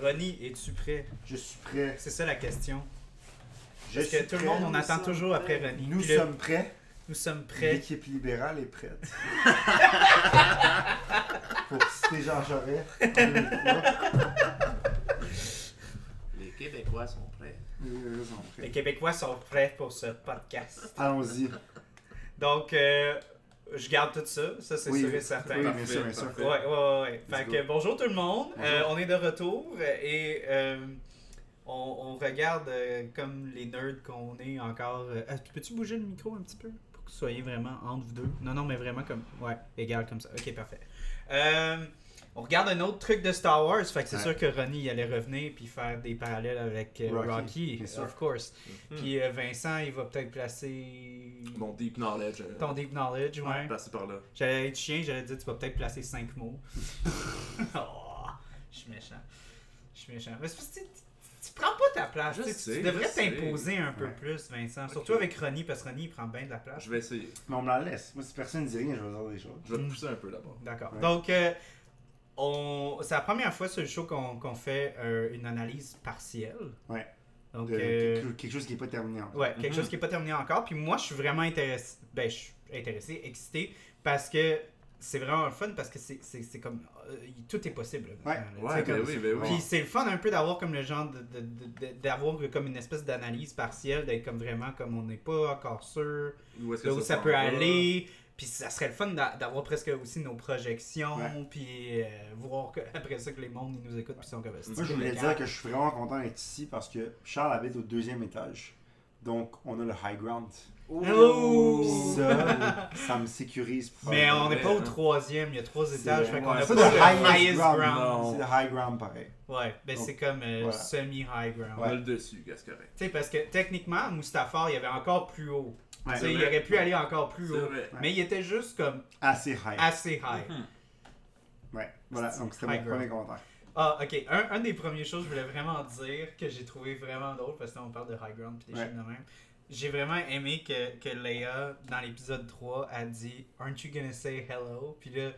Ronnie, es-tu prêt? Je suis prêt. C'est ça la question. Je Parce que suis tout le prêt. monde, on Nous attend sommes toujours après Ronnie. Nous Puis le- sommes prêts. Nous sommes prêts. L'équipe libérale est prête. Pour citer Jean Jaurès. en 2003. Les Québécois sont prêts. Les. Québécois sont prêts pour ce podcast. Allons-y. Donc, euh, je garde tout ça. Ça, c'est Oui, sûr et certain. oui, bien sûr, bien sûr. Ouais, ouais, ouais. Fait que bonjour tout le monde. Euh, on est de retour et euh, on, on regarde euh, comme les nerds qu'on est encore. euh, ah, Peux-tu bouger le micro un petit peu? Soyez vraiment entre vous deux Non, non, mais vraiment comme. Ouais, égal comme ça. Ok, parfait. Euh, on regarde un autre truc de Star Wars. Fait que c'est Ouais. sûr que Ronnie il allait revenir puis faire des parallèles avec euh, Rocky, Rocky, bien sûr. of course. Mhm. Puis euh, Vincent, il va peut-être placer. Mon deep knowledge. euh, Ton deep knowledge, ouais. Placé par là. J'allais être chien, j'allais dire tu vas peut-être placer 5 mots. oh, je suis méchant. Je suis méchant. Mais c'est prends pas ta place. Je tu sais, tu sais, devrais t'imposer un peu Ouais. plus, Vincent. Surtout avec Ronnie, parce que Ronnie il prend bien de la place. Je vais essayer. Mais on me la laisse. Moi, si personne ne dit rien, je vais dire des choses. Je vais te Mm. pousser un peu d'abord. D'accord. Ouais. Donc, euh, on... c'est la première fois sur le show qu'on fait euh, une analyse partielle. Ouais. Donc, De- euh, quelque, quelque chose qui n'est pas terminé encore. Ouais, quelque Mhm. chose qui n'est pas terminé encore. Puis moi, je suis vraiment intéressé. Ben, je suis intéressé, excité, parce que c'est vraiment le fun, parce que c'est- c'est c'est comme. euh, tout est possible. Ouais. là. Ouais, ben oui, ben oui. Puis c'est le fun un peu d'avoir comme le genre de- de- de- de- d'avoir comme une espèce d'analyse partielle, d'être comme vraiment comme on n'est pas encore sûr Où est-ce de où ça peut aller. Puis ça serait le fun d'a- d'avoir presque aussi nos projections, Ouais. puis euh, voir que, après ça que les mondes ils nous écoutent puis sont comme Moi, je voulais dire que je suis vraiment content d'être ici parce que Charles habite au deuxième étage. Donc, on a le high ground. Oh! Puis ça, ça me sécurise. pour Mais on n'est pas au troisième, il y a trois étages, fait qu'on ouais, a pas le highest highest ground. C'est le high ground pareil. Ouais, ben c'est comme euh, voilà. semi-high ground. A le dessus, c'est correct. Tu sais, parce que techniquement, Mustafar, il y avait encore plus haut. Ouais. Tu sais, C'est il aurait pu aller encore plus haut. vrai. Mais il était juste comme Assez high. assez high. Mhm. Ouais, voilà. Donc, c'était mon ground. premier commentaire. Ah, ok. Un, un des premières choses que je voulais vraiment dire que j'ai trouvé vraiment drôle, parce que là, on parle de high ground et des Ouais. choses de même. J'ai vraiment aimé que, que Leia, dans l'épisode 3, a dit Aren't you gonna say hello? Puis là,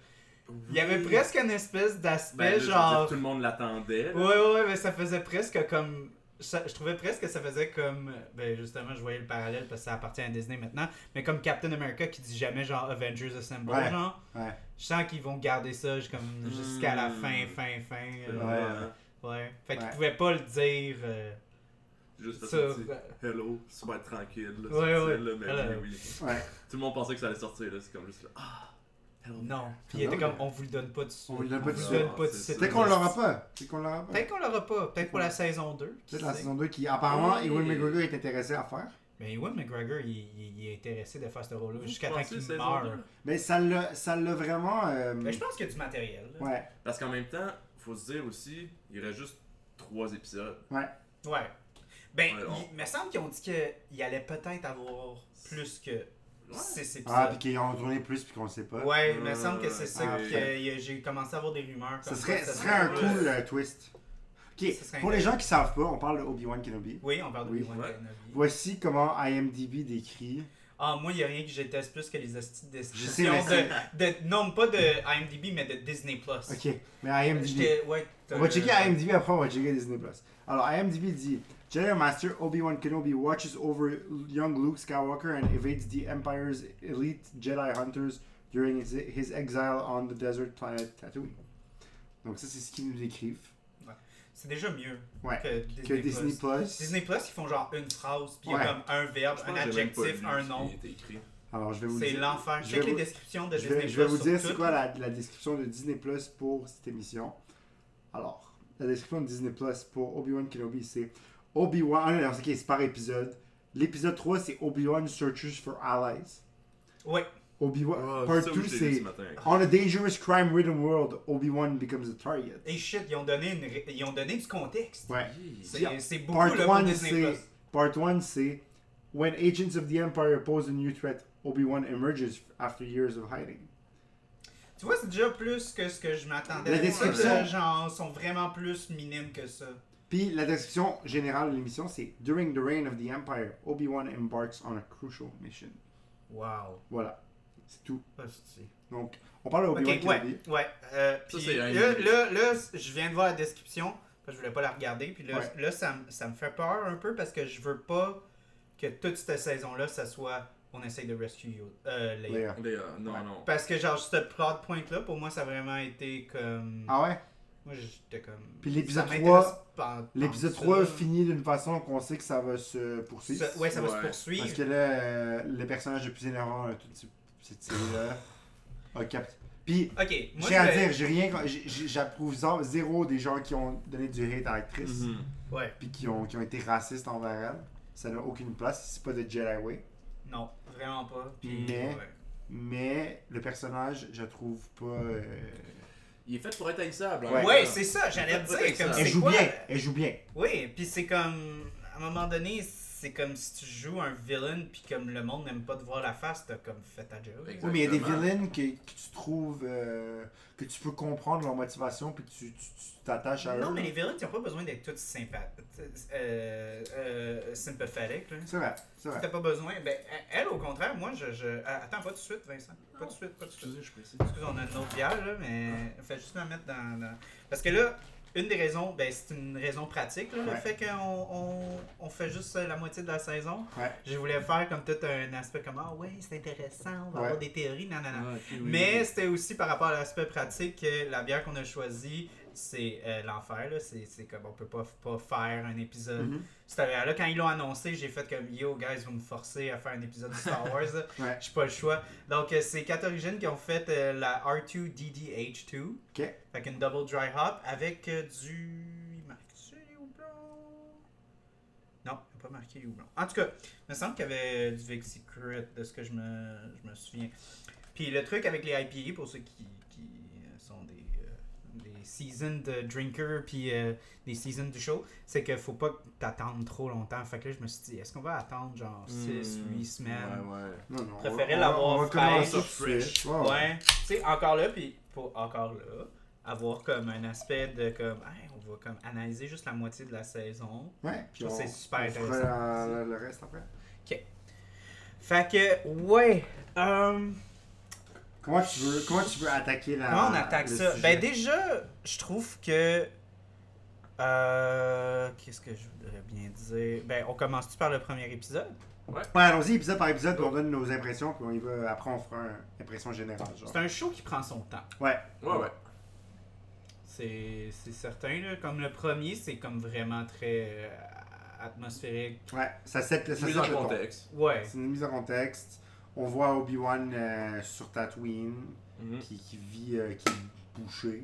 il y avait presque une espèce d'aspect Ben, genre. Tout le monde l'attendait. Ouais, ouais, mais ça faisait presque comme. ça- je trouvais presque que ça faisait comme. Ben, justement, je voyais le parallèle parce que ça appartient à Disney maintenant. Mais comme Captain America qui dit jamais genre Avengers Assemble, Ouais. genre. Ouais. Je sens qu'ils vont garder ça comme jusqu'à la Mm. fin, fin, fin. Euh, Ouais. ouais. Fait qu'ils pouvaient pas le dire. euh, Juste parce que dis hello, super tranquille. Là, Ouais, c'est ouais. Là, mais oui, oui. Ouais. Tout le monde pensait que ça allait sortir. là, C'est comme juste là. Ah, hello. Non. Puis il était Non, comme on vous le donne pas tout de suite. On vous le donne pas. Peut-être qu'on l'aura pas. Peut-être qu'on l'aura pas. Peut-être qu'on l'aura pas. Peut-être pour la saison 2. qui Peut-être la saison 2 qui, apparemment. Ewan McGregor est intéressé à faire. Mais Ewan McGregor, il, il- il est intéressé de faire ce rôle-là jusqu'à temps qu'il saison meure. Mais ça l'a ça l'a vraiment. euh, Mais je pense qu'il y a du matériel. là. Ouais. Parce qu'en même temps, faut se dire aussi, il reste juste trois épisodes. Ouais. Ben, Ouais, on- il me semble qu'ils ont dit qu'il allait peut-être avoir plus que 6 épisodes. Ah, puis qu'ils ont tourné plus, puis qu'on le sait pas. Ouais, il me semble que c'est ça. ah, que j'ai commencé à avoir des rumeurs. Ça comme serait, quoi ça ça serait un plus. cool euh, twist. Ok, Ça serait pour les gens qui savent pas, on parle de Obi-Wan Kenobi. Oui, on parle de Oui. Obi-Wan Ouais. Kenobi. Voici comment IMDb décrit. Ah, moi, il n'y a rien que je déteste plus que les hosties de Je sais, descriptions mais de, de- Non, pas de IMDb, mais de Disney+. Plus. Ok, mais IMDb. Ouais, On va checker IMDb après, on va checker Disney+. Alors, IMDb dit Jedi Master Obi-Wan Kenobi watches over young Luke Skywalker and evades the Empire's elite Jedi hunters during his, his exile on the desert planet Tatooine. Donc ça, c'est ce qu'ils nous décrivent. C'est déjà mieux Ouais. que Disney+. Que Disney+. Plus. Disney+, ils font genre une phrase, puis il y Ouais. a comme un verbe, Je un adjectif, un nom. qui était écrit. Alors, je vais vous C'est l'enfer. je Check vais les vous- descriptions de Je Disney+. vais, je vais vous dire c'est quoi la, la description de Disney Plus pour cette émission. Alors, la description de Disney Plus pour Obi-Wan Kenobi, c'est Obi-Wan. Ah non, non, c'est ok, c'est par épisode. L'épisode 3, c'est Obi-Wan Searches for Allies. Ouais. Obi-Wan. Ah, part ça, 2, oui, je l'ai lu c'est. On a dangerous crime-ridden world, Obi-Wan becomes a target. Et shit, ils ont donné, une ils ont donné du contexte. Ouais. C'est c'est beaucoup Part là, pour 1, Disney+. c'est. Part 1, c'est When agents of the Empire pose a new threat, Obi-Wan emerges after years of hiding. Tu vois, c'est déjà plus que ce que je m'attendais. La C'est pour ça que, description- genre, sont vraiment plus minimes que ça. Puis la description générale de l'émission, c'est During the reign of the Empire, Obi-Wan embarks on a crucial mission. Wow. Voilà. C'est tout. Hostie. Donc, on parle d'Obi-Wan Ok, ouais, Kenobi. ouais. Euh, puis là, là, là, je viens de voir la description, parce que je voulais pas la regarder, puis là, Ouais. là ça, me- ça me fait peur un peu parce que je veux pas que toute cette saison-là, ça soit on essaye de rescue Yoda- euh, Leia. Leia. Non, Ouais. non. Parce que genre, ce plot point-là, pour moi, ça a vraiment été comme... Ah ouais? Moi, j'étais comme... Puis l'épisode ça m'intéresse 3 pas tant L'épisode que 3 ça. finit d'une façon qu'on sait que ça va se poursuivre. Ça- ouais, ça va se poursuivre. Parce que là, euh, le personnage le plus énervant de toute cette série-là a capté. Puis, Ok, moi, j'ai à dire, j'ai rien, j'approuve zéro- des gens qui ont donné du hate à l'actrice, Mhm. Ouais, puis qui ont, qui ont été racistes envers elle. Ça n'a aucune place, c'est pas de Jedi Way. non, vraiment pas. Puis, Mais- ouais. Mais le personnage, je trouve pas. euh, Il est fait pour être haïssable. hein. Ouais. Ouais, c'est ça, j'allais dire. Comme, ça. Elle joue quoi- bien, elle joue bien. Oui, puis c'est comme. À un moment donné, c'est comme si tu joues un villain, puis comme le monde n'aime pas te voir la face, t'as comme fait ta job. Oui, mais il y a des villains que, que tu trouves. euh, que tu peux comprendre leur motivation, puis que tu t'attaches à eux. Non, mais les villains, ils n'ont pas besoin d'être tous sympa... euh, euh, sympathiques. là. C'est vrai, c'est vrai. T'as pas besoin. Ben, elle, au contraire, moi, je. je... ah, Attends, pas tout de suite, Vincent. Pas tout de suite, pas tout de suite. Excusez, je précise. Excuse, on a une autre bière, là, mais fais juste la mettre dans, dans- Parce que là, une des raisons, ben, c'est une raison pratique, là, le fait qu'on on, on fait juste la moitié de la saison. Ouais. Je voulais faire comme tout un aspect comme Ah, ouais, c'est intéressant, on va Ouais. avoir des théories, non, non, non. Ah, oui, Mais oui. c'était aussi par rapport à l'aspect pratique que la bière qu'on a choisie, c'est euh, l'enfer. là. C'est comme on peut pas, pas faire un épisode. Mhm. Cette bière-là, quand ils l'ont annoncé, j'ai fait comme Yo, guys, vous me forcez à faire un épisode de Star Wars. là. Ouais. J'ai pas le choix. Donc, euh, c'est quatre origines qui ont fait euh, la R2DDH2. Ok. Fait qu'une double dry hop avec euh, du. Non, il n'a pas marqué houblon. En tout cas, il me semble qu'il y avait du Vic Secret de ce que je me, je me souviens. Puis le truc avec les IPA, pour ceux qui, des seasoned drinkers puis euh, des seasoned du show, c'est qu'il faut pas t'attendre trop longtemps. Fait que là, je me suis dit, est-ce qu'on va attendre genre 6, Hmm. 8 semaines? Ouais, ouais. Non, non. Va- l'avoir de suite. Ouais, ouais. Tu sais, encore là, puis pour encore là, avoir comme un aspect de comme, hey, on va comme analyser juste la moitié de la saison. Ouais, puis c'est super on fera intéressant. la- le reste après. Fait que, ouais, euh, Comment tu veux, comment tu veux attaquer la. comment on attaque ça? sujet? Ben déjà, je trouve que, euh, qu'est-ce que je voudrais bien dire? Ben, on commence-tu par le premier épisode? Ouais, allons-y épisode par épisode, puis on donne nos impressions, puis on y va. Après, on fera une impression générale. Genre. C'est un show qui prend son temps. Ouais. Ouais, ouais. C'est c'est certain, là. Comme le premier, c'est comme vraiment très euh, atmosphérique. Ouais, ça set, ça Mise set en le ton. contexte. Ouais. C'est une mise en contexte. On voit Obi-Wan euh, sur Tatooine, Mhm. qui, qui vit, euh, qui est bouché,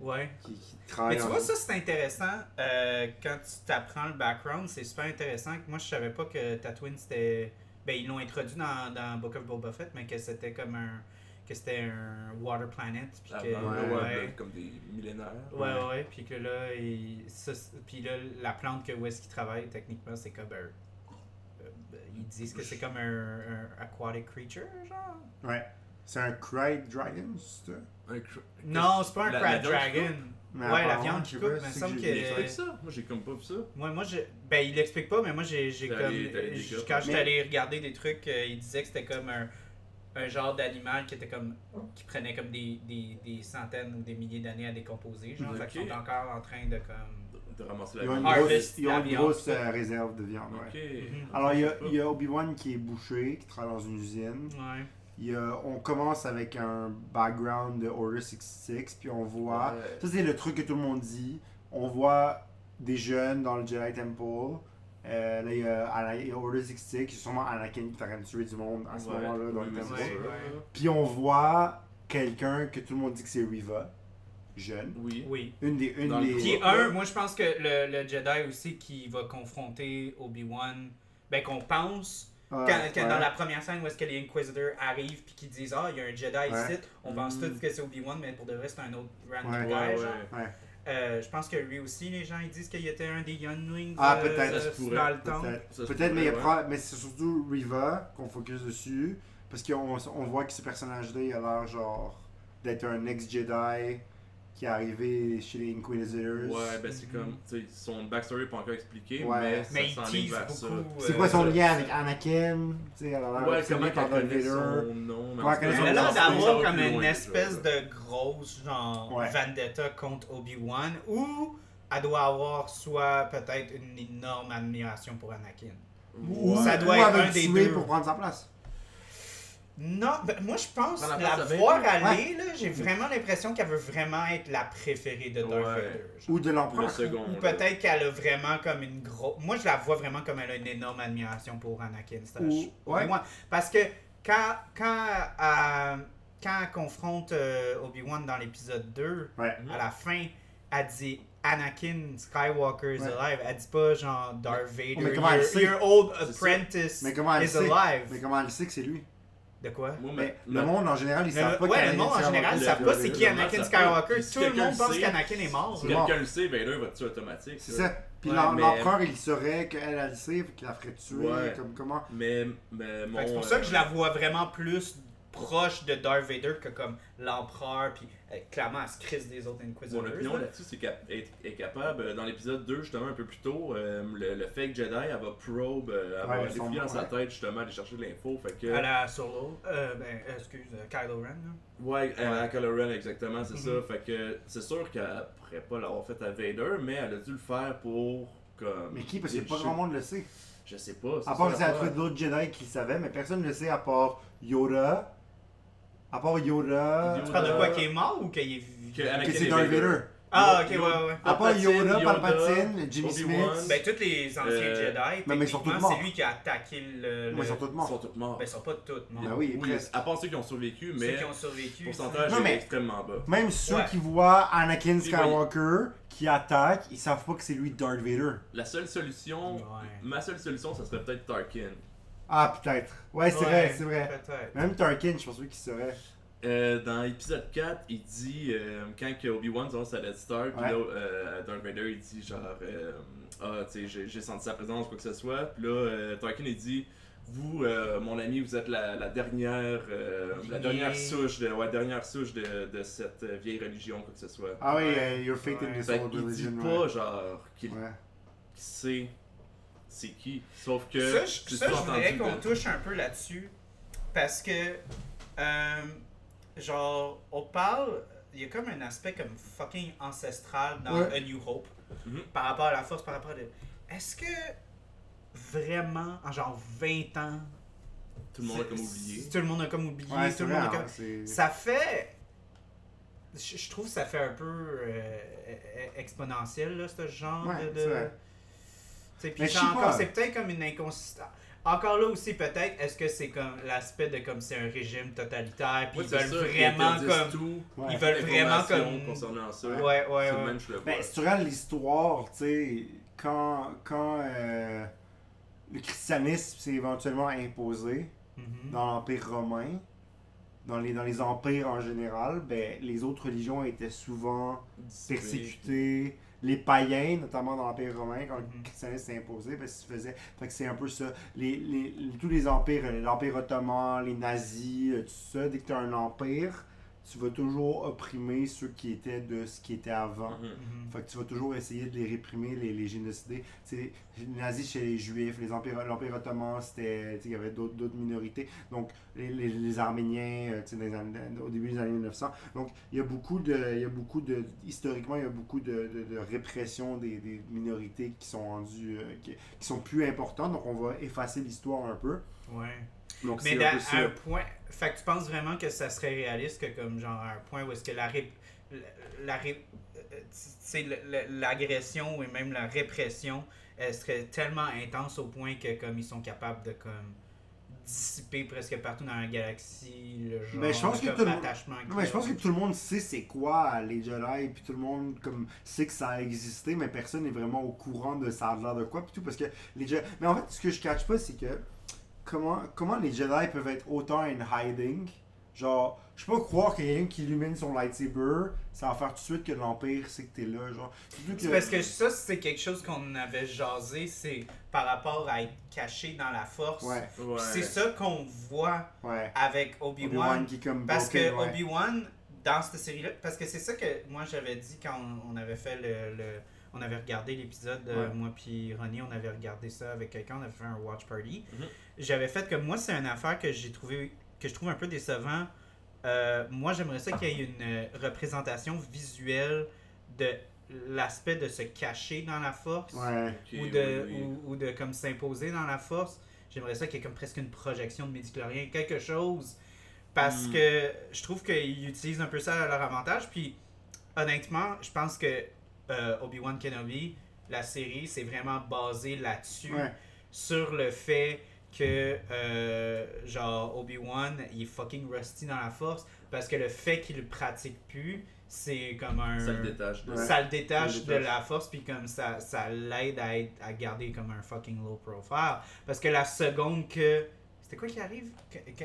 Ouais. qui, qui travaille. Mais tu en- vois, ça c'est intéressant. euh, quand tu t'apprends le background, c'est super intéressant. Moi, je savais pas que Tatooine c'était. Ben, ils l'ont introduit dans, dans Book of Boba Fett, mais que c'était comme un. Que c'était un Water Planet. Puis que. Ouais, ouais, ouais. comme des millénaires. Ouais, ouais, ouais, puis que là, il, ça, puis là, la plante que où est-ce techniquement, c'est comme ils disent que c'est comme un, un aquatic creature, genre? Ouais. C'est un Cried Dragon, c'est ça? Un cr- Non, c'est pas un qui dragon. Mais Ouais, la viande qui coupe, mais il semble que- Il explique ça? Moi, j'ai comme pas vu ça. Moi, moi, je, ben, il l'explique pas, mais moi, j'ai, comme, quand j'étais Mais- allé regarder des trucs, euh, il disait que c'était comme un, un genre d'animal qui était comme, qui prenait comme des, des, des centaines ou des milliers d'années à décomposer, genre, Ok. fait qu'ils sont encore en train de comme, De ramasser Ils la ont une viande. Harvest grosse, ils ont une grosse euh, réserve de viande. Ouais. Mhm. Alors, il y, a, il y a Obi-Wan qui est bouché, qui travaille dans une usine. ouais. Il y a- on commence avec un background de Order 66, puis on voit. Ouais. Ça, c'est le truc que tout le monde dit. On voit des jeunes dans le Jedi Temple. Euh, là, il y a, il y a Order 66, qui est sûrement Anakin qui est en train de tuer du monde à ce Ouais. moment-là dans Oui, le temple. Puis on voit quelqu'un que tout le monde dit que c'est Riva, jeune. Oui. Oui. Une des. Une des... Puis Ouais. un, moi, je pense que le, le Jedi aussi qui va confronter Obi-Wan, ben, qu'on pense, Ouais, Quand, quand ouais. dans la première scène où est-ce que les Inquisitors arrivent puis qu'ils disent ah il y a un Jedi Ouais. ici, on pense Mm. tous que c'est Obi-Wan mais pour de vrai c'est un autre random Ouais. guy, Ouais, genre. ouais. Ouais. Euh, je pense que lui aussi les gens ils disent qu'il était un des Younglings Ah, euh, se pourrait, dans le temps. Peut-être, mais c'est surtout Riva qu'on focus dessus. Parce qu'on on voit que ce personnage-là, il a l'air genre d'être un ex-Jedi qui est arrivé chez les Inquisitors. Ouais, ben c'est comme, tu sais, son backstory n'est pas encore expliqué, Ouais. mais ça Mais il s'enligne vers ça. beaucoup. C'est euh, quoi son ça, lien ça. avec Anakin? Tu sais, elle a l'air Ouais, comment Darth connaît son nom. elle Elle a l'air ça d'avoir comme une ça. espèce de grosse genre Ouais. vendetta contre Obi-Wan ou elle doit avoir soit peut-être une énorme admiration pour Anakin. Ou, Ça doit ou être elle un des deux. pour prendre sa place. Non, ben, moi je pense la la, voir aller, là, j'ai vraiment l'impression qu'elle veut vraiment être la préférée de Darth Ouais. Vader. genre. Ou de Le l'empereur. second. Ou là. peut-être qu'elle a vraiment comme une grosse. Moi, je la vois vraiment comme elle a une énorme admiration pour Anakin. Ou- je- ouais. moi. Parce que quand, quand, euh, quand elle confronte euh, Obi-Wan dans l'épisode 2, Ouais. Mhm. à la fin, elle dit Anakin Skywalker is Ouais. alive. Elle dit pas genre Darth Vader, mais comment elle your, sait? your old apprentice Mais comment elle is sait? alive. Mais comment elle sait que c'est lui? De quoi? Moi, Mais ma- le monde en général, ils savent pas ouais, le monde en Skywalker, général ne le- savent pas c'est qui Anakin Skywalker. Tout le monde pense qu'Anakin est mort. Si quelqu'un le sait, Vader va tuer automatique. C'est ça. Puis l'empereur, il saurait qu'elle, elle le sait, qu'il la ferait tuer. Comme comment? Mais, mais C'est pour ça que euh, je la vois vraiment plus proche de Darth Vader que comme l'empereur, puis euh, clairement elle se crisse des autres Inquisitors. Mon opinion là. là-dessus, c'est qu'elle est, est capable, euh, dans l'épisode 2, justement, un peu plus tôt, euh, le, le fake Jedi, elle va probe, elle Ouais, va défouiller dans sa ouais. tête, justement, aller chercher de l'info. Fait que. À la Solo, euh, ben, excuse, euh, Kylo Ren. là. Ouais, à à Kylo Ren, exactement, c'est Mhm. ça. Fait que c'est sûr qu'elle pourrait pas l'avoir fait à Vader, mais elle a dû le faire pour. Comme, Mais qui? Parce que pas grand monde le sait. Je sais pas. À part que c'est à trouver d'autres Jedi qui le savaient, mais personne ne le sait à part Yoda. À part Yoda. Tu parles de quoi, qui est mort ou qu'il est que c'est Darth Vader. Ah, ok, ouais, ouais. À part Yoda, Palpatine, Jimmy. Smith. Ben, tous les anciens Euh, Jedi, mais ils sont tous morts. c'est lui qui a attaqué le. Mais ils sont tous Ils morts. sont tous morts. Ben, ils sont pas tous morts. Ben oui, presque. à part ceux qui ont survécu, Ceux mais qui ont survécu. le pourcentage est extrêmement bas. Même ceux qui voient Anakin Skywalker qui attaque, ils savent pas que c'est lui Darth Vader. La seule solution, Ouais. ma seule solution, ça serait peut-être Tarkin. Ah, peut-être. Ouais, c'est Ouais, vrai, c'est vrai. Peut-être. Même Tarkin, je pense pas qu'il saurait. Euh, dans l'épisode 4, il dit, euh, quand que Obi-Wan sort sa Death Star, puis là, euh, Darth Vader, il dit genre, euh, ah, tu sais, j'ai- senti sa présence, quoi que ce soit. Puis là, euh, Tarkin, il dit, vous, euh, mon ami, vous êtes la, la dernière, euh, la dernière souche, de, ouais, dernière souche de, de cette vieille religion, quoi que ce soit. Ah oui, Ouais. Your Fate in this old qu'il dit religion. pas, ouais. genre, qu'il Ouais. qu'il sait c'est qui? Sauf que. Ça, je, ça, voudrais qu'on de- touche un peu là-dessus. Parce que, euh, genre, on parle. Il y a comme un aspect comme fucking ancestral dans Ouais. A New Hope. Mhm. Par rapport à la force, par rapport à. Est-ce que vraiment, en genre 20 ans. Tout le monde a comme oublié. Tout le monde a comme oublié. Ouais, tout le monde a comme. Ça fait. Je, trouve que ça fait un peu euh, euh, exponentiel, là, ce genre Ouais, de. c'est vrai. Tu sais, Puis Mais je c'est encore, peut-être comme une inconsistance. Encore là aussi, peut-être, est-ce que c'est comme l'aspect de comme c'est un régime totalitaire, puis Ouais, ils veulent ils vraiment comme. tout. Ouais. Ils veulent vraiment comme. concernant ça. Ouais, ouais, ouais. même, je le vois. Ben, si tu regardes l'histoire, tu sais, quand, quand euh, le christianisme s'est éventuellement imposé Mhm. dans l'Empire romain, dans les, dans les empires en général, ben, les autres religions étaient souvent persécutées. Les païens, notamment dans l'Empire romain, quand Mhm. le christianisme s'est imposé, ben, ça faisait, fait que c'est un peu ça. Les, les- les- tous les empires, euh, l'Empire ottoman, les nazis, euh, tout ça, dès que tu as un empire, tu vas toujours opprimer ceux qui étaient de ce qui était avant. Fait que tu vas toujours essayer de les réprimer, les, les génocider. Les nazis chez les juifs, les l'Empire ottoman, c'était, tu sais, il y avait d'autres, d'autres minorités. Donc les, les, les Arméniens, euh, tu sais, dans les années- au début des années 1900. Donc il y a beaucoup de, il y a beaucoup de, historiquement, il y a beaucoup de, de, de répression des, des minorités qui sont rendues, euh, qui, qui sont plus importantes. Donc on va effacer l'histoire un peu. Ouais. Donc Mais à un point. Fait que tu penses vraiment que ça serait réaliste que, comme, genre, à un point où est-ce que la. ré- la, ré- euh, l'agression et même la répression elle serait tellement intense au point que, comme, ils sont capables de, comme, dissiper presque partout dans la galaxie le genre Ben, je pense que comme tout le mais je pense que tout le monde sait c'est quoi les Jedi, puis tout le monde comme sait que ça a existé, mais personne n'est vraiment au courant de ça a l'air de quoi, puis tout, parce que les Jedi... Mais en fait, ce que je catch pas, c'est que comment, comment les Jedi peuvent être autant in hiding, genre, je peux pas croire qu'il y a quelqu'un qui illumine son lightsaber, ça va faire tout de suite que l'Empire sait que t'es là, genre. C'est parce que ça, c'est quelque chose qu'on avait jasé, c'est par rapport à être caché dans la force. Ouais, Ouais. C'est ça qu'on voit ouais. avec Obi-Wan. Obi-Wan qui est comme Parce que broken. Obi-Wan, dans cette série-là, parce que c'est ça que moi j'avais dit quand on, on avait fait le, le- on avait regardé l'épisode, euh, Ouais. moi puis Ronnie, on avait regardé ça avec quelqu'un, on avait fait un watch party. Mhm. J'avais fait que moi c'est une affaire que j'ai trouvé, que je trouve un peu décevant. Euh, moi j'aimerais ça qu'il y ait une euh, représentation visuelle de l'aspect de se cacher dans la force Ouais. Ou de, oui, oui. Ou, ou de comme s'imposer dans la force. J'aimerais ça qu'il y ait comme presque une projection de médiclorien, quelque chose. Parce Hmm. que je trouve qu'ils utilisent un peu ça à leur avantage. Puis honnêtement, je pense que euh, Obi-Wan Kenobi, la série, c'est vraiment basé là-dessus. Ouais. Sur le fait que, euh, genre, Obi-Wan, il est fucking rusty dans la force. Parce que le fait qu'il le pratique plus, c'est comme un Ça le détache. de- Ouais. ça le détache Ça le de la force puis comme ça ça l'aide à, être- à garder comme un fucking low profile parce que la seconde que c'était quoi qui arrive? Que, que-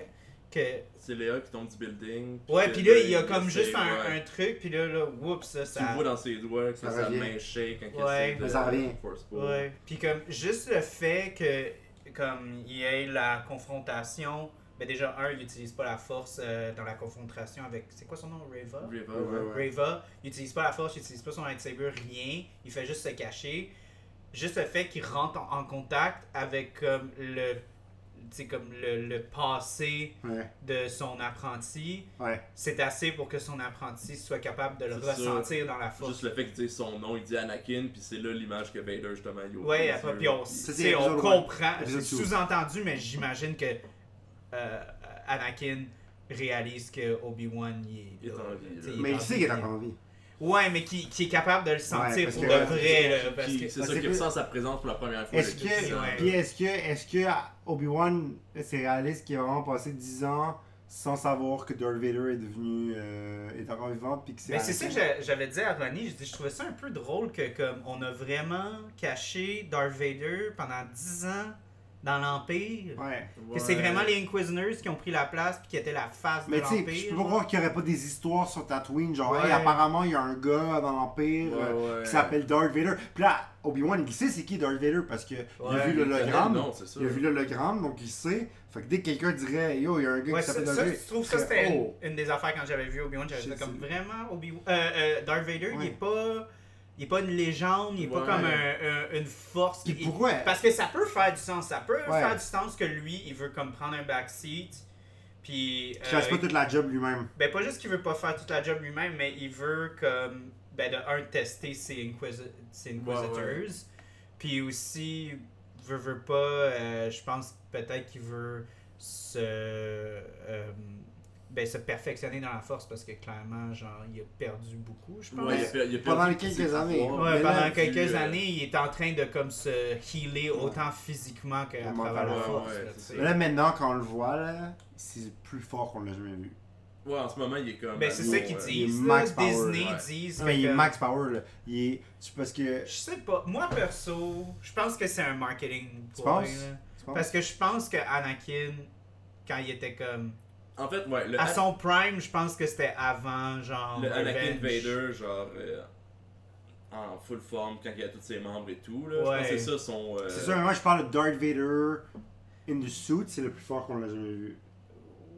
que- C'est Léa qui tombe du building. ouais puis là il y a il comme juste un, ouais. un truc puis là là oups ça Tu ça le vois dans ses doigts que Ça sa revient. main shake quand il Ouais. essaie de ça revient. force pull. ouais puis comme juste le fait que comme il y ait la confrontation mais déjà un il utilise pas la force euh, dans la confrontation avec c'est quoi son nom? Reva? Reva, Ouais, ouais. Reva, il utilise pas la force, il utilise pas son lightsaber, rien. Il fait juste se cacher. Juste le fait qu'il rentre en, en contact avec comme le, comme le, le passé Ouais. de son apprenti, Ouais. c'est assez pour que son apprenti soit capable de le ressentir dans la force. Juste le fait qu'il dise son nom, il dit Anakin, puis c'est là l'image que Vader justement il les après, puis on, c'est on comprend, c'est sous-entendu, mais j'imagine que euh, Anakin réalise que Obi-Wan il est, Il est en vie, là. Mais il sait qu'il est en vie. Ouais, mais qui, qui est capable de le sentir pour que- de vrai. Là, parce que... C'est ça que- qui ressent sa présence pour la première fois. Est-ce que, ouais. puis est-ce que, est-ce que Obi-Wan, c'est réaliste qu'il a vraiment passé 10 ans sans savoir que Darth Vader est devenu, euh, est encore vivant, puis que c'est. Mais c'est ça que j'a- j'avais dit à Ronnie, je, dis, je trouvais ça un peu drôle que comme on a vraiment caché Darth Vader pendant 10 ans dans l'Empire. Ouais. Que c'est vraiment les Inquisitors qui ont pris la place puis qui étaient la face de Mais tu sais, l'Empire. je peux pas croire qu'il y aurait pas des histoires sur Tatooine, genre, Ouais. hey, apparemment, il y a un gars dans l'Empire Ouais, euh, ouais. qui s'appelle Darth Vader. Puis là, Obi-Wan, il sait c'est qui Darth Vader parce que il a vu l'hologramme. le ça. Il a vu l'hologramme, donc il sait. Fait que dès que quelqu'un dirait, yo, il y a un gars Ouais, qui s'appelle Darth Vader. je trouve ça c'était une, oh. une des affaires quand j'avais vu Obi-Wan, j'avais comme vraiment Obi-Wan. Euh, euh, Darth Vader, il est pas. Il est pas une légende, il est pas comme un- un- une force. Qui- pourquoi Parce que ça peut faire du sens. Ça peut Ouais. faire du sens que lui, il veut comme prendre un backseat. Puis. Qu'il fasse euh, pas toute la job lui-même. Ben, pas juste qu'il veut pas faire toute la job lui-même, mais il veut comme. Ben, de un, tester ses, inquisi- ses Inquisitors. Puis aussi, veut, veut pas. euh, je pense peut-être qu'il veut se. euh, ben, se perfectionner dans la force parce que clairement, genre, il a perdu beaucoup, je pense. Ouais, il a per- il a perdu Pendant quelques années. Ouais, pendant là, quelques euh, années, il est en train de comme se healer autant physiquement qu'à travers la force. ouais, là, là, maintenant, quand on le voit, là, c'est plus fort qu'on l'a jamais vu. Ouais, en ce moment, il est comme. Ben, c'est ça qu'ils il disent. max là. power, Disney ouais. disent. Mais que il est max power, là. Il est. C'est parce que. Je sais pas. Moi, perso, je pense que c'est un marketing Tu ploy, penses? là. tu penses? Parce que je pense que Anakin, quand il était comme. En fait, ouais, le, À son prime, je pense que c'était avant, genre. le Anakin. Vader, genre. euh, en full forme, quand il a tous ses membres et tout, là. Je Ouais. pense que c'est ça son. euh, C'est sûr, mais moi, je parle de Darth Vader in the suit, c'est le plus fort qu'on l'a jamais vu.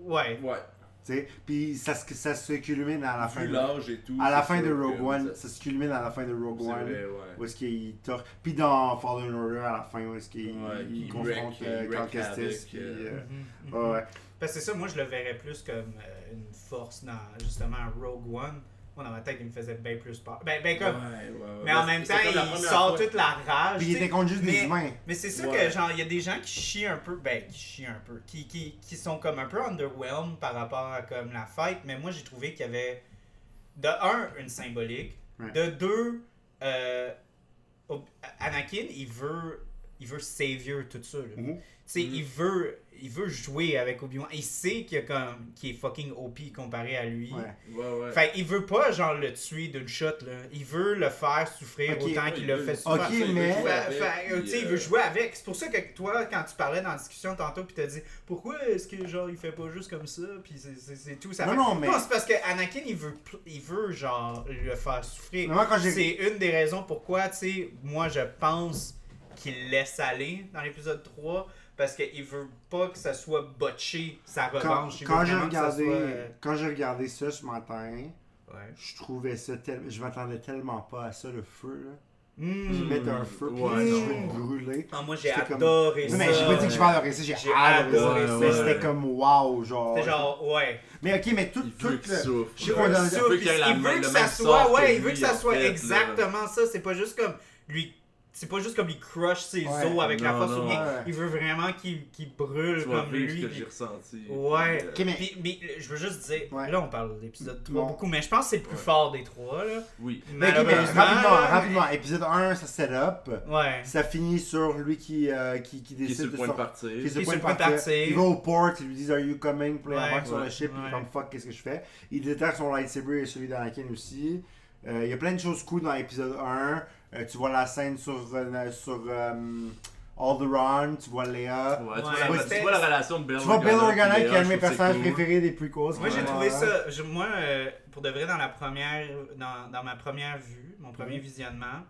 Ouais. Ouais. Tu sais, puis ça, se- ça se culmine à la fin Vu de, l'âge et tout. à la fin de Rogue One. ça- Ça se culmine à la fin de Rogue One. vrai, ouais. Où est-ce qu'il torche. Puis dans Fallen Order, à la fin, où est-ce qu'il Ouais, il il confronte euh, Cal Kestis. Puis, euh, euh, Mhm, ouais, mhm. ouais. Parce que c'est ça, moi, je le verrais plus comme euh, une force dans, justement, Rogue One. Moi, dans ma tête, il me faisait bien plus peur. Ben, ben comme. Ouais, ouais, ouais. Mais en même temps, il sort fois- toute la rage. Puis il était contre juste des mais- humains. Mais c'est ça Ouais. que, genre, il y a des gens qui chient un peu, ben, qui chient un peu, qui, qui, qui sont comme un peu underwhelmed par rapport à comme la fête, mais moi j'ai trouvé qu'il y avait, de un, une symbolique, Ouais. de deux, euh, Anakin, il veut, il veut savior tout ça. Mhm. Tu sais, il veut, il veut jouer avec Obi-Wan, il sait qu'il y a comme, qu'il est fucking OP comparé à lui. Ouais. Ouais, ouais. Fait il veut pas genre le tuer d'une shot là. Il veut le faire souffrir autant ouais, qu'il veut- fait souffrir. Ok, il veut mais- Fait- il euh, veut jouer avec. C'est pour ça que toi, quand tu parlais dans la discussion tantôt, puis t'as dit pourquoi est-ce que genre il fait pas juste comme ça, puis c'est- tout. Ça Non, fait- non, mais- c'est parce que Anakin il veut, il veut genre le faire souffrir. C'est une des raisons pourquoi, tu sais, moi je pense qu'il laisse aller dans l'épisode 3 parce qu'il veut pas que ça soit botché sa Quand, revanche. Veut quand j'ai ça regardé, soit, euh, quand j'ai regardé ça ce matin, Ouais. Je trouvais ça tellement. Je m'attendais tellement pas à ça, le feu, là. Ils mettent un feu, puis Ouais, non. cheveux brûlés. Ah, moi j'ai C'était comme- adoré Non, ça. mais j'ai pas dit que j'ai pas adoré ça, j'ai J'ai adoré ça. adoré ça. Mais Ouais, c'était comme wow, genre. C'était genre, ouais. Mais ok, mais tout. Il tout le- souffre. Je sais Il ça, il veut il que ça soit, ouais, il veut que ça soit exactement ça. C'est pas juste comme lui. C'est pas juste comme il crush ses Ouais. os avec la force non. ou bien. Ouais. Il veut vraiment qu'il qu'il brûle Tu comme lui. ce que j'ai ressenti. Ouais. Mais. Puis, mais je veux juste dire, Ouais. là on parle de l'épisode 3 Bon. beaucoup, mais je pense que c'est le plus Ouais. fort des trois. Là. Oui. Mais rapidement, là, rapidement. Épisode 1, ça set up. Ouais. Ça finit sur lui qui, euh, qui, qui Qui est décide sur le de point de partir. Qui est sur le point de point de partir. partir. Il va au port, ils lui disent Are you coming? Puis là, sur le ship, il comme fuck, qu'est-ce que je fais? Il déterre son lightsaber et celui d'Anakin aussi. Euh, il y a plein de choses cool dans l'épisode 1. Euh, tu vois la scène sur, euh, sur euh, Alderaan, tu vois Léa. Ouais, tu, Ouais, vois la, tu vois la relation de Bill Tu vois Bill Organa qui est un de mes personnages cool. préférés des prequels. Moi j'ai trouvé ça, je- moi euh, pour de vrai dans la première, dans, dans ma première vue, mon premier visionnement,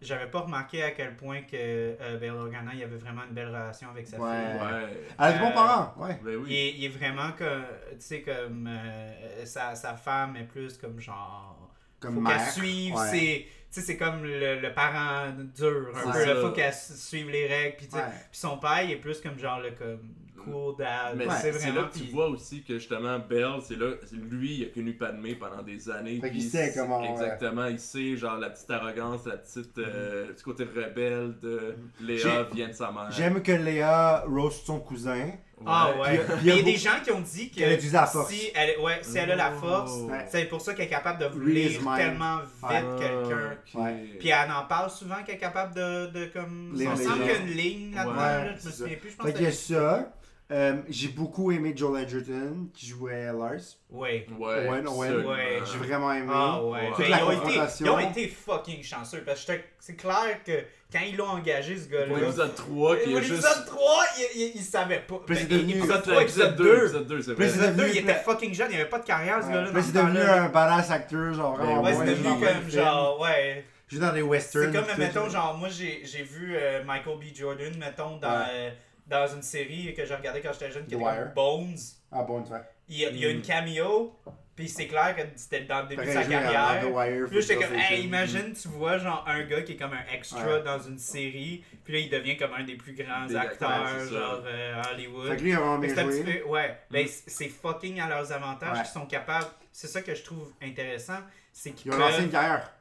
j'avais pas remarqué à quel point que euh, Bail Organa il avait vraiment une belle relation avec sa Ouais. fille. Ouais. Avec des bons Euh, parents, ouais. Ben Il, oui. est, il est vraiment comme, tu sais comme euh, sa, sa femme est plus comme genre, Comme faut mère. qu'elle suive Ouais. ses, sais c'est comme le, le parent dur un peu, ça. faut qu'elle suive les règles puis tu sais, Ouais. puis son père il est plus comme genre le comme cool dad, Mais c'est vraiment là que tu vois aussi que justement Belle, c'est là, lui, il a connu Padmé pendant des années. Fait puis sait comment, ouais. Exactement, il sait genre la petite arrogance, la petite, euh, le petit côté rebelle de Léa J'ai- vient de sa mère. J'aime que Léa roast son cousin. Ah Ouais. il y a il y a des gens qui ont dit que la force. si elle, ouais, si elle a la Oh. force, c'est pour ça qu'elle est capable de lire tellement vite quelqu'un. Ah. Ouais. Puis elle en parle souvent qu'elle est capable de, de comme. Lire Il me semble qu'il y a une ligne là-dedans, Ouais, là, je me souviens plus, je pense Fait que y a ça. Euh, J'ai beaucoup aimé Joel Edgerton qui jouait Lars. Ouais. Ouais, Owen. Ouais. J'ai vraiment aimé. Ah ouais. Toute la ils, ont été, ils ont été fucking chanceux parce que c'est clair que quand ils l'ont engagé ce Pour gars-là. l'épisode 3 qui Pour est juste. l'épisode 3, il, il, il savait pas. Puis Ben, c'est devenu- épisode 3, Épisode épisode 2, 2. épisode 2, c'est vrai. c'est Épisode 2, devenu- il était fucking jeune, il avait pas de carrière ce gars-là. Mais ce c'est devenu un badass acteur, genre Ben Ouais, c'est devenu comme genre, ouais. Joue dans des C'est westerns. comme, tout, mettons, genre. moi j'ai j'ai vu euh, Michael B. Jordan, mettons, dans, euh, dans une série que j'ai regardée quand j'étais jeune qui The était Bones. Ah bon, tu vois. Il y a, il y a une Mm. cameo, puis c'est clair que c'était dans le début de sa carrière. The Wire, Puis là, j'étais comme, hey, imagine, tu vois, genre, un gars qui est comme un extra Ouais. dans une série, puis là, il devient comme un des plus grands Des acteurs, genre, euh, Hollywood. Fait que lui, il a vraiment Mais bien joué. peu, ouais. Ben, Mm. c'est c'est fucking à leurs avantages Ouais. qu'ils sont capables. C'est ça que je trouve intéressant, c'est qu'ils Ils ont lancé peuvent. une carrière.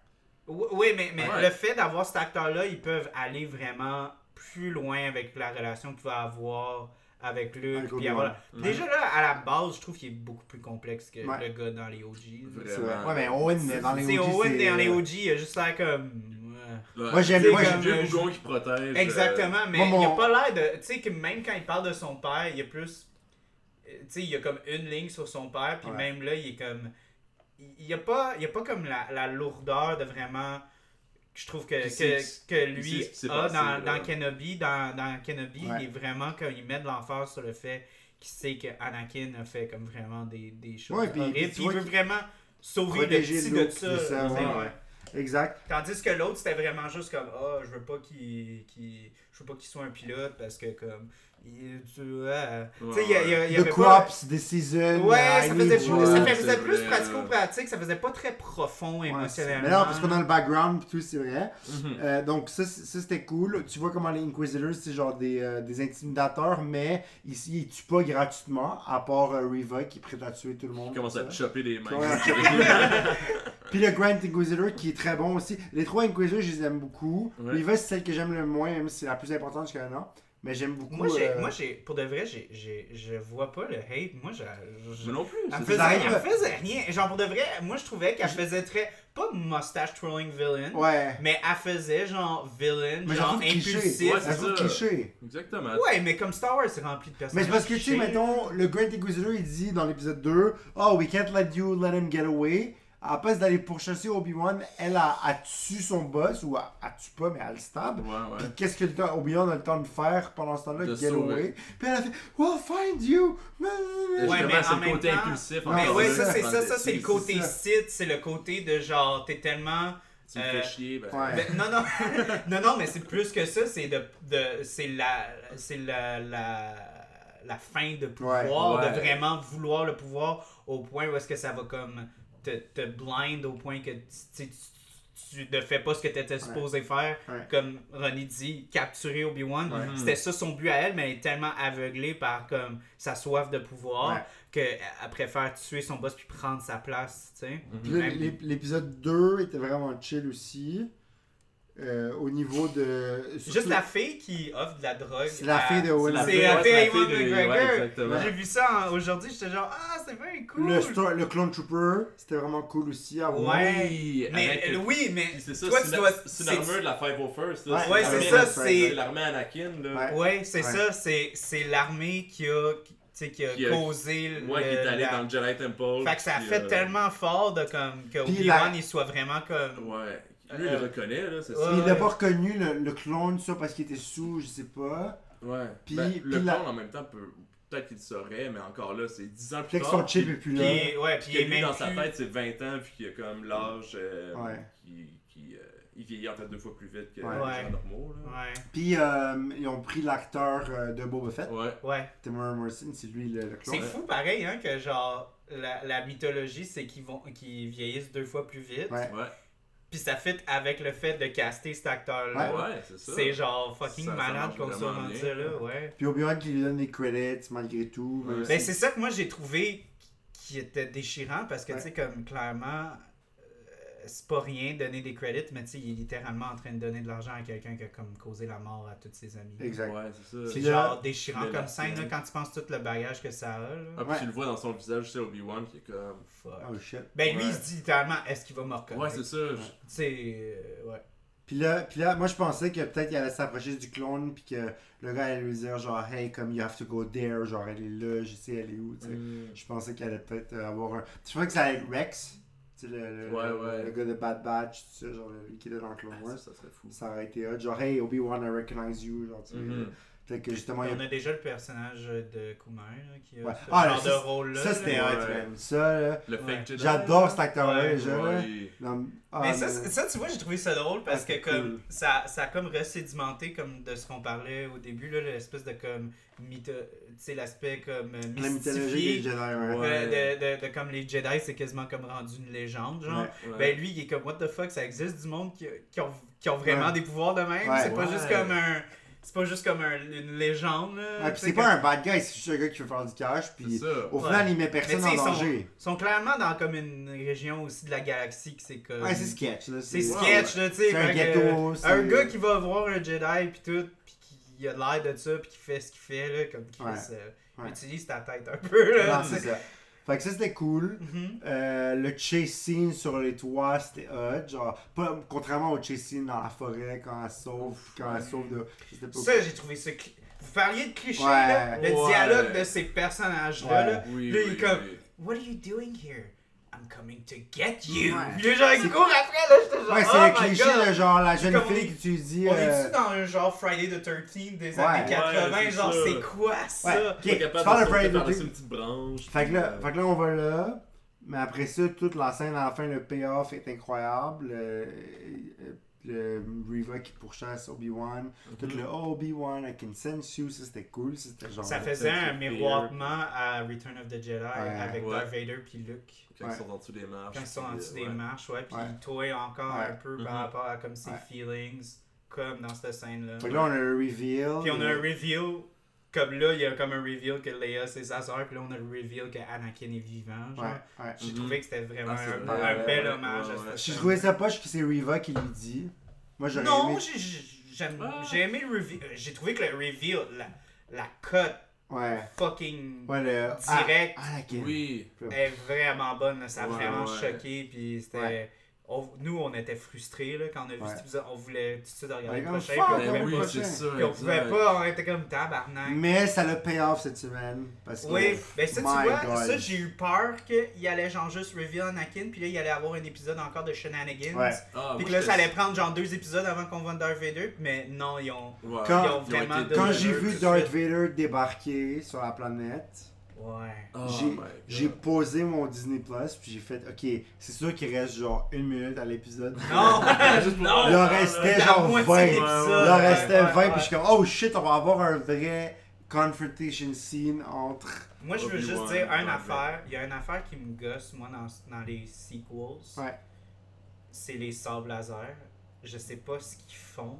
Oui, oui, mais, mais Ouais. le fait d'avoir cet acteur-là, ils peuvent aller vraiment plus loin avec la relation qu'il va avoir avec Luke. Puis avoir-. Déjà là, à la base, je trouve qu'il est beaucoup plus complexe que Ouais. le gars dans les OG. Vraiment. Ouais, mais Owen, dans les C'est OG, Owen dans les OG, il a juste l'air comme. ouais. Ouais. Moi, j'aime- moi, j'aime- Jay Bougon qui protège. euh, Exactement, mais moi, mon- il a pas l'air de. Tu sais, que même quand il parle de son père, il y a plus. euh, Tu sais, il y a comme une ligne sur son père, puis Ouais. même là, il est comme. Il il y a pas, il y a pas comme la, la lourdeur de vraiment. Je trouve que, que, que lui a passé, dans, dans Kenobi. Dans, dans Kenobi, Ouais. il est vraiment comme il met de l'emphase sur le fait qu'il sait que Anakin a fait comme vraiment des, des choses Ouais, puis- horribles. puis il veut vraiment sauver le Protéger petit Luke de ça. de ouais. Exact. Tandis que l'autre, c'était vraiment juste comme Ah, je veux pas qu'il qu'il- je veux pas qu'il soit un pilote parce que comme. Il, tu ouais. Tu sais, il y a- il y a- il y The pas- Crops, des seasons. Ouais, ça faisait, you. plus, ça faisait plus vrai, pratico-pratique, ça faisait pas très profond Ouais, émotionnellement. Mais non, parce qu'on a le background tout, c'est vrai. Mhm. Euh, donc ça, ça, c'était cool. Tu vois comment les Inquisitors, c'est genre des, euh, des intimidateurs, mais ici, ils tuent pas gratuitement, à part euh, Reva qui est prête à tuer tout le monde. Il commence à te choper les mains. Puis le Grand Inquisitor qui est très bon aussi. Les trois Inquisitors, je les aime beaucoup. Ouais. Reva, c'est celle que j'aime le moins, même si c'est la plus importante jusqu'à maintenant. Mais j'aime beaucoup. Moi, j'ai, euh, moi j'ai, pour de vrai, j'ai, j'ai, je vois pas le hate. Moi, je- Mais non plus. elle faisait, elle faisait rien. Genre, pour de vrai, moi, je trouvais qu'elle faisait très. Pas mustache trolling villain, Ouais. mais elle faisait genre villain, Mais genre impulsif. Ouais, Ça c'est trouve ça. cliché. Exactement. Ouais, mais comme Star Wars, c'est rempli de Mais personnages. c'est parce que, tu sais, mettons, le Grand Inquisitor, il dit dans l'épisode 2, Oh, we can't let you let him get away. À la place d'aller pourchasser Obi-Wan, elle a, a tué son boss, ou elle, elle tue pas, mais elle le stab. Ouais, ouais. Puis qu'est-ce que le temps- Obi-Wan a le temps de faire pendant ce temps-là? De Get sauver. away. Puis elle a fait, We'll find you. Ouais, Justement, mais c'est en le même côté temps- impulsif. Mais ouais, ça, c'est ça, le ça, c'est le côté. Sith, c'est le côté de genre, t'es tellement. Tu me Euh, fais chier. Ben, ouais. Ben, non, non, non, non, mais c'est plus que ça, c'est de, de c'est la, c'est la, la, la fin de pouvoir, Ouais. de vraiment vouloir le pouvoir au point où est-ce que ça va comme te, te blind au point que tu, tu, tu- tu ne fais pas ce que tu étais supposé faire. Ouais. Comme Ronnie dit, capturer Obi-Wan. Ouais. C'était ça son but à elle, mais elle est tellement aveuglée par comme sa soif de pouvoir Ouais. qu'elle préfère tuer son boss puis prendre sa place. l'ép- l'épisode 2 était vraiment chill aussi. Euh, au niveau de. Juste la fille qui offre de la drogue. C'est la à- fille de Will C'est la fille Ewan de- McGregor. ouais. J'ai vu ça en- aujourd'hui, j'étais genre, ah, c'est bien cool. Le, le Clone Trooper, c'était vraiment cool aussi à voir. Ouais. Oui, Mais euh, oui, mais c'est ça, toi, c'est tu la- dois. c'est l'armure de la 501st. là. Ouais, c'est ça, c'est- l'armée Anakin, là. Ouais. Ouais, c'est Ouais. ça, c'est, c'est l'armée qui a, qui, tu sais, qui a Qui a- causé le- Ouais, qui est allé la- dans le Jedi Temple. Fait que ça puis, fait euh, tellement fort de comme que Obi-Wan la- il soit vraiment comme. Ouais. Lui, il Euh, le reconnaît, là, c'est ouais. ça. Il a pas reconnu le, le clone, ça, parce qu'il était sous, je sais pas. Ouais. Puis- Ben, puis le la- clone, en même temps, peut... peut-être qu'il le saurait, mais encore là, c'est 10 ans plus Peut-être que tard. son chip puis- est plus là. Puis, ouais, puis Puis il est lui, même dans sa plus- tête, c'est 20 ans, puis qu'il a comme l'âge euh, Ouais. qui, qui euh, il vieillit en fait deux fois plus vite que Ouais. les Ouais. gens normaux. Là. Ouais, Puis euh, ils ont pris l'acteur euh, de Boba Fett. Ouais. ouais. Timur Morrison, c'est lui le, le C'est clone. fou pareil, hein, que genre, la, la mythologie, c'est qu'ils vont qu'ils vieillissent deux fois plus vite. Ouais. Ouais. Puis ça fit avec le fait de caster cet acteur-là. Ouais, c'est ça. C'est genre fucking Ça- malade qu'on soit rendu bien, là, ouais. ouais. Puis Obi-Wan qui lui donne des credits malgré tout. Ouais. Ben, c'est ça que moi j'ai trouvé qui était déchirant parce que Ouais. tu sais comme clairement c'est pas rien donner des credits mais tu sais il est littéralement en train de donner de l'argent à quelqu'un qui a comme causé la mort à tous ses amis. Exact. Ouais, c'est ça. Genre déchirant comme scène là, quand tu penses tout le bagage que ça a là. Ah, puis Ouais. tu le vois dans son visage, c'est Obi-Wan qui est comme. Fuck. Oh shit. Ben lui Ouais. il se dit littéralement est-ce qu'il va me reconnaître? Ouais, c'est ça. Tu sais euh, ouais. Puis là, puis là, moi je pensais que peut-être qu'il allait s'approcher du clone, puis que le gars allait lui dire genre, hey, comme you have to go there, genre elle est là, je sais elle est où, tu sais. Mm. Je pensais qu'il allait peut-être euh, avoir un. Je pensais que ça allait être Rex, tu sais, le, le, Ouais, le- ouais. le gars de Bad Batch, tout ça, genre lui qui était dans Clone Ah, Wars. ça, ça serait fou. Ça aurait été hot, genre, hey, Obi-Wan, I recognize you, genre, tu sais. Mhm. Que justement, a On a déjà le personnage de Kumar là, qui a Ouais. ce Ah, genre ça, de rôle là. Ça, c'était hot, Ouais. Ça, là. Le Ouais. fake Jedi. J'adore cet acteur-là, Ouais, déjà. là. Ouais. Non, ah, Mais ça, ça, tu vois, j'ai trouvé ça drôle parce Ah, que comme cool. ça, ça a comme resédimenté comme de ce qu'on parlait au début, là, l'espèce de comme mytho... tu sais, l'aspect comme euh, La mythologie des Jedi, ouais. de, de, de, de comme les Jedi, c'est quasiment comme rendu une légende, genre. Ouais. Ouais. Ben lui, il est comme what the fuck, ça existe du monde qui, qui, ont, qui ont vraiment Ouais. des pouvoirs de même? Ouais. c'est pas juste comme un. C'est pas juste comme un- une légende. Là, c'est pas un bad guy, c'est juste un gars qui veut faire du cash, puis au Ouais. final, il met personne en ils sont- danger. Ils sont clairement dans comme une région aussi de la galaxie que c'est comme. Ouais, c'est sketch, là. C'est Ouais, sketch, là, tu sais. C'est un que, ghetto, Un gars qui va voir un Jedi, puis tout, puis qui a l'air de ça, puis qui fait ce qu'il fait, là, comme Ouais. euh, Ouais. utilise ta tête un peu, là. Non, c'est ça. Fait que ça, c'était cool. Mhm. Euh, le chase scene sur les toits, c'était hot. Genre, pas, contrairement au chase scene dans la forêt quand elle sauve, quand elle sauve de. Pas Ça, j'ai trouvé ça. cli- Vous parliez de clichés, Ouais. là. Le Ouais. dialogue de ces personnages-là, Ouais. là. Oui, Là, il oui, est comme- oui. What are you doing here? I'm coming to get you. Ouais. Puis là, genre, il court après, là, j'étais genre, Ouais, c'est oh le cliché God. de genre la jeune on fille est- que tu dis. On euh, est-tu dans un genre Friday the 13 des Ouais. années 80? Ouais, genre, c'est quoi ça? Ouais. Pas Ok, capable tu parles de Friday the par-dessus 13th. une petite branche. Fait que, là, puis, fait que là, on va là. Mais après ça, toute la scène à la fin, le payoff est incroyable. Le, le Riva qui pourchasse Obi-Wan. Tout Mhm. le oh, Obi-Wan, I can sense you. Ça, c'était cool. Ça, C'était genre. Ça faisait un miroitement à Return of the Jedi avec Ouais. Darth Vader puis Luke. Quand Ouais. ils sont en dessous des marches. Quand ils sont en puis, dessous euh, des ouais. marches, ouais, puis Ouais. ils toient encore Ouais. un peu Mhm. par rapport à comme ses Ouais. feelings, comme dans cette scène-là. Que là, on a le reveal. Puis on a un reveal, comme là, il y a comme un reveal que Leia c'est sa soeur, puis là on a le reveal que Anakin est vivant. Genre. Ouais, ouais. J'ai Mhm. trouvé que c'était vraiment Ah, un, vrai, un ouais, bel ouais, hommage ouais, à cette J'ai trouvé ça poche que c'est Riva qui lui dit. Moi, j'aurais Non, aimé. j'ai- j'ai j'aime- Ah. j'ai aimé le reveal. euh, J'ai trouvé que le reveal, la, la cut Ouais. fucking Ouais, le. direct Ah. Oui. est vraiment bonne. Ça a Ouais, vraiment ouais. choqué. Puis c'était. On- nous, on était frustrés là, quand on a vu Ouais. cet épisode. On voulait tout de suite regarder Ouais, le prochain. fuck, puis on Ben oui, pas. prochain. c'est ça. Puis on pouvait pas. On était comme tabarnak. Mais ça l'a pay off cette semaine. Parce que. Oui, ben ça, tu vois, God. ça, j'ai eu peur qu'il allait genre juste reveal Anakin, puis là, il allait avoir un épisode encore de Shenanigans. Ouais. Ah, Puis que là, ça allait prendre genre deux épisodes avant qu'on voit Darth Vader, mais non, ils ont. Ouais. Quand- Ils ont vraiment Quand j'ai vu Darth Vader débarquer sur la planète, Ouais. Oh j'ai posé mon Disney Plus puis j'ai fait ok, c'est sûr qu'il reste genre une minute à l'épisode. Non! Juste pour non! Il en restait genre moitié 20. de l'épisode. Il en restait Ouais, 20 ouais, puis je suis comme oh shit, on va avoir un vrai confrontation scene entre. Moi, je veux juste dire une affaire. Il y a une affaire qui me gosse, moi, dans, dans les sequels. Ouais. C'est les sables laser. Je sais pas ce qu'ils font,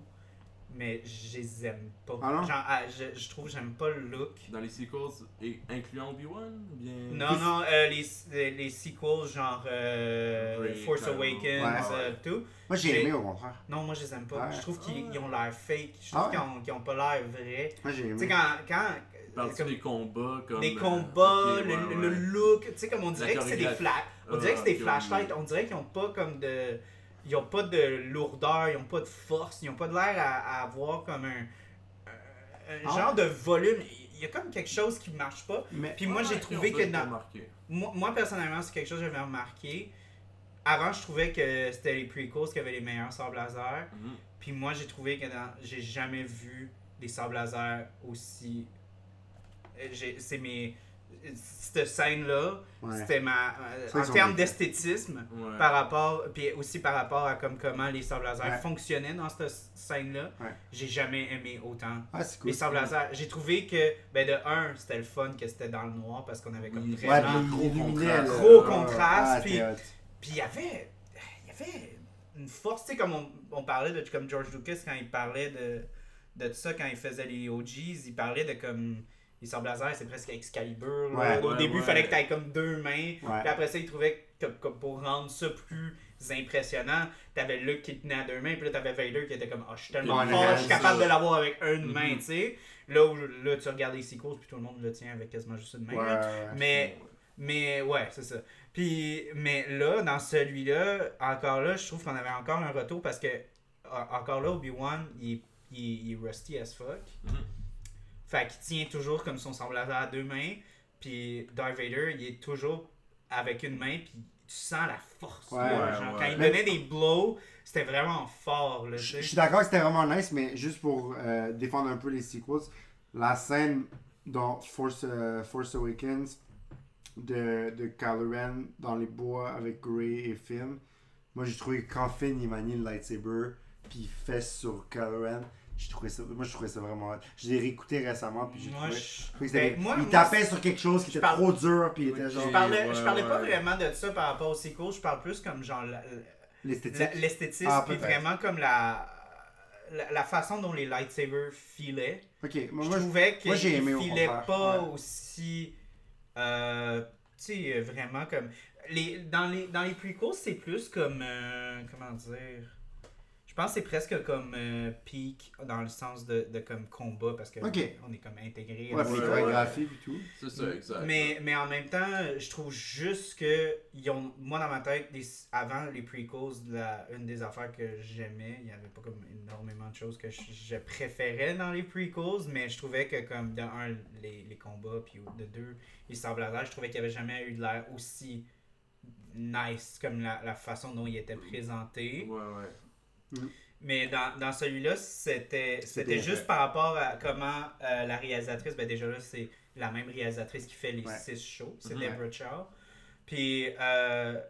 mais je les aime pas. Ah non? Genre, ah, je, je trouve que j'aime pas le look. Dans les sequels, et incluant Obi-Wan bien. Non, non, euh, les, les, les sequels, genre euh, Force. Awakens, Ouais. euh, tout. Moi, j'ai aimé au contraire. Non, moi, je les aime pas. Ouais. Je trouve qu'ils Ah. ont l'air fake. Je trouve Ah ouais? qu'ils ont, pas l'air vrai. Moi, j'ai Tu sais, aimé. quand. quand comme- des combats comme. des euh, combats, le, ouais, le ouais. look, tu sais, comme on dirait que c'est des flash. On dirait que c'est des ok, flashlights. On dirait qu'ils ont pas comme de. Ils ont pas de lourdeur, ils ont pas de force, ils ont pas de l'air à, à avoir comme un. un Ah. genre de volume. Il y a comme quelque chose qui marche pas. Mais Puis moi, Ouais, j'ai trouvé que dans. Moi, moi, personnellement, c'est quelque chose que j'avais remarqué. Avant, je trouvais que c'était les prequels qui avaient les meilleurs sables laser. Mhm. Puis moi, j'ai trouvé que dans... j'ai jamais vu des sables laser aussi. Euh, C'est mes. Cette scène-là, Ouais. c'était ma. euh, en termes d'esthétisme, Ouais. par rapport. Puis aussi par rapport à comme comment les sables laser Ouais. fonctionnaient dans cette scène-là, Ouais. j'ai jamais aimé autant. Ah, cool. Les sables laser, j'ai trouvé que, ben de un, c'était le fun que c'était dans le noir parce qu'on avait comme vraiment. gros contraste. Gros ah, contraste, ah, puis- il y avait. Il y avait une force, tu sais, comme on, on parlait de comme George Lucas quand il parlait de, de tout ça, quand il faisait les OGs, il parlait de comme. Les sables laser, c'est presque Excalibur. Ouais. Au Ouais, début, il ouais. fallait que tu aies comme deux mains. Ouais. Puis après ça, il trouvait que, que pour rendre ça plus impressionnant, t'avais Luke qui tenait à deux mains, puis là t'avais Vader qui était comme, ah, je suis tellement fort, je suis capable de l'avoir avec une Mhm. main, tu sais. Là, où, là, tu regardes les sequels, puis tout le monde le tient avec quasiment juste une main. Là. Mais, mais ouais, c'est ça. Puis, mais là, dans celui-là, encore là, je trouve qu'on avait encore un retour parce que, en- encore là, Obi-Wan, il, est- il, il est rusty as fuck. Mhm. Fait qu'il tient toujours comme son semblable à deux mains. Puis Darth Vader, il est toujours avec une main, puis tu sens la force. Ouais, là. ouais, Genre, ouais. Quand il Mais- donnait des blows, c'était vraiment fort. Là, Je suis d'accord que c'était vraiment nice, mais juste pour euh, défendre un peu les sequels, la scène dans Force, euh, Force Awakens de, de Kylo Ren dans les bois avec Grey et Finn, moi j'ai trouvé que quand Finn il manie le lightsaber, puis il fesse sur Kylo Ren, j'ai trouvé ça, moi je trouvais ça vraiment. Je l'ai réécouté récemment, puis j'ai trouvé, je- Ben, moi- il moi, tapait sur quelque chose qui était parle- trop dur, puis il était genre Je parlais, je Ouais, parlais pas ouais. vraiment de ça par rapport au sequel, je parle plus comme genre l'esthétique. l'esthétisme, Ah, puis vraiment comme la, la, la façon dont les lightsabers filaient. Ok, moi, je moi, trouvais moi, j'ai aimé qu'ils au filaient pas ouais. aussi. euh, tu sais, vraiment comme. Les, dans, les, dans les prequels, c'est plus comme. euh, comment dire? Pense que c'est presque comme euh, peak dans le sens de, de comme combat parce que on est comme intégré. ouais, ouais. chorégraphies et tout. C'est ça, exact. Mais, mais en même temps, je trouve juste que ils ont, moi dans ma tête, avant les prequels, la, une des affaires que j'aimais, il n'y avait pas comme énormément de choses que je, je préférais dans les prequels, mais je trouvais que comme de un, les, les combats, puis de deux, les sables je trouvais qu'il n'y avait jamais eu de l'air aussi nice comme la, la façon dont il était présenté. Ouais, ouais. Mais dans, dans celui-là, c'était juste vrai. par rapport à comment euh, la réalisatrice, ben déjà là, c'est la même réalisatrice qui fait les Ouais. six shows, c'est Mhm. Deborah Chow. Puis euh,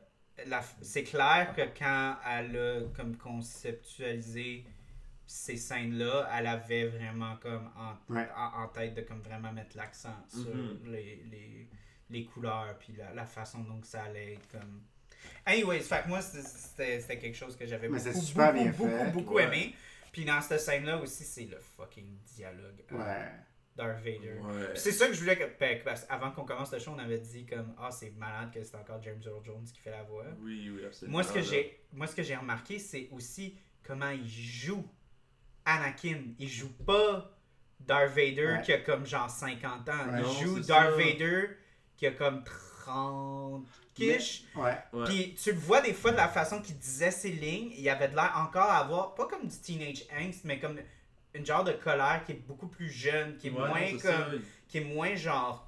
c'est clair que quand elle a comme conceptualisé ces scènes-là, elle avait vraiment comme en, Ouais. en, en tête de comme vraiment mettre l'accent sur Mhm. les, les, les couleurs puis la, la façon dont ça allait être comme... Anyways, fait que moi, c'était- quelque chose que j'avais Mais beaucoup, c'est super beaucoup, bien beaucoup, fait, beaucoup ouais. aimé. Puis dans cette scène-là aussi, c'est le fucking dialogue. euh, Ouais. Darth Vader. Ouais. C'est ça que je voulais que. ben, parce qu'avant qu'on commence le show, on avait dit comme Ah, c'est malade que c'est encore James Earl Jones qui fait la voix. Oui, oui, absolument. Moi, ce que j'ai moi ce que j'ai remarqué, c'est aussi comment il joue Anakin. Il joue pas Darth Vader Ouais. qui a comme genre 50 ans. Ouais. il Non, joue Darth ça. Vader qui a comme 30 quiche. Ouais. Ouais. Puis tu le vois des fois de la façon qu'il disait ses lignes, il avait de l'air encore à avoir, pas comme du teenage angst, mais comme une genre de colère qui est beaucoup plus jeune, qui est Ouais, moins non, comme ça. qui est moins genre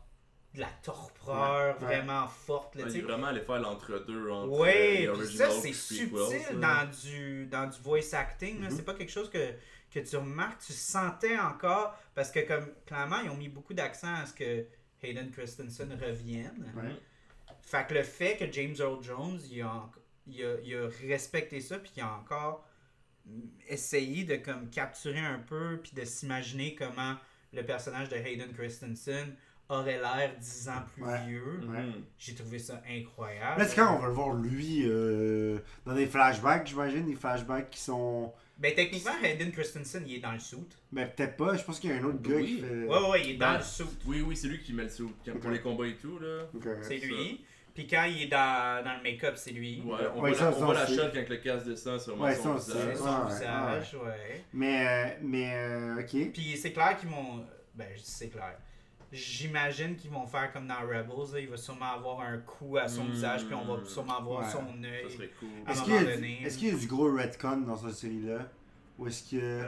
de la torpeur Ouais, ouais. vraiment forte. Là, Ouais, tu il est vraiment allé faire l'entre-deux entre euh, puis originals ça c'est subtil dans du, dans du voice acting. Mhm. C'est pas quelque chose que, que tu remarques, tu sentais encore, parce que comme clairement ils ont mis beaucoup d'accent à ce que Hayden Christensen revienne. Ouais. Fait que le fait que James Earl Jones, il a, il a, il a respecté ça, puis il a encore essayé de comme capturer un peu, puis de s'imaginer comment le personnage de Hayden Christensen aurait l'air 10 ans plus Ouais. vieux. Ouais. J'ai trouvé ça incroyable. Là, c'est quand on va le voir lui euh, dans des flashbacks, j'imagine, des flashbacks qui sont. Ben, techniquement, Hayden Christensen, il est dans le suit. Ben, peut-être pas, je pense qu'il y a un autre gars Oui. qui fait. Ouais, ouais, il est dans Ben, le suit. Oui, oui, c'est lui qui met le. Quand- Pour les combats et tout, là. C'est ça. lui. Puis quand il est dans, dans le make-up, c'est lui. Ouais, on Ouais, voit, ça, la, ça, voit shot quand le casque descend sur Ouais, son ça, visage. Son visage, ouais. Mais, euh, mais, euh, ok. Puis c'est clair qu'ils vont. Ben, je dis c'est clair. J'imagine qu'ils vont faire comme dans Rebels. là. Il va sûrement avoir un coup à son Hmm. visage, puis on va sûrement voir Ouais. son Ça œil. serait cool. À un Est-ce moment qu'il y, a donné. du- est-ce qu'il y a du gros retcon dans cette série-là? Ou est-ce que. Euh,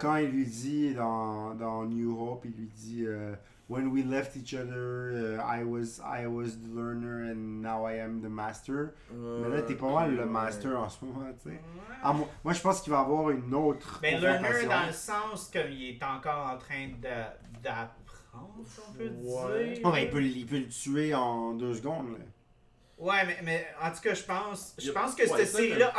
Quand il lui dit dans, dans New Hope, il lui dit euh, When we left each other, uh, I, was, I was the learner and now I am the master. Mais là, t'es pas mal le master en ce moment, tu sais. ouais. Ah, moi, moi, je pense qu'il va y avoir une autre. Ben, learner dans le sens comme il est encore en train de- d'apprendre, si on peut Ouais. dire. Oh, ben, il, peut, il peut le tuer en deux secondes. Là. Ouais, mais, mais en tout cas, je pense, je pense que ouais, cette série-là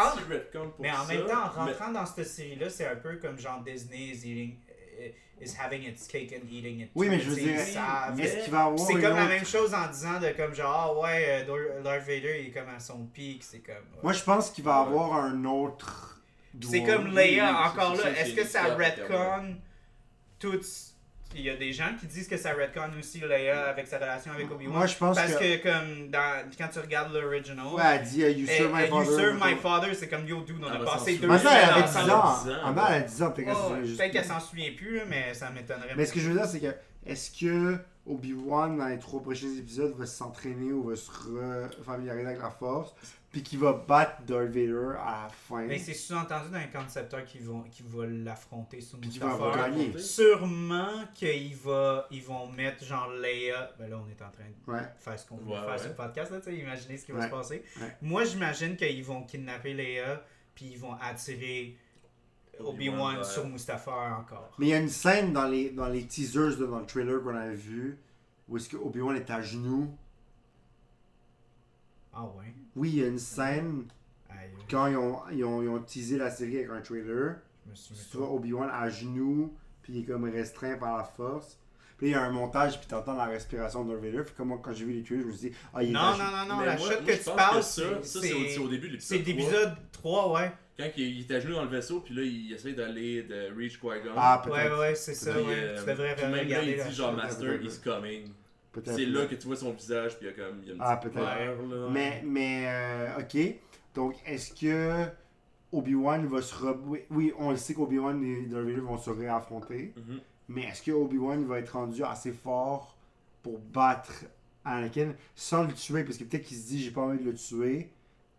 Mais en ça, même temps, en mais- rentrant dans cette série-là, c'est un peu comme genre Disney is eating eh, is having its cake and eating it. Oui, too. mais je veux dire. Est-ce qu'il va avoir C'est comme la même chose en disant de comme genre ah ouais euh, Darth Vader il est comme à son pic, c'est comme ouais. Moi, je pense qu'il va y Ouais. avoir un autre. c'est comme Leia encore là, est-ce que ça retcon il y a des gens qui disent que ça retcon aussi Leia avec sa relation avec Obi-Wan. Moi, je pense Parce que. que, comme dans, quand tu regardes l'original, Ouais, elle dit You serve my eh, father. you serve my father, c'est comme yo dude, on Ah, a bah, passé deux ça, elle avait 10 ensemble. ans. 10 ans, En bas, elle a 10 ans. Peut-être qu'elle s'en souvient plus, mais ça m'étonnerait. Mais ce que je veux dire, c'est que est-ce que Obi-Wan, dans les trois prochains épisodes, va s'entraîner ou va se familiariser avec la force, puis qu'il va battre Darth Vader à la fin, Mais c'est sous-entendu dans les concepteurs qui vont, qui vont l'affronter sur puis qu'il va gagner. Sûrement qu'ils va, ils vont mettre genre Leia. Ben là, on est en train de Ouais. faire ce qu'on veut Ouais, faire ouais. sur le podcast, là, tu sais, imaginez ce qui va Ouais. se passer. Ouais. Moi, j'imagine qu'ils vont kidnapper Leia, puis ils vont attirer Obi-Wan vers- sur Mustafar encore. Mais il y a une scène dans les, dans les teasers, dans le trailer qu'on avait vu, où est-ce que Obi-Wan est à genoux. Ah ouais? Oui, il y a une scène Aïe, quand ils ont, ils ont, ils ont teasé la série avec un trailer. Tu vois Obi-Wan à genoux, puis il est comme restreint par la force. Puis il y a un montage, puis t'entends la respiration de Vader. Puis comme moi, quand j'ai vu les trailers, je me suis dit, ah, il est Non, à non, genoux. non, non, la moi, que tu parles, ça, c'est- ça, c'est au- c'est au début de c'est l'épisode 3. l'épisode 3, ouais. Quand il, il est à genoux dans le vaisseau, puis là, il essaie d'aller de reach Qui-Gon. Ah, Ouais, peut-être. ouais, c'est ça, Puis, ouais. euh, Tu devrais puis même là, il dit genre. Master is coming. C'est là que tu vois son visage, puis il y a comme. Il y a une Ah, petite peut-être. Mais, mais euh, ok. Donc, est-ce que Obi-Wan va se. re- Oui, on le sait qu'Obi-Wan et Darth Vader vont se réaffronter. Mhm. Mais est-ce que Obi-Wan va être rendu assez fort pour battre Anakin sans le tuer? Parce que peut-être qu'il se dit j'ai pas envie de le tuer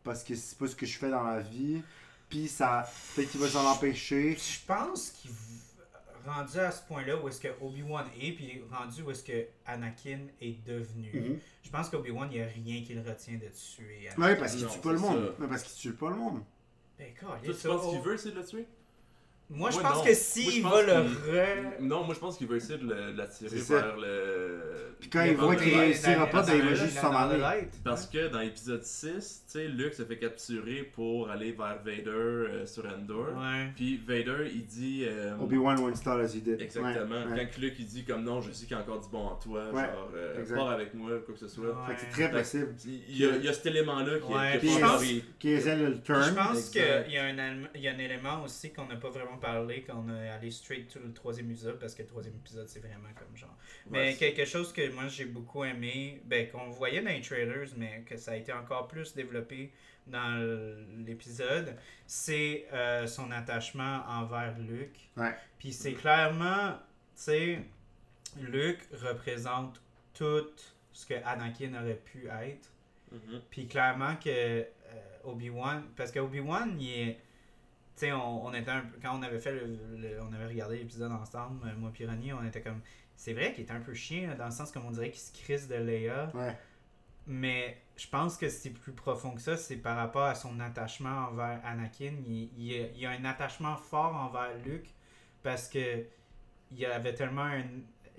parce que c'est pas ce que je fais dans la vie. Puis ça. Peut-être qu'il va s'en empêcher. Je pense qu'il rendu à ce point-là où est-ce que Obi-Wan est, puis rendu où est-ce que Anakin est devenu. Mhm. Je pense qu'Obi-Wan, il n'y a rien qui le retient de tuer Anakin. Ouais, parce qu'il tue pas le c'est monde. ça. Non, parce qu'il tue pas le monde. Ben, Toi, tu penses oh. qu'il veut essayer de le tuer? Moi, je pense non. que s'il va le re... Non, moi je pense qu'il veut essayer de le- de l'attirer C'est ça. vers le. Puis quand il voit qu'il vendredi. réussira pas, ben, il va juste s'en aller. Parce que dans l'épisode 6, tu sais, Luke se fait capturer pour aller vers Vader euh, sur Endor. Ouais. Puis Vader, il dit. euh, Obi-Wan won't start as he did. Exactement. Ouais, ouais. Quand Luke il dit comme non, je sais qu'il y a encore du bon en toi, Ouais, genre euh, exact. pars avec moi, quoi que ce soit. Ouais. Fait que c'est très possible Il y, a, il y a cet élément-là qui, Ouais, qui puis est je pas pense- nourri. le Puis turn. Je pense Exact. qu'il y, a un il y a un élément aussi qu'on n'a pas vraiment parlé, qu'on a allé straight to le troisième épisode, parce que le troisième épisode, c'est vraiment comme genre. Mais Ouais, quelque chose que moi j'ai beaucoup aimé, ben, qu'on voyait dans les trailers, mais que ça a été encore plus développé dans l'épisode, c'est euh, son attachement envers Luke. Ouais. Puis c'est clairement, tu sais, Luke représente tout ce que Anakin aurait pu être. Mhm. Puis clairement que euh, Obi-Wan, parce que Obi-Wan, il est. Tu sais, on, on était un quand on avait fait le, le- on avait regardé l'épisode ensemble, euh, moi et Ronnie, on était comme. C'est vrai qu'il est un peu chien, là, dans le sens comme on dirait qu'il se crisse de Leia. Ouais. Mais je pense que c'est plus profond que ça, c'est par rapport à son attachement envers Anakin. Il, il a un attachement fort envers Luke parce que il avait tellement un,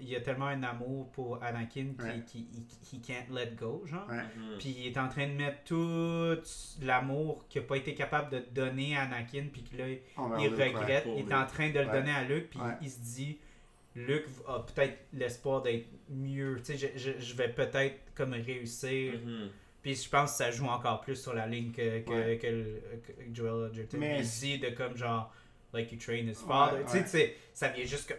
il a tellement un amour pour Anakin qu'il Ouais. qu'il- il- he can't let go, genre. Ouais. Mhm. Puis il est en train de mettre tout l'amour qu'il n'a pas été capable de donner à Anakin, puis que là, Envers il regrette. Il est en train de le Ouais. donner à Luke, puis Ouais. il se dit Luke a peut-être l'espoir d'être mieux. Tu sais, je, je, je vais peut-être comme réussir. Mhm. Puis je pense que ça joue encore plus sur la ligne que, que, Ouais. que, le- que Joel Edgerton. Mais- Il dit de comme genre, like you train his father. Ouais, Tu sais, ouais. tu sais, ça vient juste que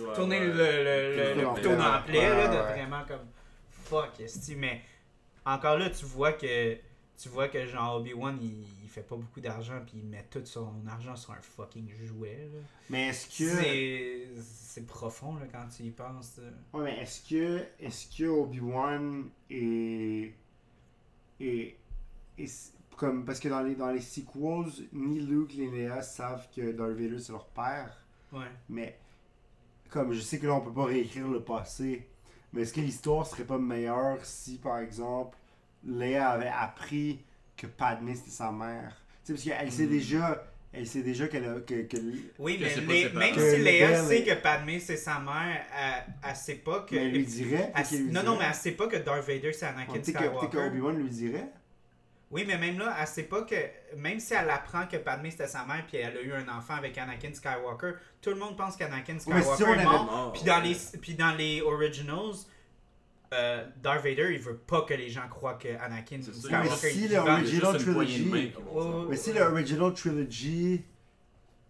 Ouais, tourner ouais. le, le, le, le couteau le dans la plaie. là, de ouais. vraiment comme fuck, esti. Mais encore là, tu vois que tu vois que genre Obi-Wan il, il fait pas beaucoup d'argent puis il met tout son argent sur un fucking jouet. là. Mais est-ce que. C'est c'est profond là, quand tu y penses. là. Ouais, mais est-ce que, est-ce que Obi-Wan est, est, est- comme parce que dans les dans les sequels, ni Luke ni Leia savent que Darth Vader c'est leur père, Ouais. mais comme je sais que là on peut pas réécrire le passé, mais est-ce que l'histoire serait pas meilleure si par exemple Leia avait appris que Padmé c'était sa mère, tu sais parce qu'elle sait Hmm. déjà, elle sait déjà qu'elle a- que, que Oui, Que mais pas même si Léa Belle sait que Padmé c'est sa mère, elle, elle sait pas que. mais elle lui dirait, elle- lui non, non, mais elle sait pas que Darth Vader c'est Anakin que, peut-être que Skywalker. Obi-Wan lui dirait. Oui, mais même là, elle sait pas que. Même si elle apprend que Padmé c'était sa mère puis elle a eu un enfant avec Anakin Skywalker, tout le monde pense qu'Anakin Ouais, mais si Skywalker on est mort. Mort, Puis dans, ouais. les, puis dans les originals, euh, Darth Vader il veut pas que les gens croient que Anakin Skywalker mais si le original trilogy- main. Mais si le original trilogy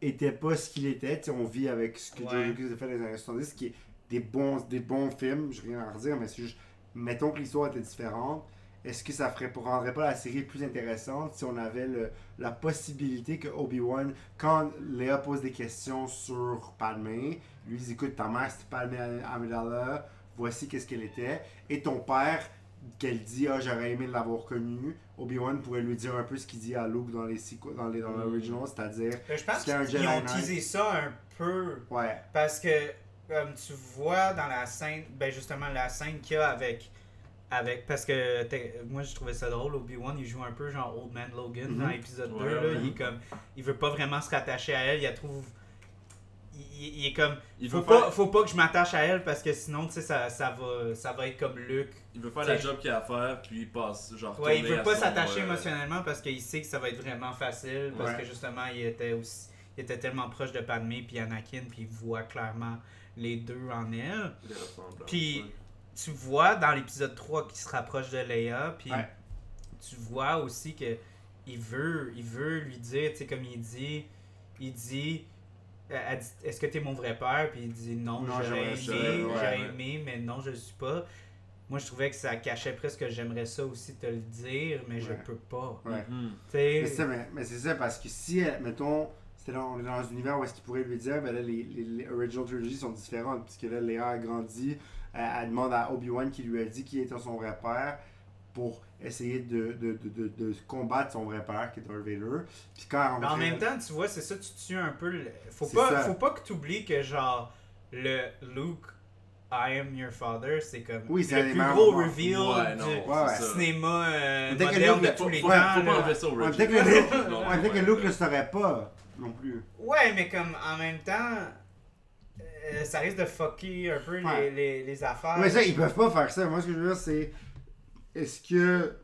était pas ce qu'il était, tu sais, on vit avec ce que Ouais. George Lucas a fait dans les années 70, qui est des bons, des bons films, je rien à redire, mais c'est juste, mettons que l'histoire était différente, est-ce que ça ferait, rendrait pas la série plus intéressante si on avait le- la possibilité que Obi-Wan, quand Léa pose des questions sur Padmé, lui dit écoute, ta mère c'était Padmé Amidala, voici qu'est-ce qu'elle était, et ton père, qu'elle dit ah j'aurais aimé l'avoir connu, Obi-Wan pourrait lui dire un peu ce qu'il dit à Luke dans les dans les dans Mm. l'original, c'est-à-dire Euh, Je pense qu'ils Jedi ont teasé ça un peu. ouais, Parce que, comme tu vois dans la scène, ben justement, la scène qu'il y a avec. Avec parce que moi, je trouvais ça drôle. Obi-Wan, il joue un peu genre Old Man Logan Mhm. dans l'épisode Ouais, 2. là. ouais. Il, est comme, il veut pas vraiment se rattacher à elle. Il la trouve. Il, il est comme. Il Faut pas, faire, faut pas que je m'attache à elle parce que sinon, tu sais, ça, ça, va, ça va être comme Luke. il veut faire T'sais- la job qu'il a à faire, puis il passe, genre, Ouais, il veut pas s'attacher euh, émotionnellement parce qu'il sait que ça va être vraiment facile. Parce Ouais. que justement, il était aussi. Il était tellement proche de Padmé puis Anakin, puis il voit clairement les deux en elle. Puis- ouais. Tu vois dans l'épisode 3 qu'il se rapproche de Leia, puis Ouais. tu vois aussi que il veut, il veut lui dire, tu sais, comme il dit, il dit, euh, est-ce que t'es mon vrai père? Puis il dit, non, Non, j'aurais aimé, ouais, ouais. aimé, mais non, je le suis pas. Moi, je trouvais que ça cachait presque que j'aimerais ça aussi te le dire, mais je peux pas. ouais. Tu sais, Mais c'est ça, mais, mais c'est ça, parce que si, mettons, c'était dans, on est dans un univers où est-ce qu'il pourrait lui dire, ben là, les, les, les original trilogies sont différentes, puisque là, Léa a grandi, elle, elle demande à Obi-Wan qui lui a dit qui était son vrai père pour essayer de, de, de, de, de combattre son vrai père, qui est Darth Vader. Puis quand Mais en même temps, tu vois, c'est ça, tu tues un peu. le- Faut pas, ça. faut pas que tu oublies que, genre, le Luke, I am your father, c'est comme Oui, le plus gros moments. reveal Ouais, du Ouais, cinéma euh, Dès moderne de tous les temps. faut pas enlever ça dirait que Luke. Luke le saurait pas, non plus. Ouais, mais comme en même temps, euh, ça risque de fucker un peu les, Ouais. les, les affaires. Mais ça, ils peuvent pas faire ça. Moi, ce que je veux dire, c'est. Est-ce que.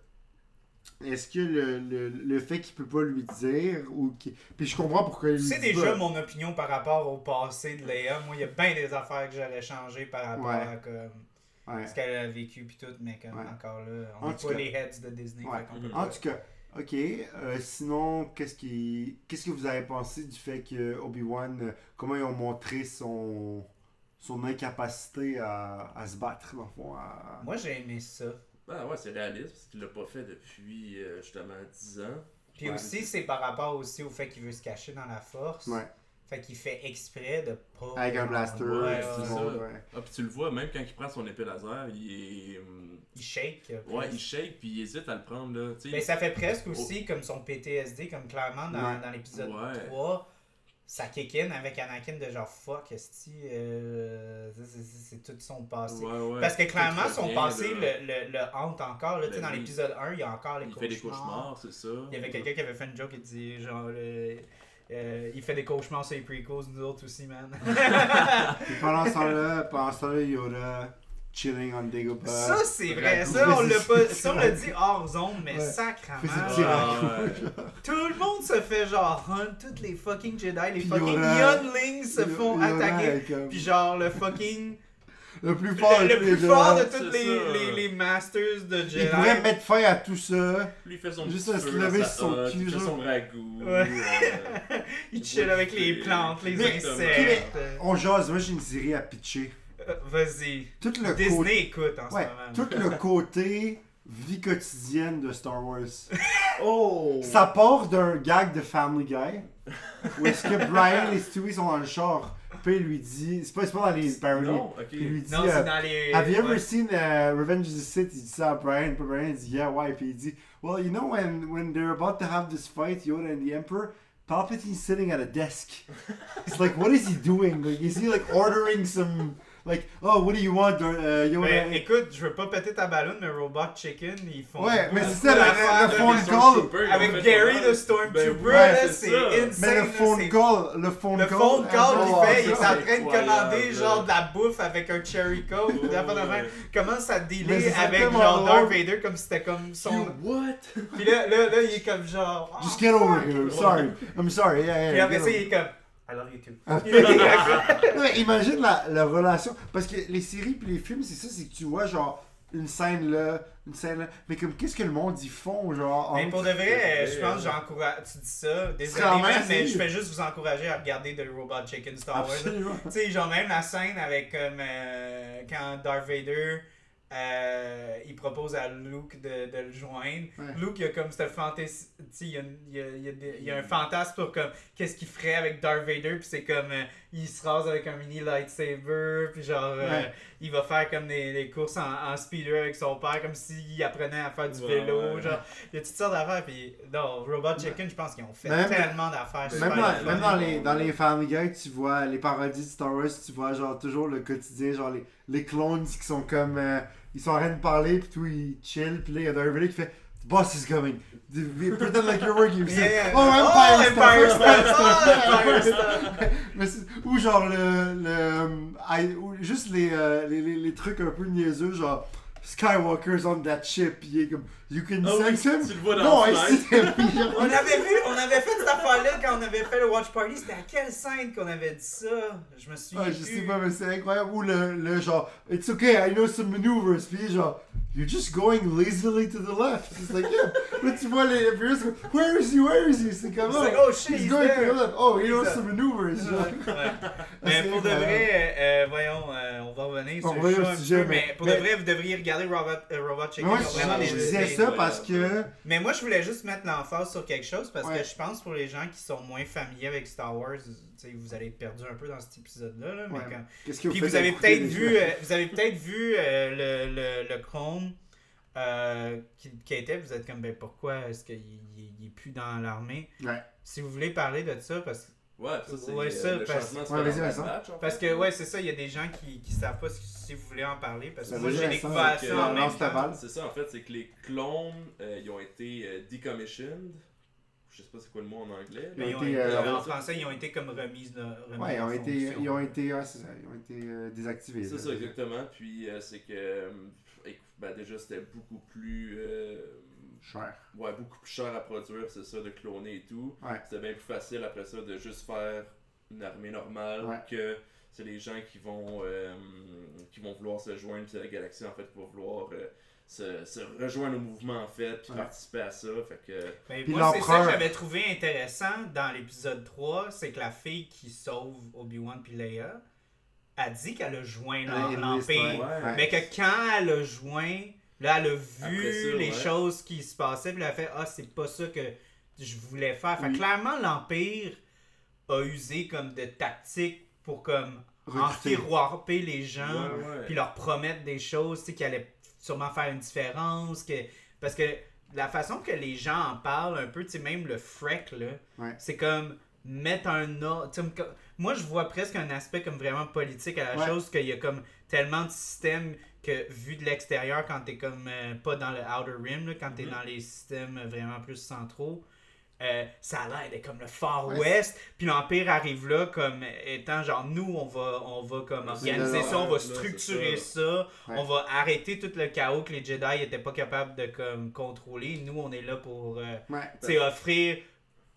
Est-ce que le, le, le fait qu'il peut pas lui dire ou Puis je comprends pourquoi il dit déjà pas. mon opinion par rapport au passé de Léa. Moi, il y a bien des affaires que j'aurais changé par rapport Ouais. à comme, Ouais. ce qu'elle a vécu puis tout, mais comme Ouais. encore là, on tout pas cas- les heads de Disney. Ouais. En tout cas, ok. euh, sinon, qu'est-ce qui, qu'est-ce que vous avez pensé du fait que Obi-Wan, euh, comment ils ont montré son, son incapacité à, à se battre, dans le fond, à- Moi, j'ai aimé ça. Ah ouais, c'est réaliste, parce qu'il l'a pas fait depuis euh, justement 10 ans. Puis Ouais. aussi, c'est par rapport aussi au fait qu'il veut se cacher dans la force. Ouais. Fait qu'il fait exprès de pas. Avec un blaster, Ouais, ouais, ouais, c'est ça. ouais. Ah, puis tu le vois, même quand il prend son épée laser, il est. hum, Il shake. euh, Ouais, presque. il shake, puis il hésite à le prendre, là. Mais ça fait presque aussi comme son PTSD, comme clairement dans, Ouais. dans l'épisode Ouais. 3. Ça kick in avec Anakin de genre fuck, esti, euh, c'est- tout son passé. Ouais, ouais. Parce que clairement, son passé le, le, le hante encore. Là, tu sais, Ben dans oui. l'épisode 1, il y a encore les Il cauchemars. fait des cauchemars, c'est ça. Il y avait quelqu'un qui avait fait une joke qui dit genre. euh, euh, il fait des cauchemars sur les prequels, nous autres aussi, man. Pendant ce temps-là, pendant ce temps-là, Yoda chilling on Dagobah. Ça, c'est vrai. Ça, on l'a pas. Ça, on l'a dit hors zone, mais Ouais. sacrament. Ah. Tout le monde se fait genre hunt, tous les fucking Jedi, les Puis fucking Yoda- younglings se font Yoda attaquer. Puis genre le fucking. Le plus fort, le, de le tous les plus fort de tous les, les, les masters de Jedi. Il pourrait mettre fin à tout ça. Lui, il fait son Juste se lever sur son cul, Il fait son ragoût. Ouais. euh, Il chill avec les plantes, les Mais- insectes. On jase, moi j'ai une série à pitcher. Euh, Vas-y. Tout le Disney côté. écoute en Ouais, ce moment. tout le côté vie quotidienne de Star Wars. Oh! Ça part d'un gag de Family Guy. Où est-ce que Brian et Stewie sont dans le char. Puis il lui dit. C'est pas, c'est pas dans les parodies. Non, ok. Il lui dit. Non, euh, c'est dans les. Have you ever ouais. seen uh, Revenge of the Sith? Il dit ça à Brian. Puis Brian dit Yeah, why? Puis il dit Well, you know, when, when they're about to have this fight, Yoda and the Emperor, Palpatine's sitting at a desk. It's like, what is he doing? Like, is he like ordering some. Like, oh, what do you want, uh? Mais écoute, je veux pas péter ta ballonne, mais Robot Chicken, ils font. Ouais, mais c'est ça, le- le de- phone de- call. Avec Gary the Stormtrooper, Ben là, c'est ça. insane. Mais le phone call, le phone Le call. phone call oh, qu'il fait, il est ça, en train de commander genre de la bouffe avec un cherry coke, de à Mais dealer c'est avec genre Darth. Vader comme si c'était comme son. What? Puis là, là, là, il est comme genre. Just oh, get over here. Sorry. I'm sorry. Yeah, yeah, Puis après ça, il est comme. I love you too. Ah. Non, mais imagine la, la relation. Parce que les séries puis les films, c'est ça, c'est que tu vois genre une scène là, une scène là. Mais comme qu'est-ce que le monde y font, genre. Mais pour de vrai, je pense que j'encourage. Tu dis ça, désolé, mais je fais juste vous encourager à regarder The Robot Chicken Star Wars. Absolument. Tu sais, genre même la scène avec comme euh, quand Darth Vader euh, il propose à Luke de, de le joindre. Ouais. Luke il a comme cette sais, il y a, il y a- il y a des- il y a un fantasme pour comme qu'est-ce qu'il ferait avec Darth Vader puis c'est comme euh, il se rase avec un mini lightsaber puis genre euh, il va faire comme des, des courses en, en speeder avec son père comme s'il apprenait à faire du Ouais, vélo ouais. genre il y a toutes sortes d'affaires puis non Robot Chicken je pense qu'ils ont fait Même- tellement d'affaires Même dans, fun. même dans les, dans les Family Guy, tu vois les parodies de Star Wars, tu vois genre toujours le quotidien, genre les, les clones qui sont comme. Ils sont en train de parler, puis tout, ils chill, puis là, il y a Darth Vader qui fait The boss is coming. Pretend like you're working. C'est, Yeah. Oh, Empire Oh, Empire stuff, stuff, oh. Mais ou genre le, le I- ou juste les, euh, les, les, les trucs un peu niaiseux genre Skywalker's on that ship puis il est comme you can oui, sense him? tu le vois dans non On avait vu, on avait fait cette affaire-là quand on avait fait le Watch Party. C'était à quelle scène qu'on avait dit ça? Je me souviens Ah, je plus. sais pas, mais c'est incroyable. Ou le, le genre, it's okay, I know some maneuvers. Puis genre, you're just going lazily to the left. It's like, yeah. Là, tu vois les comme, where is he, where is he? C'est comme, like, oh shit, he's he's going there. to the left. Oh, he knows some maneuvers. genre. Ouais. Mais pour de vrai, euh, voyons, euh, on va revenir sur le show un sujet, peu, mais, mais- pour mais- de vrai, vous devriez regarder Robot, euh, Robot Chicken. Moi, vraiment je, des- parce que. Mais moi, je voulais juste mettre l'emphase sur quelque chose parce Ouais. que je pense pour les gens qui sont moins familiers avec Star Wars, vous allez être perdu un peu dans cet épisode-là. là, Ouais. quand- que Puis faites vous avez peut-être vu, euh, vous avez peut-être vu euh, le, le, le clone euh, qui, qui était, vous êtes comme ben pourquoi est-ce qu'il il, il est plus dans l'armée? Ouais. Si vous voulez parler de ça parce que Ouais, ça c'est Ouais, euh, ça, le parce- changement de Ouais, vas-y, en parce fait. que ouais c'est ça, il y a des gens qui qui savent pas si, vous voulez en parler parce que Ben, moi j'ai découvert ça euh, en même temps. C'est ça, en fait, c'est que les clones, euh, ils ont été euh, decommissioned. Je sais pas c'est quoi le mot en anglais. Mais ils ont été, été- euh, en français, ils ont été comme remis, de, remis Ouais, ils ont été, ils ont été, ouais, c'est ça, ils ont été euh, désactivés. C'est ça, exactement. Puis euh, c'est que, euh, écoute, ben, déjà, c'était beaucoup plus. Cher. ouais, beaucoup plus cher à produire, c'est ça, de cloner et tout. Ouais. C'était bien plus facile après ça de juste faire une armée normale Ouais. que c'est les gens qui vont, euh, qui vont vouloir se joindre, puis c'est la galaxie en fait, qui va vouloir euh, se, se rejoindre au mouvement en fait, puis Ouais. participer à ça. Fait que. Puis moi, c'est ça que j'avais trouvé intéressant dans l'épisode 3, c'est que la fille qui sauve Obi-Wan puis Leia a dit qu'elle a joint Ouais, l'Empire. ouais. Mais que quand elle a joint, là, elle a vu ça, les ouais. choses qui se passaient, puis elle a fait Ah, c'est pas ça que je voulais faire. Fait que Oui. clairement, l'Empire a usé comme de tactiques pour comme Recruter. enfiroiper les gens puis leur promettre des choses tu sais, qui allaient sûrement faire une différence. Que... Parce que la façon que les gens en parlent un peu, tu sais, même le freak, là, Ouais. c'est comme mettre un ordre. Moi, je vois presque un aspect comme vraiment politique à la Ouais. chose, qu'il y a comme tellement de systèmes que vu de l'extérieur, quand t'es comme euh, pas dans le Outer Rim, là, quand t'es Mhm. dans les systèmes vraiment plus centraux, euh, ça a l'air d'être comme le Far Ouais, West, puis l'Empire arrive là comme étant genre nous on va on va comme organiser ça, on va structurer ça. ça, Ouais. on va arrêter tout le chaos que les Jedi étaient pas capables de comme contrôler. Nous on est là pour euh, Ouais. offrir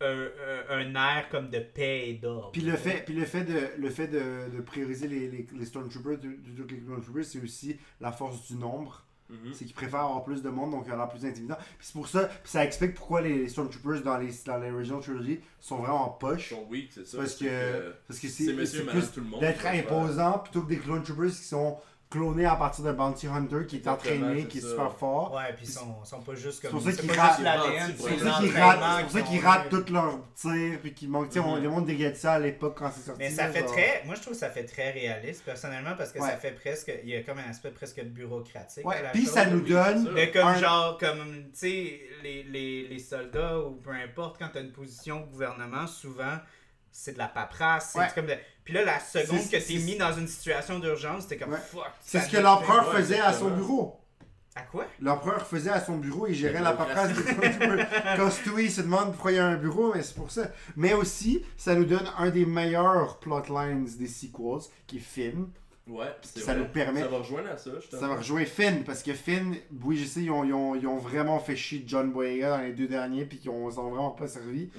un, air comme de paix et d'ordre. Puis le fait, puis le fait, de, le fait de, de prioriser les, les, les Stormtroopers, de, de, les Stormtroopers, c'est aussi la force du nombre. Mhm. C'est qu'ils préfèrent avoir plus de monde, donc il a l'air plus intimidant. Puis c'est pour ça, puis ça explique pourquoi les Stormtroopers dans les, dans les Original Trilogy sont vraiment en Ils poche. sont weak, c'est ça. Parce c'est que, parce que c'est c'est plus tout le monde. d'être imposant plutôt que des Clone Troopers qui sont clonés à partir d'un Bounty Hunter qui est Exactement, entraîné, qui est ça. super fort. Ouais, puis ils sont, sont pas juste C'est comme. pour ça qu'ils pas ratent- juste l'ADN, C'est C'est c'est pour ça qu'ils ratent, c'est pour ça qu'ils ratent tous leurs tirs, puis qu'ils manquent. Tu sais, on le monde déguette ça à l'époque quand c'est sorti. Mais ça fait genre. très. Moi, je trouve que ça fait très réaliste, personnellement, parce que Ouais. ça fait presque. Il y a comme un aspect presque bureaucratique. Ouais, la puis chose. ça nous donne. c'est De comme un- genre, comme, tu sais, les, les, les soldats ou peu importe, quand t'as une position au gouvernement, souvent, c'est de la paperasse. c'est Ouais. comme de- Puis là, la seconde que t'es c'est- mis dans une situation d'urgence, t'es comme Ouais. fuck. C'est ce que l'empereur faisait à son bureau. À quoi? L'empereur faisait à son bureau, il gérait La paperasse des. Quand Stewie se demande pourquoi il y a un bureau, mais c'est pour ça. Mais aussi, ça nous donne un des meilleurs plotlines des sequels, qui est Finn. Ouais, c'est Ça vrai. nous permet- Ça va rejoindre à ça, je Ça va rejoindre Finn, parce que Finn, oui, je sais, ils ont, ils ont, ils ont vraiment fait chier John Boyega dans les deux derniers, puis qu'ils ont- ils ont vraiment pas servi.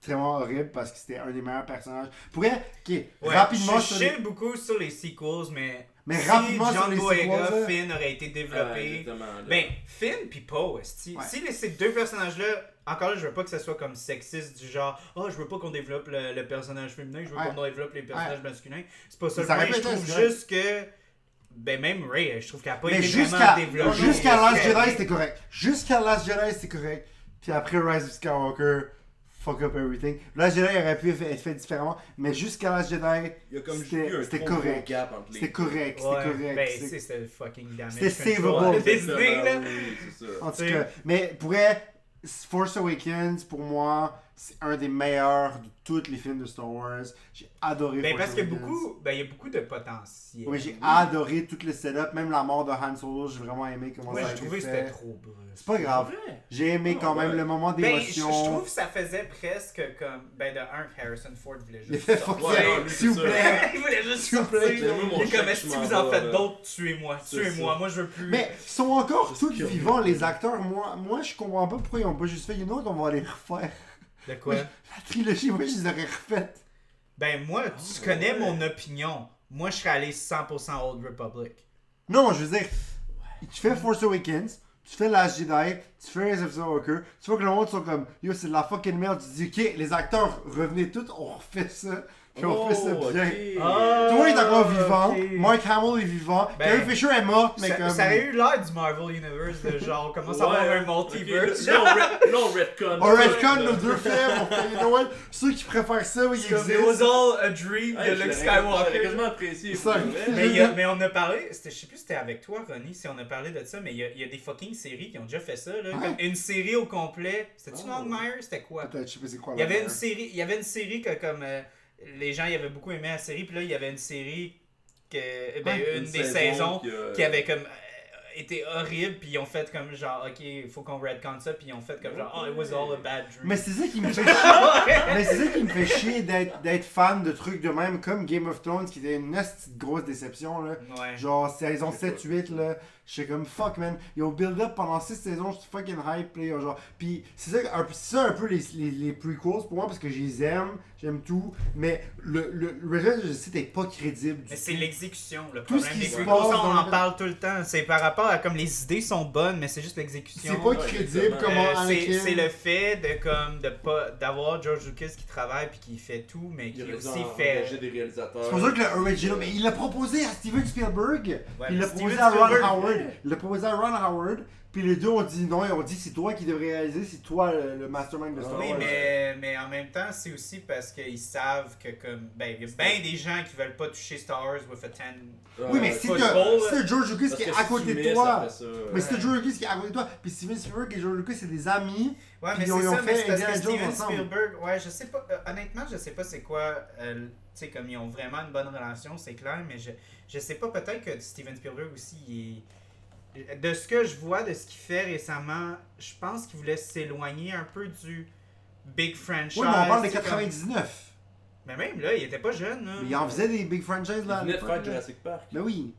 Mhm. Vraiment horrible, parce que c'était un des meilleurs personnages. Pourrait, ok, Ouais, rapidement je sur les- chill beaucoup sur les sequels, mais. Mais si rapidement sur John les Boyega, sequels, là. Finn aurait été développé. exactement, là. Ben, Finn puis Poe. Ouais. si les, ces deux personnages-là, encore là, je veux pas que ça soit comme sexiste du genre, oh, je veux pas qu'on développe le, le personnage féminin, je veux Ouais. qu'on développe les personnages masculins. C'est pas ça Mais le ça aurait Je trouve c'est juste que, ben, même Ray, je trouve qu'elle a pas Mais été jusqu'à vraiment développée. jusqu'à Last Jedi, c'était correct. Jusqu'à Last Jedi, c'était correct. Puis après Rise of Skywalker, fuck up everything. Last Jedi aurait pu être fait différemment, mais jusqu'à Last Jedi, c'était- correct. c'était correct, c'était Ouais, correct. Ben, c'était- c'est c'était fucking damage. Savable. Disney, là. En tout cas, mais pour Force Awakens, pour moi, c'est un des meilleurs de tous les films de Star Wars. J'ai adoré Ben, Force parce qu'il y a Awakens. beaucoup, ben, il y a beaucoup de potentiel. Oui, j'ai adoré tout le setup, même la mort de Han Solo, j'ai vraiment aimé comment Moi, ça a j'ai été trouvé que fait. c'était trop brusque. C'est pas grave. vrai? J'ai aimé quand même ouais. le moment Ben, je, je d'émotion. trouve que ça faisait presque comme. Ben, de un, Harrison Ford voulait juste. Ouais, s'il vous plaît. il voulait juste S'il vous plaît. Il est comme, si je vous en faites d'autres, tuez-moi. Tuez-moi. Moi, je veux plus. Mais ils sont encore tous vivants, les acteurs. Moi, moi, je comprends pas pourquoi ils ont pas juste fait une autre, on va les refaire. De quoi? La trilogie, moi, je les aurais refaites. Ben, moi, tu Oh, connais ouais. mon opinion. Moi, je serais allé 100% Old Republic. Non, je veux dire, tu fais Force Awakens, tu fais Last Jedi, tu fais Rise of Skywalker, tu vois que le monde sont comme, yo, c'est de la fucking merde. Tu dis, ok, les acteurs, revenez tous, on refait ça, puis on fait ça Oh, bien. ok. Ah. Toi, il est encore vivant, ok. Mark Hamill est vivant, Ben, Carrie Fisher est morte, mais Ça, comme. ça aurait eu l'air du Marvel Universe, de genre, on commence à avoir un multiverse. ok, Là, là, on redcon. On redcon nos deux films, on fait, what, ceux qui préfèrent ça, oui, ils Comme, It was existent. all a dream de Luke Skywalker. quasiment apprécié. Ça. Mais, il y a- mais on a parlé, je sais plus si c'était avec toi, Ronnie, si on a parlé de ça, mais il y a, il y a des fucking séries qui ont déjà fait ça. Une série au complet. C'était-tu Oh. Longmire C'était quoi? Peut-être, je sais pas c'est quoi Il y avait une série, il y avait une série que comme euh, les gens y avaient beaucoup aimé la série, puis là il y avait une série que eh ben, Ouais, une, des saison saisons qui a- qui avait comme euh, été horrible, puis ils ont fait comme genre ok, il faut qu'on redcon ça, puis ils ont fait comme genre oh it was all a bad dream. Mais c'est ça qui me fait chier. Mais c'est ça qui me fait chier d'être d'être fan de trucs de même comme Game of Thrones qui était une petite grosse déception là. ouais. Genre saison 7-8 là, j'étais comme fuck man, ils ont build up pendant 6 saisons, j'étais fucking hype là, genre. Puis c'est ça, un, peu- c'est ça un peu les, les, les prequels pour moi parce que je les aime, j'aime tout, mais le, le, le reste du site est pas crédible du Mais c'est tout. l'exécution, le Tout ce problème qui des se passe on en le- parle tout le temps. C'est par rapport à comme les idées sont bonnes, mais c'est juste l'exécution. C'est pas Ouais, crédible exactement. comment Euh, c'est le fait de comme de pas d'avoir George Lucas qui travaille puis qui fait tout mais qui aussi fait engager des réalisateurs. C'est pour ça que le original, mais il l'a proposé à Steven Spielberg. Ouais, il l'a Steven proposé à Ron Spielberg- Howard. Il l'a proposé à Ron Howard. Puis les deux ont dit non, ils ont dit c'est toi qui devrais réaliser, c'est toi le, le mastermind de Star Ah Oui, Wars. mais, mais en même temps, c'est aussi parce qu'ils savent que comme ben il y a bien des gens qui veulent pas toucher Star Wars with a 10 Oui, mais bol, si t'as George Lucas qui est que à côté de toi, mais si t'as Ouais. George Lucas qui est à côté de toi, puis Steven Spielberg et George Lucas c'est des amis. Ouais, mais ils ont- c'est ça, mais fait c'est parce que Steven ensemble. Spielberg, ouais, je sais pas, euh, honnêtement, je sais pas c'est quoi, euh, tu sais, comme ils ont vraiment une bonne relation, c'est clair, mais je, je sais pas, peut-être que Steven Spielberg aussi, il est- de ce que je vois de ce qu'il fait récemment, je pense qu'il voulait s'éloigner un peu du, big franchise. Oui, mais on parle de c'est comme- 99. Mais même là, il était pas jeune. Là. Mais il en faisait des big franchises Il là. à venait de faire. Jurassic Park. Mais oui.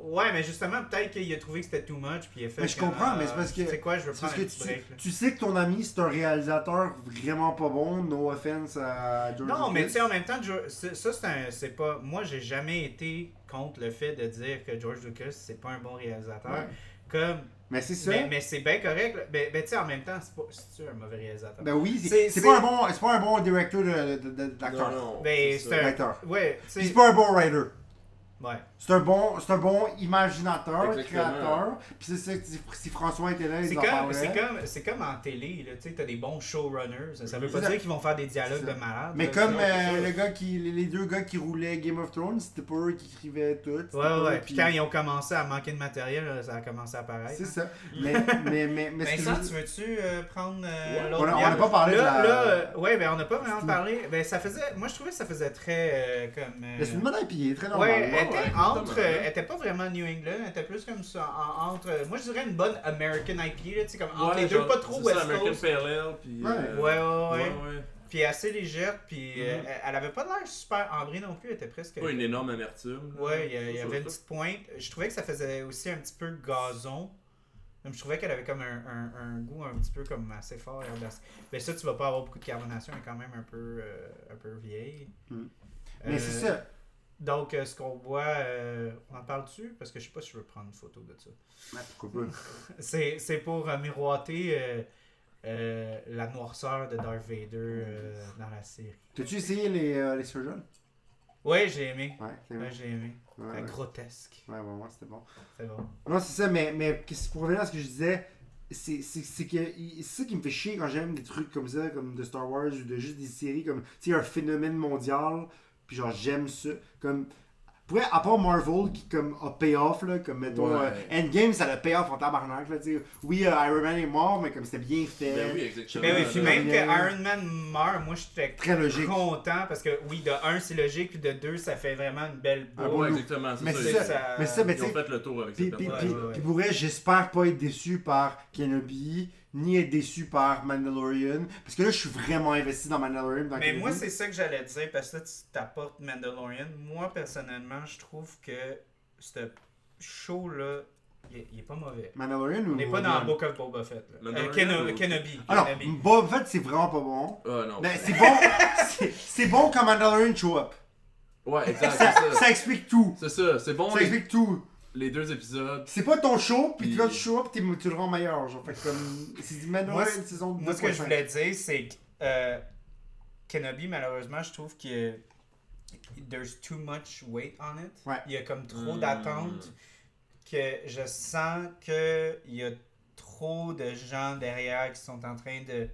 Ouais, mais justement, peut-être qu'il a trouvé que c'était too much, puis il a fait. Mais je comprends, mais ah, c'est parce que- Tu sais quoi, je veux C'est parce prendre que un petit tu, break. là. tu sais que ton ami c'est un réalisateur vraiment pas bon, no offense à George Non, mais tu sais, en même temps, c'est- ça, c'est un. C'est pas. Moi, j'ai jamais été contre le fait de dire que George Lucas, c'est pas un bon réalisateur. Ouais. Comme. Mais c'est ça. Mais, mais c'est bien correct. là. Ben, ben, tu sais, en même temps, c'est pas. C'est un mauvais réalisateur? Ben oui, c'est pas un bon, c'est pas un bon directeur de, de, de- d'acteur. Non, non. Ben, c'est un. D'acteur. Ouais, c'est pas un bon writer. Ouais. C'est un bon, c'est un bon imaginateur, Exactement. créateur. Puis c'est ça, si, si François était là, il C'est en comme, c'est, comme, c'est comme en télé, là, tu sais, t'as des bons showrunners. Ça veut C'est pas ça. dire qu'ils vont faire des dialogues de ça. malade. Mais là. comme euh, ça. le gars qui, les, deux gars qui roulaient Game of Thrones, c'était pas eux qui écrivaient tout. Ouais, ouais. Puis quand ils ont commencé à manquer de matériel, là, ça a commencé à apparaître. C'est hein. ça. Mais, mais, mais, mais Vincent, je- tu veux-tu euh, prendre euh, Ouais. l'autre On n'a pas parlé là, de la- Là, euh, ouais, ben on n'a pas vraiment parlé. Ben ça faisait... Moi, je trouvais que ça faisait très euh, comme... euh, Mais c'est une bonne IPA, très normal. Ouais, entre... euh, elle était pas vraiment New England, elle était plus comme ça, en- entre... Moi, je dirais une bonne American IPA, là, tu sais, comme entre Ouais, les deux, pas trop c'est West ça, American Coast. Pale Ale, puis... Ouais. euh, Ouais, ouais, ouais. ouais. Puis assez légère, puis euh, Mhm. elle- elle avait pas l'air super ambrée non plus, elle était presque... Pas une énorme amertume. Ouais, il y, avait une petite pointe. Je trouvais que ça faisait aussi un petit peu gazon. Même je trouvais qu'elle avait comme un, un, un goût un petit peu comme assez fort. Mais ça, tu vas pas avoir beaucoup de carbonation, elle est quand même un peu, euh, un peu vieille. Mm. Euh, Mais c'est ça. Donc, euh, ce qu'on boit, euh, on en parle dessus Parce que je sais pas si je veux prendre une photo de ça. Ouais, pourquoi pas. C'est pour euh, miroiter euh, la noirceur de Darth Vader dans la série. T'as-tu essayé les, les surgeons? Ouais, j'ai aimé. Ouais, c'est Ouais, bon. j'ai aimé. Ouais, ouais. grotesque. Ouais, ouais, ouais, c'était bon. C'est bon. Non, c'est ça, mais, mais pour revenir à ce que je disais, c'est que ça qui me fait chier quand j'aime des trucs comme ça, comme de Star Wars ou de juste des séries comme, tu sais, un phénomène mondial, puis genre j'aime ça. Comme, pour vrai, à part Marvel qui comme a pay-off, là, comme mettons, Ouais. euh, Endgame, ça a pay-off en tabarnak, là, tu sais. Oui, euh, Iron Man est mort, mais comme c'était bien fait. Ben oui, exactement. Mais oui, puis même que. Iron Man meurt, moi j'étais Très logique. content parce que oui, de un c'est logique, puis de deux ça fait vraiment une belle Un boule. bon Ouais, look. exactement. Mais ça, ça, ça- mais ça, mais tu fait le tour avec Puis, puis, puis, ouais, j'espère pas être déçu par Kenobi, ni être déçu par Mandalorian. Parce que là, je suis vraiment investi dans Mandalorian. dans Mais Kenobi. moi c'est ça que j'allais dire parce que là tu t'apportes Mandalorian. Moi personnellement, je trouve que ce show là, il est, pas mauvais. Mandalorian ou. On n'est pas dans Book of Boba Fett. Là. Euh, Mandalorian Keno- ou- Kenobi. Alors, Kenobi. Boba Fett, c'est vraiment pas bon. Ah non. Mais c'est bon, c'est- bon quand Mandalorian show up. Ouais, exact, Ça, c'est ça. ça explique tout. C'est ça, c'est bon Ça explique tout. Les deux épisodes. C'est pas ton show, puis Puis- quand tu show t'es- tu le rends meilleur. Genre, fait comme. C'est du Moi, c'est- saison Moi, ce que je 2.5. voulais dire, c'est que euh, Kenobi, malheureusement, je trouve que there's too much weight on it. Ouais. Il y a comme trop Hmm. d'attentes que je sens que il y a trop de gens derrière qui sont en train de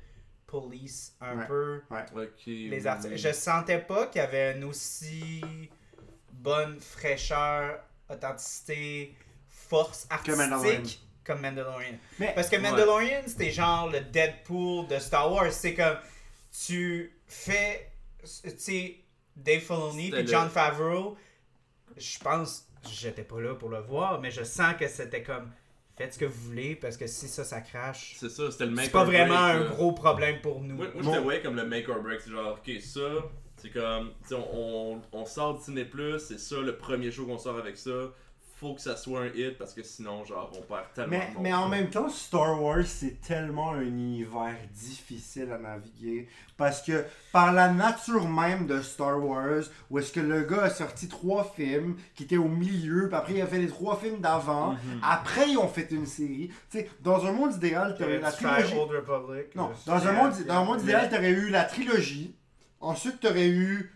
police un Ouais. peu Ok. les oui. artistes. Je sentais pas qu'il y avait une aussi bonne fraîcheur, authenticité, force Que Mandalorian. artistique comme Mandalorian. Mais- Parce que Mandalorian, c'était genre le Deadpool de Star Wars. C'est comme tu fais, tu sais, Dave Filoni le- John Favreau. Je pense, j'étais pas là pour le voir, mais je sens que c'était comme faites ce que vous voulez parce que si ça, ça crache. C'est ça, c'était le make C'est pas or break, vraiment un là. gros problème pour nous. Moi, moi Mon- j'étais ouais comme le make or break. C'est genre, ok, ça, c'est comme, tu sais, on, on, on sort Disney Plus, c'est ça le premier show qu'on sort avec ça. Faut que ça soit un hit parce que sinon, genre, on perd tellement Mais, de monde. mais en même temps, Star Wars, c'est tellement un univers difficile à naviguer. Parce que par la nature même de Star Wars, où est-ce que le gars a sorti trois films qui étaient au milieu, puis après il a fait les trois films d'avant, Mhm. après ils ont fait une série. Tu sais, dans un monde idéal, tu Tu la trilogie. Old Republic. Non, euh, dans un yeah, monde, dans un monde idéal, tu aurais eu la trilogie. Ensuite, tu aurais eu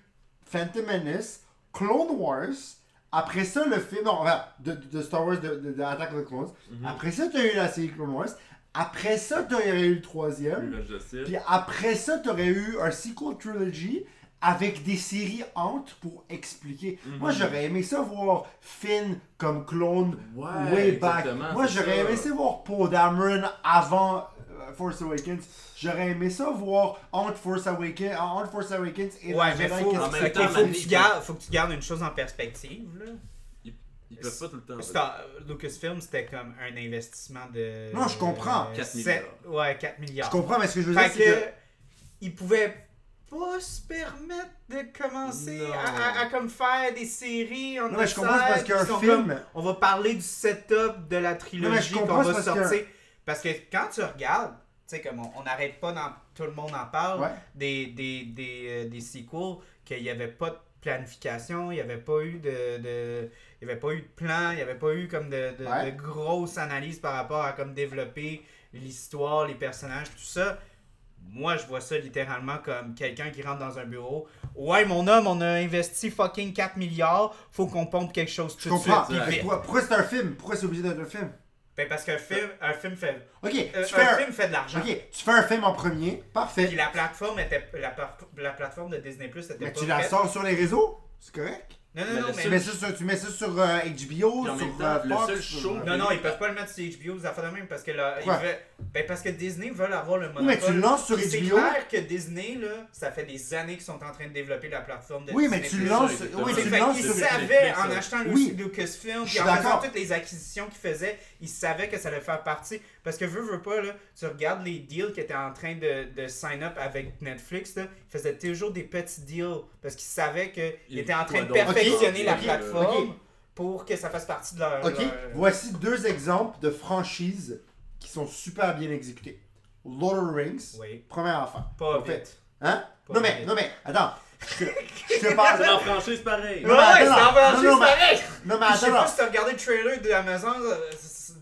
Phantom Menace, Clone Wars. Après ça, le film non, enfin, de, de Star Wars, de, de, de Attack of the Clones. Mhm. Après ça, tu as eu la série Clone Wars. Après ça, tu aurais eu le troisième. Puis après ça, tu aurais eu un sequel trilogy avec des séries entre pour expliquer. Mhm. Moi, j'aurais aimé ça voir Finn comme clone Ouais, way back. Moi, j'aurais aimé ça voir Poe Dameron avant Force Awakens. J'aurais aimé ça voir entre Force Awakens, entre Force Awakens et Ouais, mais faut, en même temps, faut, que tu gardes, faut que tu gardes une chose en perspective. Là. Ils peuvent pas tout le temps. Star- Lucasfilm, c'était comme un investissement de. Non, je comprends. euh, 4 sept- milliards. Ouais, 4 Je milliards. comprends, mais ce que je veux dire, Fait c'est que, que. ils pouvaient pas se permettre de commencer Non. à, à- à comme faire des séries en Non, mais je comprends, c'est parce qu'un film. comme, on va parler du setup de la trilogie je qu'on va parce sortir. Parce que quand tu regardes, tu sais, comme on n'arrête pas, dans, tout le monde en parle, Ouais. des, des, des, euh, des sequels, qu'il n'y avait pas de planification, il n'y avait pas eu de, de- il y avait pas eu de plan, il n'y avait pas eu comme de, de, Ouais. de grosses analyses par rapport à comme développer l'histoire, les personnages, tout ça. Moi, je vois ça littéralement comme quelqu'un qui rentre dans un bureau. Ouais, mon homme, on a investi fucking 4 milliards, faut qu'on pompe quelque chose Je tout de suite. comprends. pourquoi c'est un film? Pourquoi c'est obligé d'être un film? Ben, parce qu'un film, un film fait, Ok, euh, tu fais un film fait de l'argent. ok, tu fais un film en premier, parfait. Puis la plateforme était la, la plateforme de Disney Plus était Mais pas tu la prête. sors sur les réseaux, c'est correct? Non non Mais non mais Tu mets ça sur, tu mets ça sur euh, HBO, en sur temps, euh, le Fox, seul sur- show- non non, ils peuvent pas le mettre sur HBO, ça fait de même parce que là, ils veulent- ben parce que Disney veulent avoir le Oui, monopole. mais tu le lances sur Puis C'est HBO. clair que Disney là, ça fait des années qu'ils sont en train de développer la plateforme de Oui, mais Disney+. tu le lances, ça, oui, C'est tu lances Netflix, savaient en achetant Oui. le Lucasfilm puis en faisant toutes les acquisitions qu'ils faisaient, ils savaient que ça allait faire partie. Parce que veux, veux pas, là, tu regardes les deals qu'ils étaient en train de, de sign up avec Netflix, là, ils faisaient toujours des petits deals parce qu'ils savaient qu'ils Il- étaient en train de perfectionner la plateforme pour que ça fasse partie de leur. Ok, leur- voici deux exemples de franchises qui sont super bien exécutées. Lord of the Rings, Oui, première affaire. pas En fait, vite. Hein? Pas Non mais, vite. non mais, attends. Je te, je te parle. C'est en franchise pareil. Non, Ouais, mais attends, c'est en franchise, non, non, mais- pareil! Non mais Je sais attends, pas non. si t'as regardé le trailer de Amazon, euh,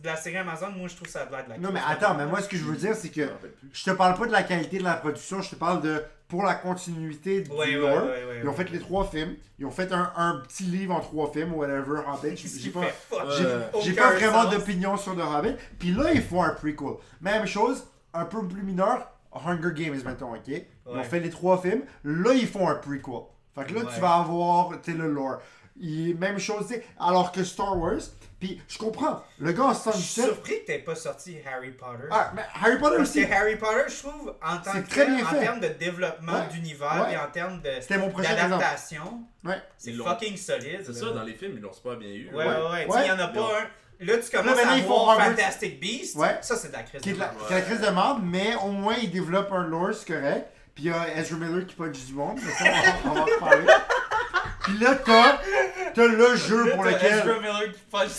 de la série Amazon, moi je trouve ça de la Non mais attends, mais moi ce que je veux dire c'est que je te parle pas de la qualité de la production, je te parle de pour la continuité du Ouais, lore. ouais, ouais, Ils ont ouais. fait les trois films, ils ont fait un, un petit livre en trois films, whatever, Hobbit. J'ai pas, Euh, j'ai pas vraiment d'opinion sur The Hobbit. Puis là, ils font un prequel. Même chose, un peu plus mineur, Hunger Games, mettons, ok? Ils ont fait les trois films. Là, ils font un prequel. Fait que là, Ouais. tu vas avoir, le lore. Il- même chose, alors que Star Wars, puis je comprends, le gars en Je suis 77... surpris que t'aies pas sorti Harry Potter. Ah, mais Harry Potter Parce aussi, que Harry Potter, je trouve, en tant C'est que très tel, bien en fait. termes de développement Ouais. d'univers Ouais. et en termes de- c'était mon prochain exemple. d'adaptation, Ouais. c'est Ils fucking solide. C'est là. ça, dans les films, ils l'ont super bien eu. Ouais, ouais, ouais. Il y en a Ils pas un. Là, tu commences maintenant, à ils voir. Fantastic Beasts. Ouais. Ça, c'est de la crise. Qui est, de de la, est la crise de merde, mais au moins il développe un lore, c'est correct. Puis il y a Ezra Miller qui punch du monde, mais ça, on va, on va en parler. Puis là, t'as, t'as le jeu pour lequel. Ezra Miller qui punch.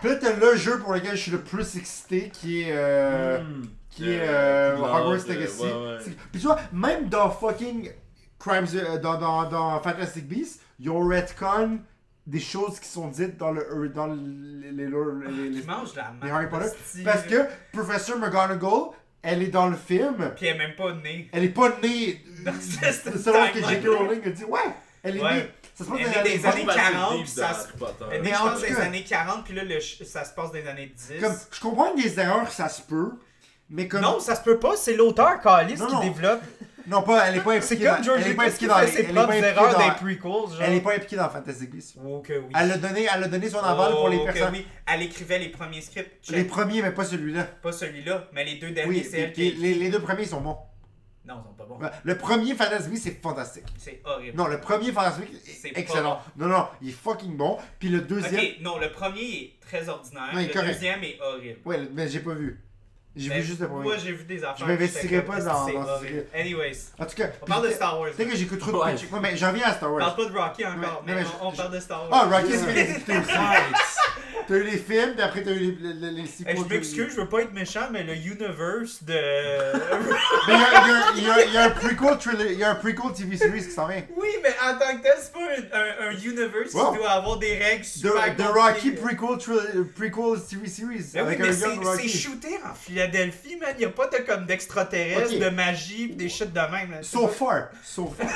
Puis là, t'as le jeu pour lequel je suis le plus excité, qui est. euh, Hmm. qui est Euh, euh, Hogwarts euh, Legacy. ouais, ouais. Puis tu vois, même dans fucking Crimes, euh, dans, dans, dans Fantastic Beasts, ils ont retcon des choses qui sont dites dans, le, dans les, les, lore- les- les- la les merde. Harry Potter. Parce que Professor McGonagall, elle est dans le film. Puis elle est même pas née. Elle est pas née. Dans cette Selon ce que. J.K. Rowling a dit, ouais, elle est Ouais. née. Ça se passe dans les des années années Pas assez 40, deep ça se- les cas- années 40, puis là, le ça se passe les années 10. Comme, je comprends que des erreurs, ça se peut. Mais comme. Non, ça se peut pas, c'est l'auteur Calis qui non. développe. Non, pas, elle est pas C'est impliquée comme dans- George elle est pas Lucas impliquée qui dans fait ses elle est pas propres impliquée erreurs dans- les prequels, genre. Elle est pas impliquée dans Fantastic Beasts. Oh que oui. Elle a donné, elle a donné son aval pour les Oh, personnes. oui. Elle écrivait les premiers scripts. check. Les premiers, mais pas celui-là. Pas celui-là, mais les deux derniers, Oui, c'est elle les, qui. les, les deux premiers sont bons. Non, ils sont pas bons. Le premier Fantastic Beasts, c'est fantastique. C'est horrible. Non, le premier Fantastic Beasts, C'est pas excellent. Non, non, il est fucking bon. Puis le deuxième. Ok, non, le premier est très ordinaire. Le correct. deuxième est horrible. Ouais, mais j'ai pas vu. J'ai Mais vu juste le premier. Moi, j'ai vu des affaires. Je m'investirai j'étais pas dans- c'est dans ce. Anyways, En tout cas, on parle de Star Wars. Tu sais que j'écoute trop de Ouais. Ouais, mais j'en viens à Star On Wars. parle pas de Rocky encore, mais, on, on parle de Star Ah, Wars. Rocky, c'est bien. T'as eu les films, puis après t'as eu les, les, les sequels. Je m'excuse, je veux pas être méchant, mais le universe de. Mais il y a, y a- un prequel trailer- il y a un prequel TV series qui s'en vient. oui, mais en tant que tel, c'est pas un, un, un universe Wow. qui doit avoir des règles super The, the Rocky prequel, prequel TV series. Mais oui, avec mais un c'est young c'est Rocky. shooté en Philadelphie, man. Y a pas de comme d'extraterrestres, Ok. de magie, pis des shit de même. Là. So far. So far.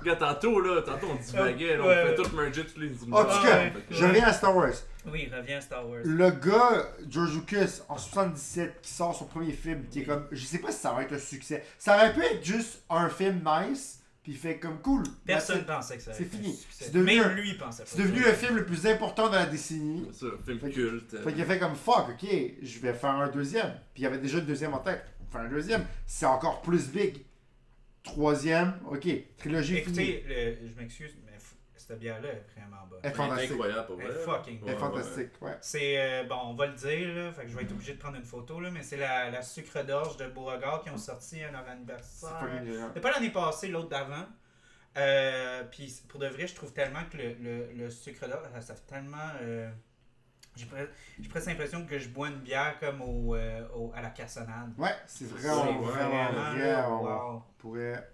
Regarde, tantôt, là, tantôt on divaguait, là, on Ouais. fait tout merger tous les En tout cas, Ouais. je reviens à Star Wars. Oui, reviens à Star Wars. Le gars, George Lucas, en 77, qui sort son premier film, qui est comme. Je sais pas si ça va être un succès. Ça aurait pu être juste un film nice, puis il fait comme cool. Personne Mais pensait que ça c'est un fini. C'est devenu Même un- lui, pensait pas. C'est devenu le film le plus important de la décennie. C'est ça, film Fait que- culte. Fait qu'il a fait comme fuck, ok, je vais faire un deuxième. Puis il y avait déjà le deuxième en tête. Faire un deuxième, c'est encore plus big. Troisième, ok, trilogie finie. Écoutez, le- je m'excuse, cette bière-là est vraiment bonne. Elle est fantastique. incroyable pour Elle vrai. est fucking Elle est fantastique, ouais. C'est, euh, bon, on va le dire, là, fait que je vais être obligé de prendre une photo, là, mais c'est la, la sucre d'orge de Beauregard qui ont sorti à leur C'est anniversaire. C'était pas l'année passée, l'autre d'avant. Euh, Puis pour de vrai, je trouve tellement que le, le, le sucre d'orge, ça, ça fait tellement. euh, j'ai pre- j'ai presque l'impression que je bois une bière comme au, euh, au- à la cassonade. Ouais, c'est C'est vraiment, vraiment, vraiment bon. wow. Pour elle,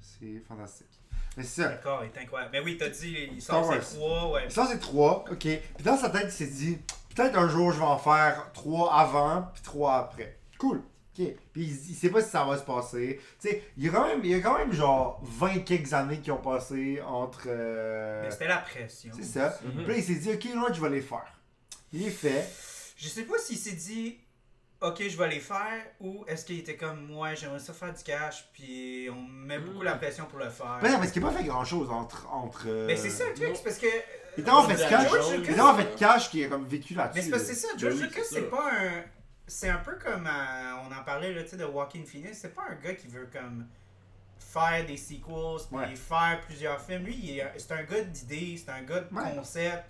c'est fantastique. Mais c'est ça. D'accord, est incroyable. Mais oui, t'as dit, il sort ses trois, ouais. Ça, c'est trois, ok. Puis dans sa tête, il s'est dit, peut-être un jour, je vais en faire trois avant, puis trois après. Cool. Ok. Puis il, il sait pas si ça va se passer. Tu sais, il y a quand même, il y a quand même genre 20 quelques années qui ont passé entre. euh, Mais c'était la pression. c'est ça. Mhm. Puis là, il s'est dit, ok, là, je vais les faire. Il est fait. Je sais pas s'il s'est dit, ok, je vais les faire, ou est-ce qu'il était comme moi, j'aimerais ça faire du cash, puis on me met beaucoup Mm. la pression pour le faire? Mais non, parce qu'il a pas fait grand chose entre. entre euh, Mais c'est ça le truc, c'est parce que. Il était en fait cash. Il en fait cash qui a comme vécu là-dessus. Mais c'est parce que là. c'est ça, Ben George oui, Lucas, c'est pas un. C'est un peu comme. euh, on en parlait, là, tu sais, de Walking Phoenix, c'est pas un gars qui veut comme. faire des sequels, puis Ouais. faire plusieurs films. Lui, il est- c'est un gars d'idées, c'est un gars de Ouais. concept.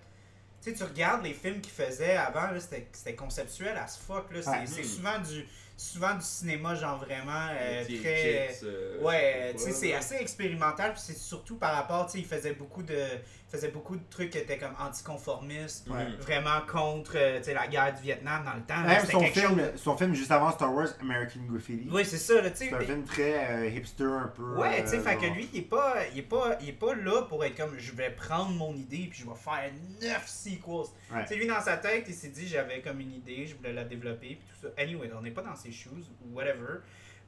Tu sais, tu regardes les films qu'il faisait avant, c'était conceptuel as fuck. Là. C'est souvent, du, souvent du cinéma, genre vraiment euh, très. Euh, Ouais, tu sais c'est assez expérimental, puis c'est surtout par rapport, tu sais, il faisait beaucoup de, faisait beaucoup de trucs qui étaient comme anticonformistes, Ouais. Mhm. vraiment contre, euh, tu sais, la guerre du Vietnam dans le temps. Même c'était son film, chose- son film juste avant Star Wars, American Graffiti. Oui, c'est ça. C'est un film très euh, hipster un peu. Ouais, tu sais, euh, fait que lui, il est pas, il est pas, il est pas là pour être comme, je vais prendre mon idée puis je vais faire neuf sequels. Ouais. Tu sais, lui, dans sa tête, il s'est dit, j'avais comme une idée, je voulais la développer puis tout ça. Anyway, on n'est pas dans ses shoes ou whatever.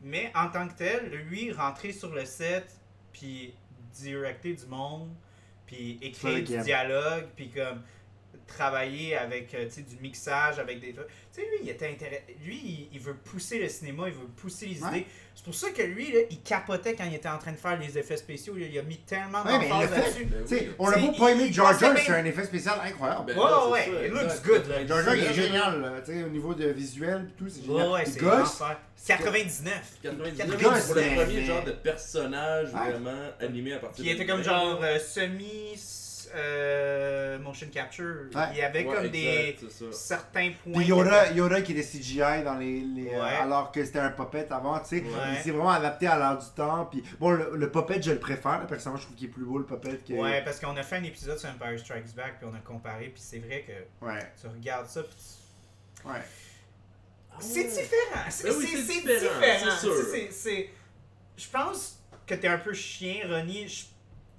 Mais en tant que tel, lui, rentrer sur le set puis directer du monde puis écrire du dialogue puis comme travailler avec euh, tu sais, du mixage avec des trucs. Tu sais lui il était intéressé lui il, il veut pousser le cinéma, il veut pousser les Ouais. idées. C'est pour ça que lui là, il capotait quand il était en train de faire les effets spéciaux, il a mis tellement Ouais, mais il d'emphase l'a fait. là-dessus. Ben Tu sais, oui. on a C'est- beau pas il- George bien- c'est un effet spécial incroyable. Ben Ouais, là, ouais, ça, it looks good. 99. George Jar il est génial, là, tu sais, au niveau de visuel et tout, c'est génial. Ouais, c'est gosse, l'enfer. 99. 99, 99, c'est pour le premier genre de personnage vraiment animé à partir Qui de était comme genre euh, semi euh, motion capture. Ouais. Il y avait Ouais, comme exact, des c'est certains points. Puis Yoda, Yoda qui était CGI dans les, les euh, alors que c'était un puppet avant, tu sais, s'est vraiment adapté à l'heure du temps. Puis bon, le, le puppet je le préfère, là, personnellement je trouve qu'il est plus beau le puppet que. Ouais, parce qu'on a fait un épisode sur Empire Strikes Back, puis on a comparé, puis c'est vrai que Ouais, tu regardes ça, puis tu- ouais. C'est différent. C'est Ben oui, c'est- c'est c'est différent, c'est sûr. C'est- c'est- Je pense que t'es un peu chien, Ronnie. Je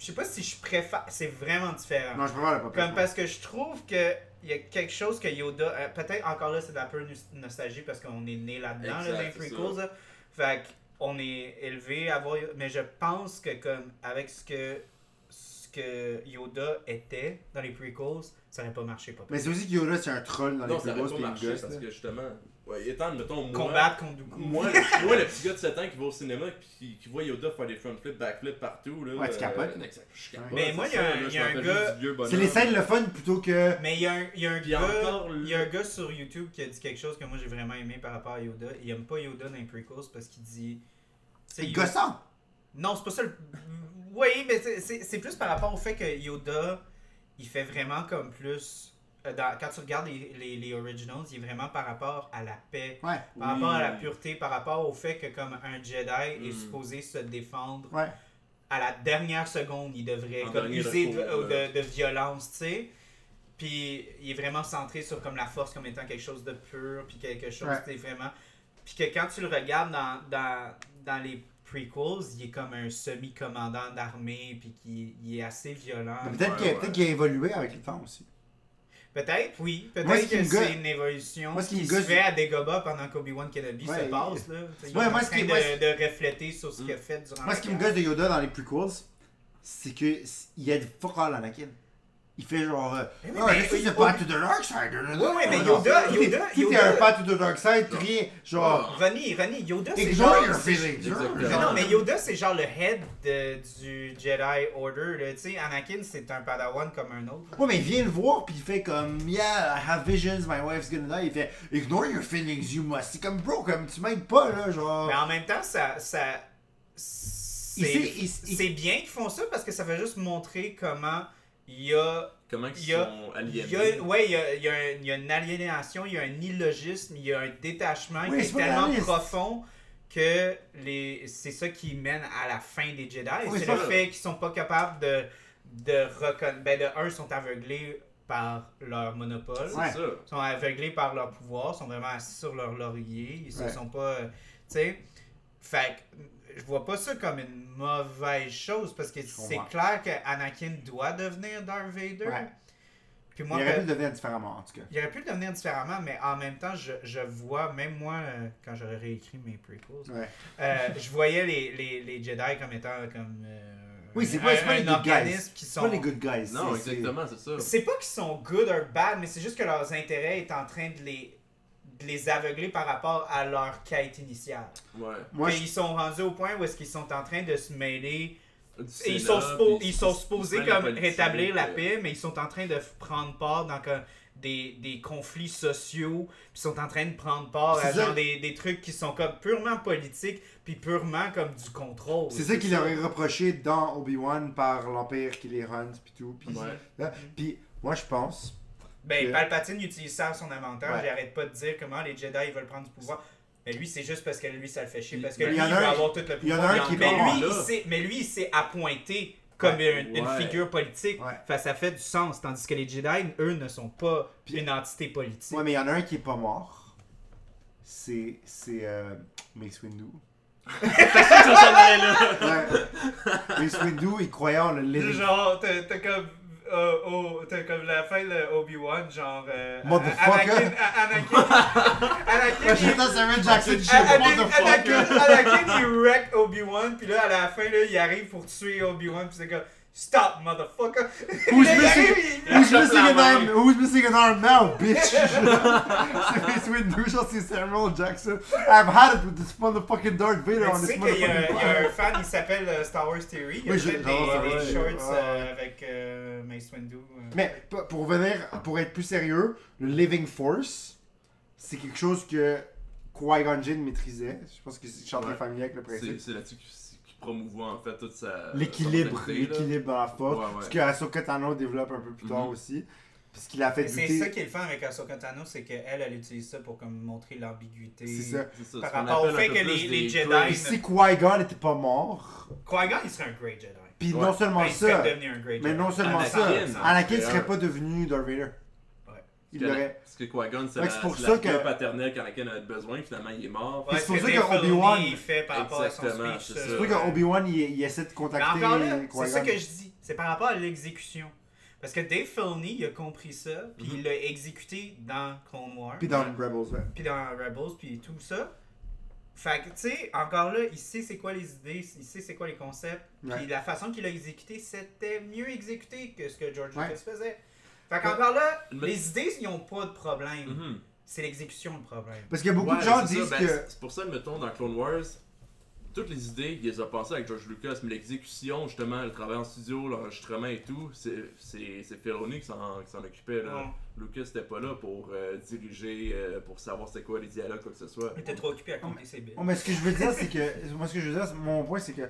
je sais pas si je préfère. C'est vraiment différent. Non, je préfère le puppet. Comme parce que je trouve que il y a quelque chose que Yoda. euh, Peut-être encore là, c'est de la nos- nostalgie parce qu'on est né là-dedans, là, dans les prequels. là. Fait qu'on est élevé à voir. Mais je pense que, comme, avec ce que, ce que Yoda était dans les prequels, ça aurait pas marché. Pas Mais c'est aussi que Yoda c'est un troll dans Non, les pas marché gosse. parce là. que justement, ouais, étant, mettons, moi, Combattre contre Dooku. moi, moi, le petit gars de 7 ans qui va au cinéma puis qui, qui voit Yoda faire des front flips, backflips partout, là. Ouais, tu capotes. exact, je capote, Mais moi, il y a ça, un- là, y a un gars- C'est les scènes le fun plutôt que. Mais il y a un, il y a un Puis gars, il y a un gars sur YouTube qui a dit quelque chose que moi j'ai vraiment aimé par rapport à Yoda. Il aime pas Yoda dans les prequels parce qu'il dit. C'est Yoda- gossant. Non, c'est pas ça. le- Oui, mais c'est plus par rapport au fait que Yoda, il fait vraiment comme plus. Euh, dans- quand tu regardes les, les, les originals, il est vraiment par rapport à la paix, Ouais, par Oui. rapport à la pureté, par rapport au fait que comme un Jedi est Mm. supposé se défendre ouais. à la dernière seconde, il devrait En comme dernier user de, recours, de- ouais. de violence, tu sais. Puis il est vraiment centré sur comme la force comme étant quelque chose de pur, puis quelque chose, Ouais. tu sais, vraiment. Puis que quand tu le regardes dans, dans, dans les prequels, il est comme un semi-commandant d'armée, puis qui il est assez violent. Mais Peut-être Ouais, qu'il a, ouais. peut-être qu'il a évolué avec le temps aussi. Peut-être, oui. Peut-être que c'est une évolution moi, ce qui qui me se gosse- fait à Dagobah pendant qu'Obi-Wan Kenobi Ouais, se passe. Là. Ouais, moi, en ce train qui- de, de refléter sur ce qu'il a fait durant Moi, ce qui me gosse de Yoda dans les prequels, c'est que s- il aide fuck all Anakin. Il fait genre. euh, Mais oui, oh, mais- a oui, path to the dark side. Ouais, ouais, mais Yoda- est- Yoda- est Yoda- un path to the dark side, puis rien. Genre. Ronnie, Ronnie, Yoda, c'est Ignore your feelings. Non, mais Yoda, c'est genre le head de- du Jedi Order. là. Tu sais, Anakin, c'est un padawan comme un autre. Ouais, mais il vient le voir, puis il fait comme, yeah, I have visions, my wife's gonna die. Il fait, ignore your feelings, you must. C'est comme, bro, comme tu m'aides pas, là, genre. Mais en même temps, ça, ça, Il il- il- c'est bien qu'ils font ça parce que ça fait juste montrer comment il y a Comment Il ils y a- sont aliénés? il y a, il y a y a une aliénation, il y a un illogisme, il y a un détachement Oui, qui est tellement réaliste. profond que les, c'est ça qui mène à la fin des Jedi. Oui, c'est le fait qu'ils sont pas capables de, de reconnaître. Ben, de un, ils sont aveuglés par leur monopole. C'est Ouais. ça. Ils sont aveuglés par leur pouvoir, sont vraiment assis sur leur laurier. Ils se Ouais. sont pas. Tu sais. Fait que je vois pas ça comme une mauvaise chose parce que c'est clair que Anakin doit devenir Darth Vader. Ouais. Puis Il moi, aurait que- pu le devenir différemment, en tout cas. il aurait pu le devenir différemment, mais en même temps, je, je vois, même moi, euh, quand j'aurais réécrit mes prequels, Ouais. euh, je voyais les, les, les Jedi comme étant comme. euh, Oui, c'est un- pas, c'est pas un les good guys. organisme qui C'est sont. pas les good guys. Non, exactement, c'est ça. C'est pas qu'ils sont good or bad, mais c'est juste que leurs intérêts est en train de les, les aveugler par rapport à leur quête initiale. Ouais. Moi, je- ils sont rendus au point où est-ce qu'ils sont en train de se mêler. Ils sont, suppo- ils sont supposés comme politique, rétablir la paix, mais ils sont en train de f- prendre part dans comme des, des conflits sociaux, puis ils sont en train de prendre part C'est à genre des, des trucs qui sont comme purement politiques, puis purement comme du contrôle. C'est ça qu'il leur est reproché dans Obi-Wan par l'Empire qui les hunt puis tout. Puis, Ouais. moi je pense. Ben, Palpatine utilise ça à son avantage, Ouais. il arrête pas de dire comment les Jedi ils veulent prendre du pouvoir. Mais lui, c'est juste parce que lui, ça le fait chier, parce que il lui, il veut a un avoir tout le il y en a pouvoir. un qui est mais, lui, il s'est- mais lui, il s'est appointé comme une, une Ouais. figure politique. Ouais. Fait ça fait du sens, tandis que les Jedi, eux, ne sont pas Puis- une entité politique. Ouais, mais il y en a un qui est pas mort. C'est. C'est. Euh, Mace Windu. Mace Windu, il croyait en le. Genre, t'as comme. Euh, oh, t'as comme la fin de Obi-Wan, genre. euh, Motherfucker. Anakin. Anakin. Samuel Jackson. Anakin, Anakin, il wreck Obi-Wan, puis là, à la fin, là, il arrive pour tuer Obi-Wan, puis c'est comme Stop, motherfucker! Who's missing- Who's missing an arm? Who's missing an arm now, bitch? c'est Mace Windu, genre c'est Samuel Jackson. I've had it with this motherfucking Darth Vader on tu this sais qu'il y, a- motherfucking il y a un fan, il s'appelle euh, Star Wars Theory. Il a fait des, des shorts euh, avec euh, Mace Windu. Mais pour venir, pour être plus sérieux, le Living Force, c'est quelque chose que Qui-Gon Jinn maîtrisait. Je pense que je suis en train familier avec le C'est principe. c'est là-dessus qu'il qu'il promouvoit en fait toute sa. L'équilibre, l'équilibre dans la force. Ouais, ouais. Ce que Ahsoka Tano développe un peu plus tard Mhm. aussi. Puis ce qu'il a fait C'est ça qui est le fun avec Ahsoka Tano, c'est qu'elle, elle utilise ça pour comme montrer l'ambiguïté. C'est ça. Par rapport au fait que les- Jedi-. Et si Qui-Gon n'était pas mort, Qui-Gon, il serait un great Jedi. puis Ouais. non seulement Ben, il serait ça, devenu un great mais Jedi. non seulement ça, Anakin, Anakin serait pas devenu Darth Vader. Il Parce que- l'aurait. Parce que Qui-Gon, c'est Ouais, la, c'est pour c'est ça la que- figure paternelle qu'Anakin avait besoin, finalement il est mort. Ouais, c'est pour ça Dave que Obi-Wan- Filoni, il fait par rapport à son Exactement, speech. c'est ça. ça. C'est pour que Obi-Wan il, il essaie de Mais contacter encore là, c'est Qui-Gon. ça que je dis. C'est par rapport à l'exécution. Parce que Dave Filoni, il a compris ça, puis Mhm. il l'a exécuté dans Clone Wars, Puis dans Rebels, ouais. puis dans Rebels, puis tout ça. Fait que, tu sais, encore là, il sait c'est quoi les idées, il sait c'est quoi les concepts, Ouais. puis la façon qu'il a exécuté, c'était mieux exécuté que ce que George Ouais. Lucas faisait. Fait qu'encore là, Mais- les idées, ils n'ont pas de problème. Mhm. C'est l'exécution le problème. Parce que beaucoup Ouais, de gens ça, disent ben, que. c'est- pour ça, mettons, dans Clone Wars, toutes les idées, il les a pensées avec George Lucas, mais l'exécution, justement, le travail en studio, l'enregistrement et tout, c'est c'est- c'est Filoni qui s'en qui s'en occupait. Là. Ouais. Lucas n'était pas là pour euh, diriger, euh, pour savoir c'était quoi les dialogues, quoi que ce soit. Il était trop occupé à compter ses billes. Mais ce que je veux dire, c'est que. Moi, ce que je veux dire, mon point, c'est que.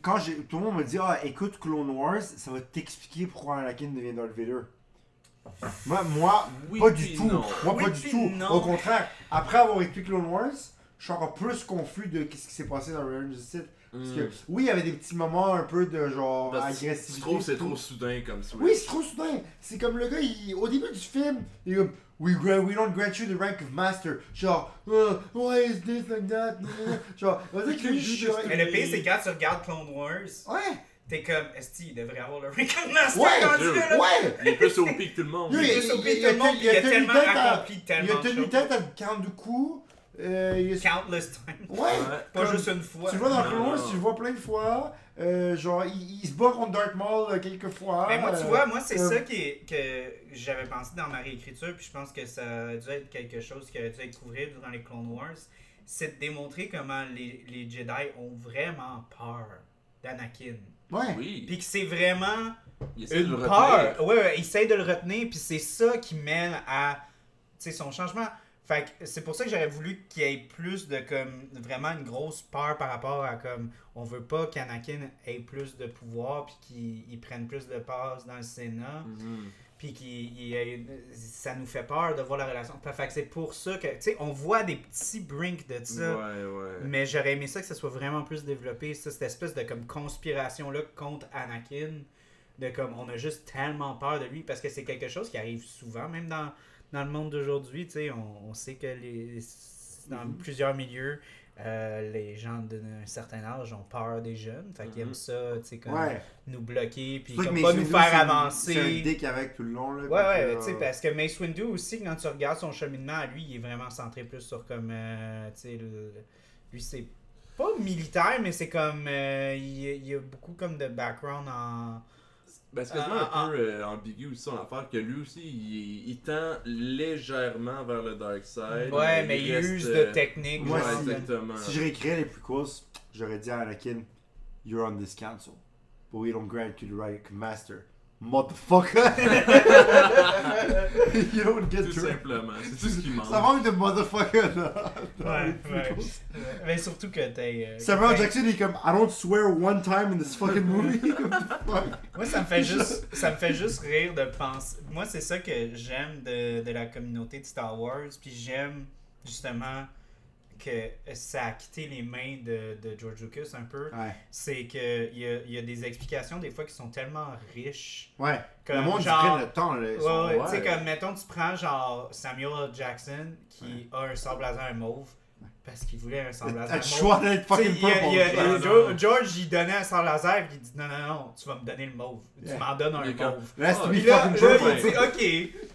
Quand tout le monde me dit, ah, écoute Clone Wars, ça va t'expliquer pourquoi Anakin devient Darth Vader. Moi, moi Oui, pas du tout. non. Moi, Oui, pas du tout. non. Au contraire, après avoir écouté Clone Wars, je suis encore plus confus de ce qui s'est passé dans Revenge of the Sith. Parce que, Mm. oui, il y avait des petits moments un peu de genre Parce agressivité. Je trouve que c'est trop soudain comme switch. Oui, c'est trop soudain. C'est comme le gars, il- au début du film, il est comme We, we don't grant you the rank of master. Genre, uh, why is this like that? Genre, on dirait que genre, Mais le pire, c'est quand tu regardes Clone Wars, Ouais, t'es comme, est-ce qu'il devrait avoir le Recon Master Ouais, rendu dude, là? ouais! Il est plus OP que tout le monde. Il est plus OP que tout le monde, il a tellement tête à- accompli Il tellement a de tenu tête à 42 coups. Euh, il a- Countless time. Ouais! Ouais. Pas Comme- juste une fois. Tu le vois dans Clone Wars, tu le vois plein de fois. Euh, genre, il, il se bat contre Darth Maul euh, quelques fois. Mais moi, tu euh, vois, moi, c'est euh, ça qui est- que j'avais pensé dans ma réécriture, puis je pense que ça a dû être quelque chose qui aurait dû être couvert dans les Clone Wars. C'est de démontrer comment les, les Jedi ont vraiment peur d'Anakin. Ouais. Oui. Puis que c'est vraiment il essaie de le une retenir. peur. Ouais, ouais, il essaie de le retenir, puis c'est ça qui mène à tu sais, son changement. Fait que c'est pour ça que j'aurais voulu qu'il y ait plus de comme vraiment une grosse peur par rapport à comme on veut pas qu'Anakin ait plus de pouvoir puis qu'il il prenne plus de place dans le Sénat Mhm. puis qu'il ça nous fait peur de voir la relation. Fait que c'est pour ça que tu sais on voit des petits brinks de ça. Ouais, ouais. Mais j'aurais aimé ça que ça soit vraiment plus développé, ça, cette espèce de comme conspiration là contre Anakin, de comme on a juste tellement peur de lui parce que c'est quelque chose qui arrive souvent, même dans, dans le monde d'aujourd'hui, tu sais, on, on sait que les dans Mhm. plusieurs milieux, euh, les gens d'un certain âge ont peur des jeunes, fait qu'ils aiment ça, tu sais, comme Ouais. nous bloquer puis comme pas nous faire avancer. C'est un dick avec tout le long. Là, Ouais, ouais, tu sais, euh, parce que Mace Windu aussi, quand tu regardes son cheminement à lui, il est vraiment centré plus sur comme, euh, tu sais, le- lui c'est pas militaire, mais c'est comme, euh, il, y a- il y a beaucoup comme de background en... Ben, c'est quasiment Ah, ah, un peu euh, ambigu aussi son affaire, que lui aussi, il, il tend légèrement vers le dark side. Ouais, mais il reste, use euh, de techniques. Moi, ouais, si- exactement. Si je réécrirais les prequels, j'aurais dit à Anakin, You're on this council, but we don't grant you the right to master. Motherfucker! you don't get Tout to simplement, c'est tout ce qui manque. Ça manque de motherfucker là. Ouais, ouais. Mais surtout que t'es... euh, Samuel que- Jackson il est comme I don't swear one time in this fucking movie. What the fuck? Moi, ça me fait juste, ça me fait juste rire de penser. Moi, c'est ça que j'aime de, de la communauté de Star Wars. Puis j'aime justement que ça a quitté les mains de, de George Lucas un peu. Ouais. C'est que il y a, il y a des explications des fois qui sont tellement riches. Ouais. Comme le monde genre- le temps là. Ouais, ouais, ouais. Tu sais, comme mettons, tu prends genre Samuel L. Jackson qui a un sable laser un mauve parce qu'il voulait un sable laser T'as le mauve. choix d'être fucking il y a- il y a- purple. il y a- George, non. George, il donnait un sable laser et il dit non, non, non, tu vas me donner le mauve. Tu Yeah. m'en donnes un Il est comme- mauve. Be Puis là, fucking là, purple. il dit ok, tu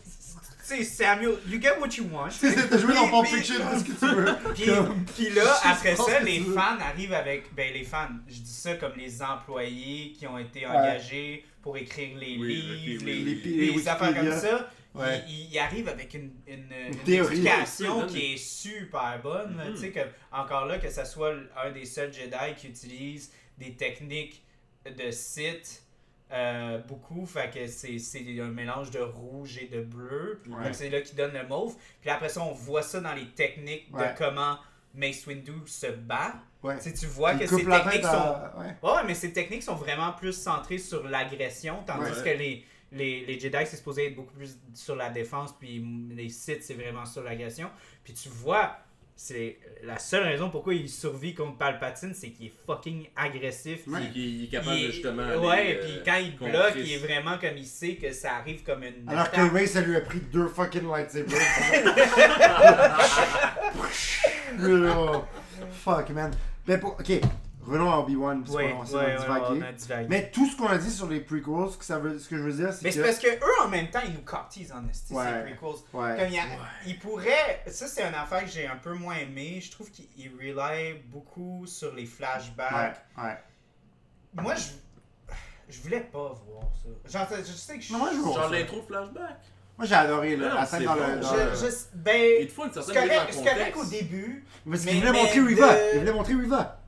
sais, Samuel, you get what you want. Tu sais, T'as joué dans Puis- Pulp puis- Fiction, ce que tu veux? Puis, Comme- puis là, après ça, que les tu fans arrivent avec. Ben, les fans, je dis ça comme les employés qui ont été engagés pour écrire les Oui, livres, les, oui. Les- les les affaires comme ça. Ouais. Ils, ils arrivent avec une, une, une théorie. explication qui est super bonne. Mhm. Tu sais, que, encore là, que ce soit un des seuls Jedi qui utilise des techniques de Sith. Euh, beaucoup, fait que c'est c'est un mélange de rouge et de bleu. Ouais. Donc c'est là qui donne le mauve. Puis après ça, on voit ça dans les techniques Ouais. de comment Mace Windu se bat. Ouais. Tu sais, tu vois Il que ces techniques sont. Ouais. Mais ces techniques sont vraiment plus centrées sur l'agression, tandis que les, les, les Jedi, c'est supposé être beaucoup plus sur la défense, puis les Sith, c'est vraiment sur l'agression. Puis tu vois, c'est la seule raison pourquoi il survit contre Palpatine, c'est qu'il est fucking agressif. Ouais. puis Il, il est capable il de est- justement. Ouais, puis euh, quand il bloque, il est vraiment comme il sait que ça arrive comme une. Alors que. Ray, ça lui a pris deux fucking lightsabers. Oh, Fuck, man. Mais pour... Ok, revenons à Obi-Wan, parce Ouais, qu'on ouais, ouais, a divagué. Mais tout ce qu'on a dit sur les prequels, ce que, ça veut, ce que je veux dire, c'est Mais que... c'est parce que eux en même temps ils nous cotisent en esti Ouais. ces prequels. Ouais. Comme il, y a- il pourrait, ça c'est une affaire que j'ai un peu moins aimé. Je trouve qu'il il rely beaucoup sur les Ouais, flashbacks. ouais. Moi je, je voulais pas voir ça. Genre je sais que je. Non, moi, je Genre l'intro flashback. Moi, j'ai adoré là, Non, la scène dans bon. le... dans je, je- Il ben, te faut une certaine correct, au début. Parce mais- qu'il voulait mais montrer où il va. de- Il voulait montrer où il va.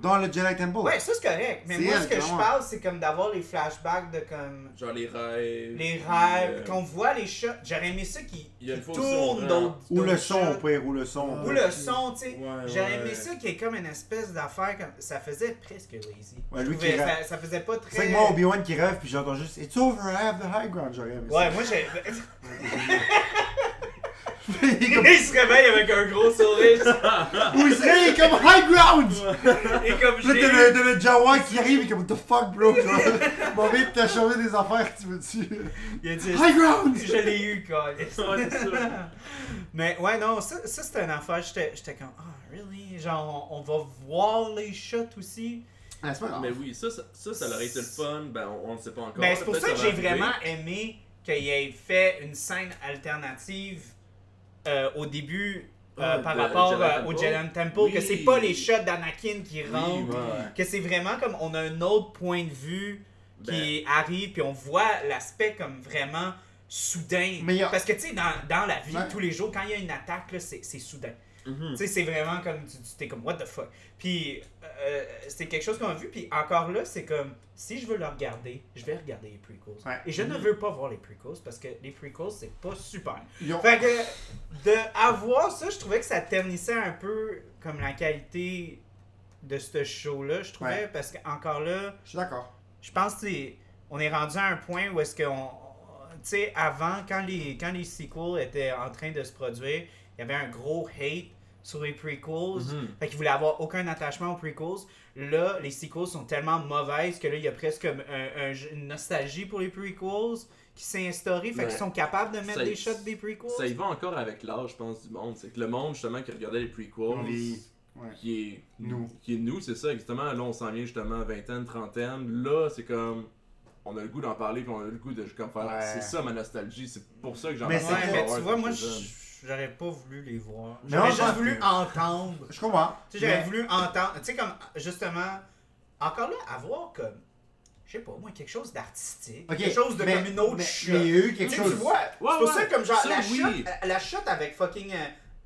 Dans le Jedi Temple. Ouais, ça c'est correct. Mais moi elle, ce que je parle c'est comme d'avoir les flashbacks de comme. Genre les rêves. Les rêves, euh, qu'on voit les shots. J'aurais aimé ça qui, Il y a qui une fois aussi, tourne on d'autres. Ou le son, au pire, ou le son. Ou le son, tu sais. Ouais, J'aurais ouais. aimé ça qu'il y ait comme une espèce d'affaire comme. Ça faisait presque lazy. Ouais, lui qui ça, ça faisait pas très. C'est que moi, Obi-Wan qui rêve, puis j'entends juste It's over, I have the high ground. J'aurais aimé Ouais, moi j'ai. il comme- il se réveille avec un gros sourire. Ou il il est comme high ground! Et comme là, t'as le, le Jawa qui arrive, est comme What the fuck, bro? Mon mec, t'as changé des affaires, tu veux-tu? Il a dit. High ground! Je l'ai eu, quoi. Mais ouais, non, ça, ça c'était une affaire. J'étais j'étais comme, ah, really? Genre, on, on va voir les shots aussi. Ah, pas. Mais oui, ça, ça, ça, ça aurait été le fun. Ben, on, on ne sait pas encore. Mais c'est pour ça que j'ai arriver. vraiment aimé qu'il ait fait une scène alternative euh, au début euh, Ah, par de rapport Jedi euh, au Jedi Temple, Oui. que c'est pas les shots d'Anakin qui rentrent, oui. que c'est vraiment comme on a un autre point de vue qui Ben. arrive, puis on voit l'aspect comme vraiment soudain. Mais a- Parce que tu sais, dans, dans la vie tous les jours, quand il y a une attaque, là, c'est c'est soudain. Mhm. Tu sais, c'est vraiment comme. Tu tu- t'es comme, what the fuck. Puis, euh, c'est quelque chose qu'on a vu. Puis, encore là, c'est comme, si je veux le regarder, je vais regarder les prequels. Ouais. Et je ne veux pas voir les prequels parce que les prequels, c'est pas super. Ont- Fait que, de avoir ça, je trouvais que ça ternissait un peu comme la qualité de ce show-là, je trouvais. Ouais. Parce que, encore là, Je suis d'accord. je pense que on est rendu à un point où est-ce qu'on. Tu sais, avant, quand les, quand les sequels étaient en train de se produire, il y avait un gros hate sur les prequels. Mhm. Fait qu'ils voulaient avoir aucun attachement aux prequels. Là, les sequels sont tellement mauvaises que là, il y a presque un- un- une nostalgie pour les prequels qui s'est instaurée. Fait Ouais. qu'ils sont capables de mettre Ça- des shots des prequels. Ça y va encore avec l'âge, je pense, du monde. C'est que le monde, justement, qui regardait les prequels. Ouais. qui est Nous. qui est nous, c'est ça, exactement. Là, on s'en vient justement à vingtaine, trentaine. Là, c'est comme. On a le goût d'en parler, puis on a le goût de comme faire. Ouais. C'est ça ma nostalgie, c'est pour ça que j'en Mais parle. c'est que- tu vois, moi, j'étais jeune. j- j'aurais pas voulu les voir. Non, J'aurais juste voulu entendre. Je comprends. Tu sais, j'aurais Mais- voulu entendre. Tu sais, comme, justement, encore là, avoir comme, je sais pas, moi, quelque chose d'artistique. Quelque chose de mais- comme une autre mais- shot. mais il y a eu Tu quelque chose. tu vois, c'est pour Ouais, ça, ouais. comme genre, Ça, la, oui. euh, la shot avec fucking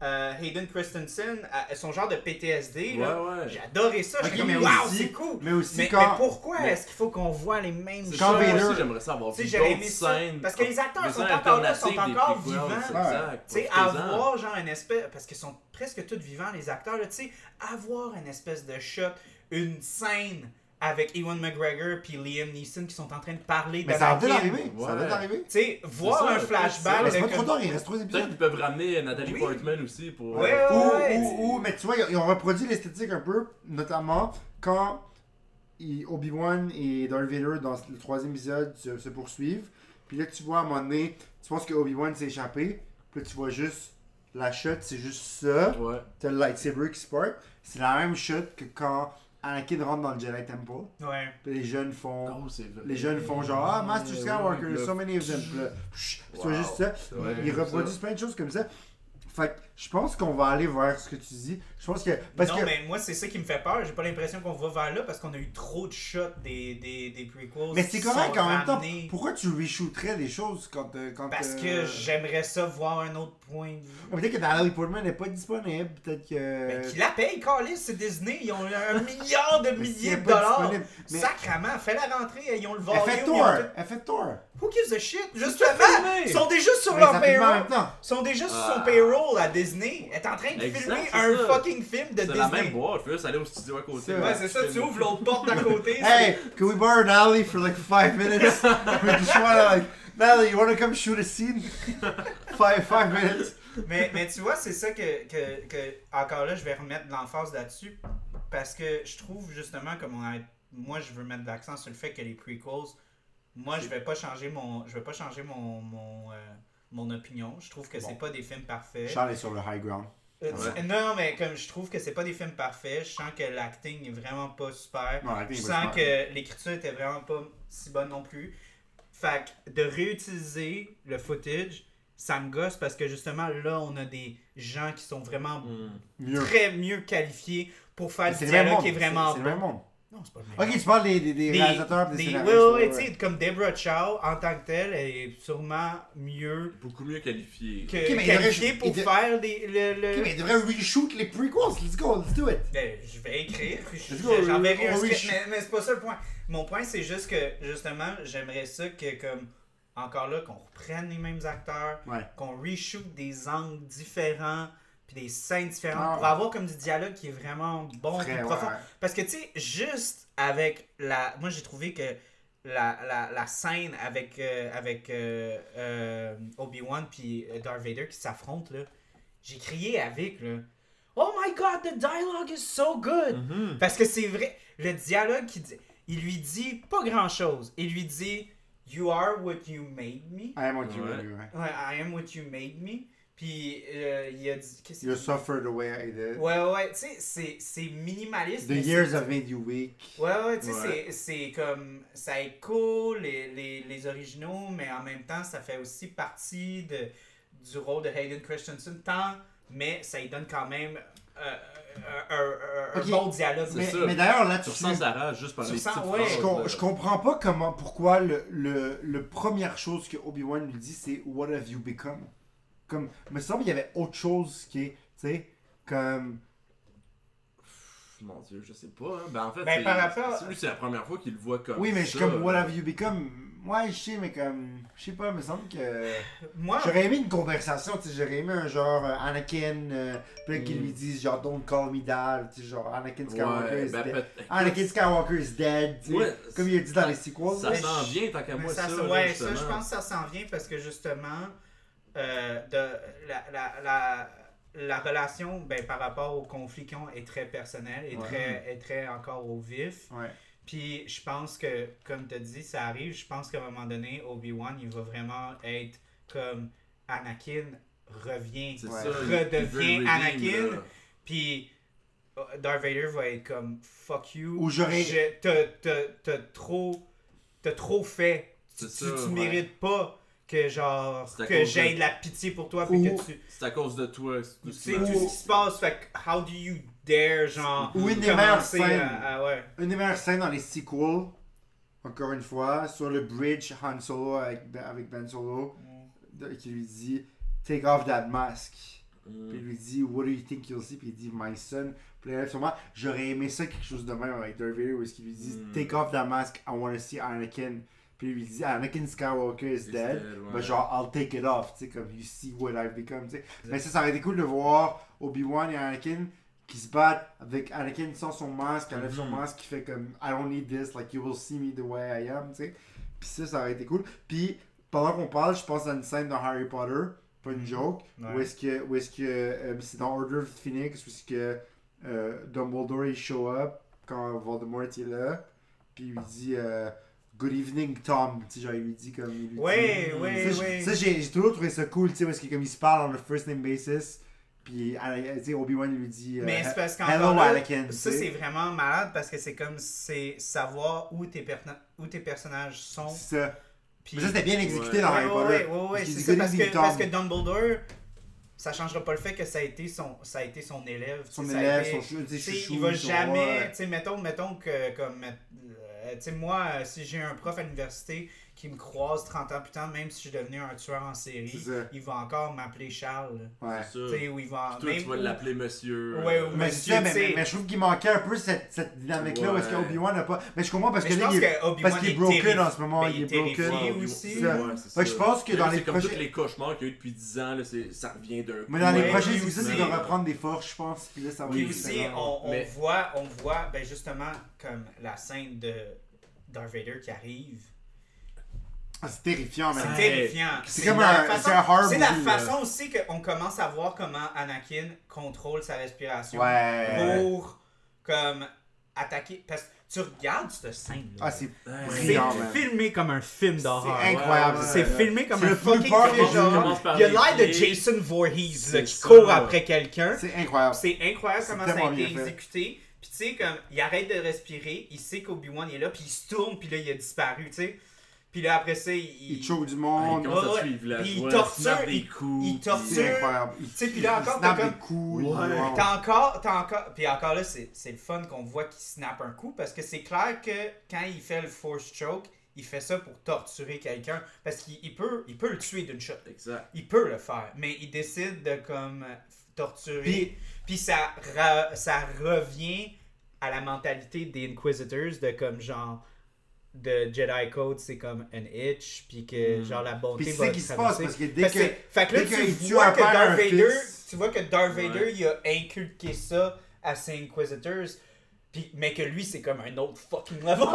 euh, Hayden Christensen, euh, son genre de PTSD, là, Ouais, ouais. j'ai adoré ça. Je Ok, suis comme, mais wow, aussi- c'est cool. Mais aussi Mais, quand. mais pourquoi mais- est-ce qu'il faut qu'on voit les mêmes C'est Quand Vader- aussi, j'aimerais d'autres scènes. Parce que les acteurs sont encore là, sont encore vivants. Tu sais, avoir genre une espèce. Parce qu'ils sont presque tous vivants, les acteurs, là, tu sais, avoir une espèce de shot, une scène avec Ewan McGregor puis Liam Neeson qui sont en train de parler Mais ça va peut-être d'Anakin. arriver. Ça va Ouais. peut-être arriver. Tu sais, voir ça, un flashback. c'est pas trop tard, il reste trois Peut-être épisodes. qu'ils peuvent ramener Nathalie Oui. Portman aussi pour. Ouais, euh, Ou, ouais, ou, ou, mais tu vois, ils- ont reproduit l'esthétique un peu, notamment quand Obi-Wan et Darth Vader, dans le troisième épisode, se, se poursuivent. Puis là, tu vois, à un moment donné, tu penses que Obi-Wan s'est échappé. Puis là, tu vois juste la shot, c'est juste ça. Ouais. T'as le lightsaber qui se part. C'est la même shot que quand Anakin rentre dans le Jedi Temple. Ouais. Puis les jeunes font. Oh, c'est vrai. Les jeunes font genre Ah, Master Skywalker, so many of them. Puis Wow. juste ça. Ouais, Ils reproduisent plein de choses comme ça. Fait que je pense qu'on va aller vers ce que tu dis. Je pense que. Parce non, que. mais moi, c'est ça qui me fait peur. J'ai pas l'impression qu'on va vers là parce qu'on a eu trop de shots des, des, des prequels. Mais c'est correct en même temps. Pourquoi tu reshooterais des choses quand. euh, quand Parce euh, que j'aimerais ça voir un autre point de vue. Peut-être que Natalie Portman n'est pas disponible. Peut-être que. Mais qui la paye, Carlis, c'est Disney. Ils ont un milliard de milliers elle de dollars. mais- Sacrement, fais la rentrée. Ils ont le Elle volume. fait ils ont Thor! tout- Elle fait Thor! Who gives a shit? Justement, ils sont déjà sur Mais leur payroll. Ils sont déjà sur Ah. son payroll à Disney. Elle est en train de Exact, filmer c'est un ça. fucking film de C'est Disney. la même boîte, tu peux juste aller au studio à côté. C'est Ouais, c'est ça, tu ouvres l'autre porte d'à côté. c'est- Hey, can we borrow Natalie for like five minutes? we just wanna like. Natalie, you wanna come shoot a scene? five, five minutes. mais, mais tu vois, c'est ça que, que, que, encore là, je vais remettre de l'emphase là-dessus. Parce que je trouve justement, comme on a. Moi, je veux mettre l'accent sur le fait que les prequels, moi, je vais pas changer mon, je vais pas changer mon, mon, euh, mon opinion. Je trouve que Bon. c'est pas des films parfaits. Charles est sur le high ground. Euh, Ouais. Non, mais comme je trouve que c'est pas des films parfaits, je sens que l'acting est vraiment pas super. Je sens que l'écriture était vraiment pas si bonne non plus. Fait que de réutiliser le footage, ça me gosse parce que justement là, on a des gens qui sont vraiment Hmm. Mieux. très mieux qualifiés pour faire du dialogue qui est vraiment C'est c'est le même bon. Non, c'est pas le. Ok, tu parles des, des, des Des- réalisateurs et des, des- scénaristes. ouais, ouais, tu sais, comme Deborah Chow, en tant que telle, elle est sûrement mieux Beaucoup mieux qualifié. que Ok, mais qualifiée pour de- faire des, le, le- Ok, mais il devrait reshoot les prequels. Let's go, let's do it. Ben, je vais écrire. Let's go, J'enverrai un script. Mais, mais c'est pas ça le point. Mon point, c'est juste que, justement, j'aimerais ça que, comme, encore là, qu'on reprenne les mêmes acteurs, Ouais. qu'on reshoot des angles différents, puis des scènes différentes, Ah. pour avoir comme du dialogue qui est vraiment bon, puis profond. ouais. Parce que, tu sais, juste avec la. Moi, j'ai trouvé que la, la, la scène avec, euh, avec euh, euh, Obi-Wan puis Darth Vader qui s'affrontent, là, j'ai crié avec, là. Oh my god, the dialogue is so good! Mhm. Parce que c'est vrai, le dialogue, qui dit, il lui dit pas grand chose. Il lui dit You are what you made me. I am what you ouais. Ouais, I am what you made me. Puis euh, il a dit. Qu'est-ce You suffered the way I did. Ouais, ouais, tu sais, c'est- c'est minimaliste. The years have made you weak. Ouais, ouais, tu sais, Ouais. c'est- c'est comme. Ça est cool, les, les, les originaux, mais en même temps, ça fait aussi partie de, du rôle de Hayden Christensen, tant, mais ça lui donne quand même euh, un, un- un bon dialogue. Mais, d'ailleurs, Tu là-dessus, ressens sa rage juste par Tu les ouais. je, com- là. je comprends pas comment, pourquoi le, le, le première chose que Obi-Wan lui dit, c'est What have you become? Comme, me semble qu'il y avait autre chose qui est, tu sais, Comme. Pff, Mon dieu, je sais pas. hein. Ben en fait, Ben, c'est- par rapport- c'est- lui, c'est la première fois qu'il le voit comme Oui, mais je suis comme, what have you become? Ouais, je sais, mais comme. Je sais pas, il me semble que. Moi, J'aurais aimé une conversation, tu sais, j'aurais aimé un genre euh, Anakin, euh, puis Mm. lui disent genre don't call me dad, tu sais, genre Anakin Skywalker Ouais, is ben, dead. Anakin Skywalker is dead, tu sais, Ouais, comme il a dit dans les sequels. Ça s'en vient tant qu'à moi ça, ça. ouais, ça, je pense que ça s'en vient parce que justement, euh, de, la, la, la, la relation ben, par rapport au conflit qu'ils ont est très personnelle, est, Ouais. très, est très encore au vif. Ouais. Puis je pense que, comme tu as dit, ça arrive. Je pense qu'à un moment donné, Obi-Wan, il va vraiment être comme Anakin revient. Ouais. ça. Redevient Anakin. Puis Darth Vader va être comme fuck you. Ou j'aurais- T'as t'as- t'as trop, t'as trop fait. Tu, tu, ça, tu ouais. mérites pas que genre que cause j'aie de- de la pitié pour toi puis que tu C'est à cause de toi. tout tu ce sais qui tout ce qui se passe. Fait que how do you dare genre Ou une des meilleures scènes. à, à- ouais. Une des meilleures scènes dans les sequels, encore une fois, sur le bridge Han Solo avec, Ben- avec Ben Solo, de- qui lui dit Take off that mask. Mm. Puis il lui dit What do you think you'll see? Puis il dit My son. Puis là, sûrement, j'aurais aimé ça quelque chose de même avec Darth Vader où est-ce qu'il lui dit Mm. Take off that mask, I want to see Anakin. Puis il lui dit Anakin Skywalker is dead. ouais. Ben, genre, I'll take it off, tu sais, comme you see what I've become, tu sais. Mais ça, ça aurait été cool de voir Obi-Wan et Anakin qui se battent avec Anakin sans son masque, enlève son Mhm. masque, qui fait comme I don't need this, like you will see me the way I am, tu sais. Puis ça, ça aurait été cool. Puis pendant qu'on parle, je pense à une scène dans Harry Potter, pas une joke, Ouais. où est-ce que, où est-ce que euh, c'est dans Order of the Phoenix, où est-ce que euh, Dumbledore il show up quand Voldemort est là, puis il lui dit euh, Good evening Tom, tu sais, genre il lui dit comme il lui dit- Ouais, Mm. ouais, ça, ouais. j- ça, j'ai j'ai toujours trouvé ça cool, tu sais, parce que comme ils se parlent on a first name basis, puis tu sais, Obi-Wan il lui dit euh, Mais c'est parce Hello là, Anakin. ça c'est vraiment malade parce que c'est comme c'est savoir où tes, perna- où tes personnages sont. C'est ça. Puis Mais ça, c'était bien exécuté Ouais. dans Harry Potter. ouais, Parce qu'il c'est ça, parce que, parce que Dumbledore, ça changera pas le fait que ça a été son, ça a été son élève. Son élève, été- son chou, chouchou, il va son- jamais, ouais. tu sais, mettons, mettons que comme, euh, tu sais, moi, euh, si j'ai un prof à l'université qui me croise 30 ans plus tard, même si je suis devenu un tueur en série, il va encore m'appeler Charles. Ouais. C'est Tu ça. sais, où il va toi, même tu vas l'appeler monsieur. Ouais, euh, ou Mais, Monsieur, mais, je trouve qu'il manquait un peu cette, cette dynamique-là où est-ce Ouais. qu'Obi-Wan n'a pas. Mais je comprends parce Mais que là, il est, parce qu'il est broken en ce moment. Ben, il il est broken. Ouais, aussi. ouais, Ça. Fait que je pense que dans les c'est comme prochains. tous les cauchemars qu'il y a eu depuis 10 ans, là, ça revient d'un coup. Mais dans les Ouais, prochains épisodes, aussi. il va reprendre des forces, je pense. Puis là, ça va Puis être aussi, on voit ben justement comme la scène de Darth Vader qui arrive. Ah, c'est terrifiant, C'est man. Ouais. terrifiant. C'est comme un- façon- c'est un C'est la movie, là. façon aussi qu'on commence à voir comment Anakin contrôle sa respiration Ouais. pour comme attaquer. Parce que tu regardes cette scène. Ah, c'est c'est filmé comme un film d'horreur. C'est incroyable. Ouais, C'est là. filmé comme C'est un le fucking film d'horreur. Il y a l'air de. Jason Voorhees là, C'est qui ça. court après quelqu'un. C'est incroyable. C'est incroyable C'est comment ça a été exécuté. Puis tu sais, comme, il arrête de respirer, il sait qu'Obi-Wan est là, puis il se tourne, puis là, il a disparu, tu sais. Puis là, après ça, il... Il choke du Ah, il monde. commence Ouais, à suivre la puis il torture, snap des il- coups. il torture. C'est incroyable. Il, sais, puis là il encore, t'as des comme- coups. il- Ouais. T'as encore, t'as encore, puis encore là, c'est c'est le fun qu'on voit qu'il snap un coup, parce que c'est clair que quand il fait le force choke, il fait ça pour torturer quelqu'un, parce qu'il il peut, il peut le tuer d'une shot. Exact. Il peut le faire, mais il décide de comme torturer. Puis- Puis, ça, ra- ça revient à la mentalité des Inquisitors de comme genre de Jedi Code, c'est comme un itch, puis que Mm. genre la bonté Puis c'est va ça qui se passe parce que dès Parce que. que, fait que là, tu vois que Darth Vader, fils- tu vois que Darth Vader, Ouais. il a inculqué ça à ses Inquisitors, puis, mais que lui, c'est comme un autre fucking level.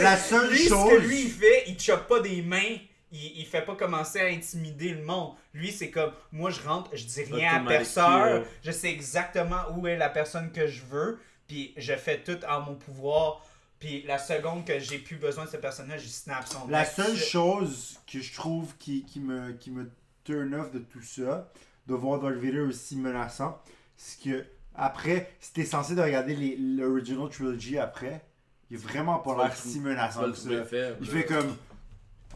La seule lui, ce chose- que lui, il fait, il chope pas des mains. Il, il fait pas commencer à intimider le monde. Lui, c'est comme, moi, je rentre, je dis rien à personne. Je sais exactement où est la personne que je veux. Puis je fais tout en mon pouvoir. Puis la seconde que j'ai plus besoin de cette personne-là, je snap son La seule Je- chose que je trouve qui, qui, me, qui me turn off de tout ça, de voir Darth Vader aussi menaçant, c'est que après, si t'es censé de regarder les- l'original trilogy après, il est vraiment pas l'air si menaçant le que ça. faible. Il fait comme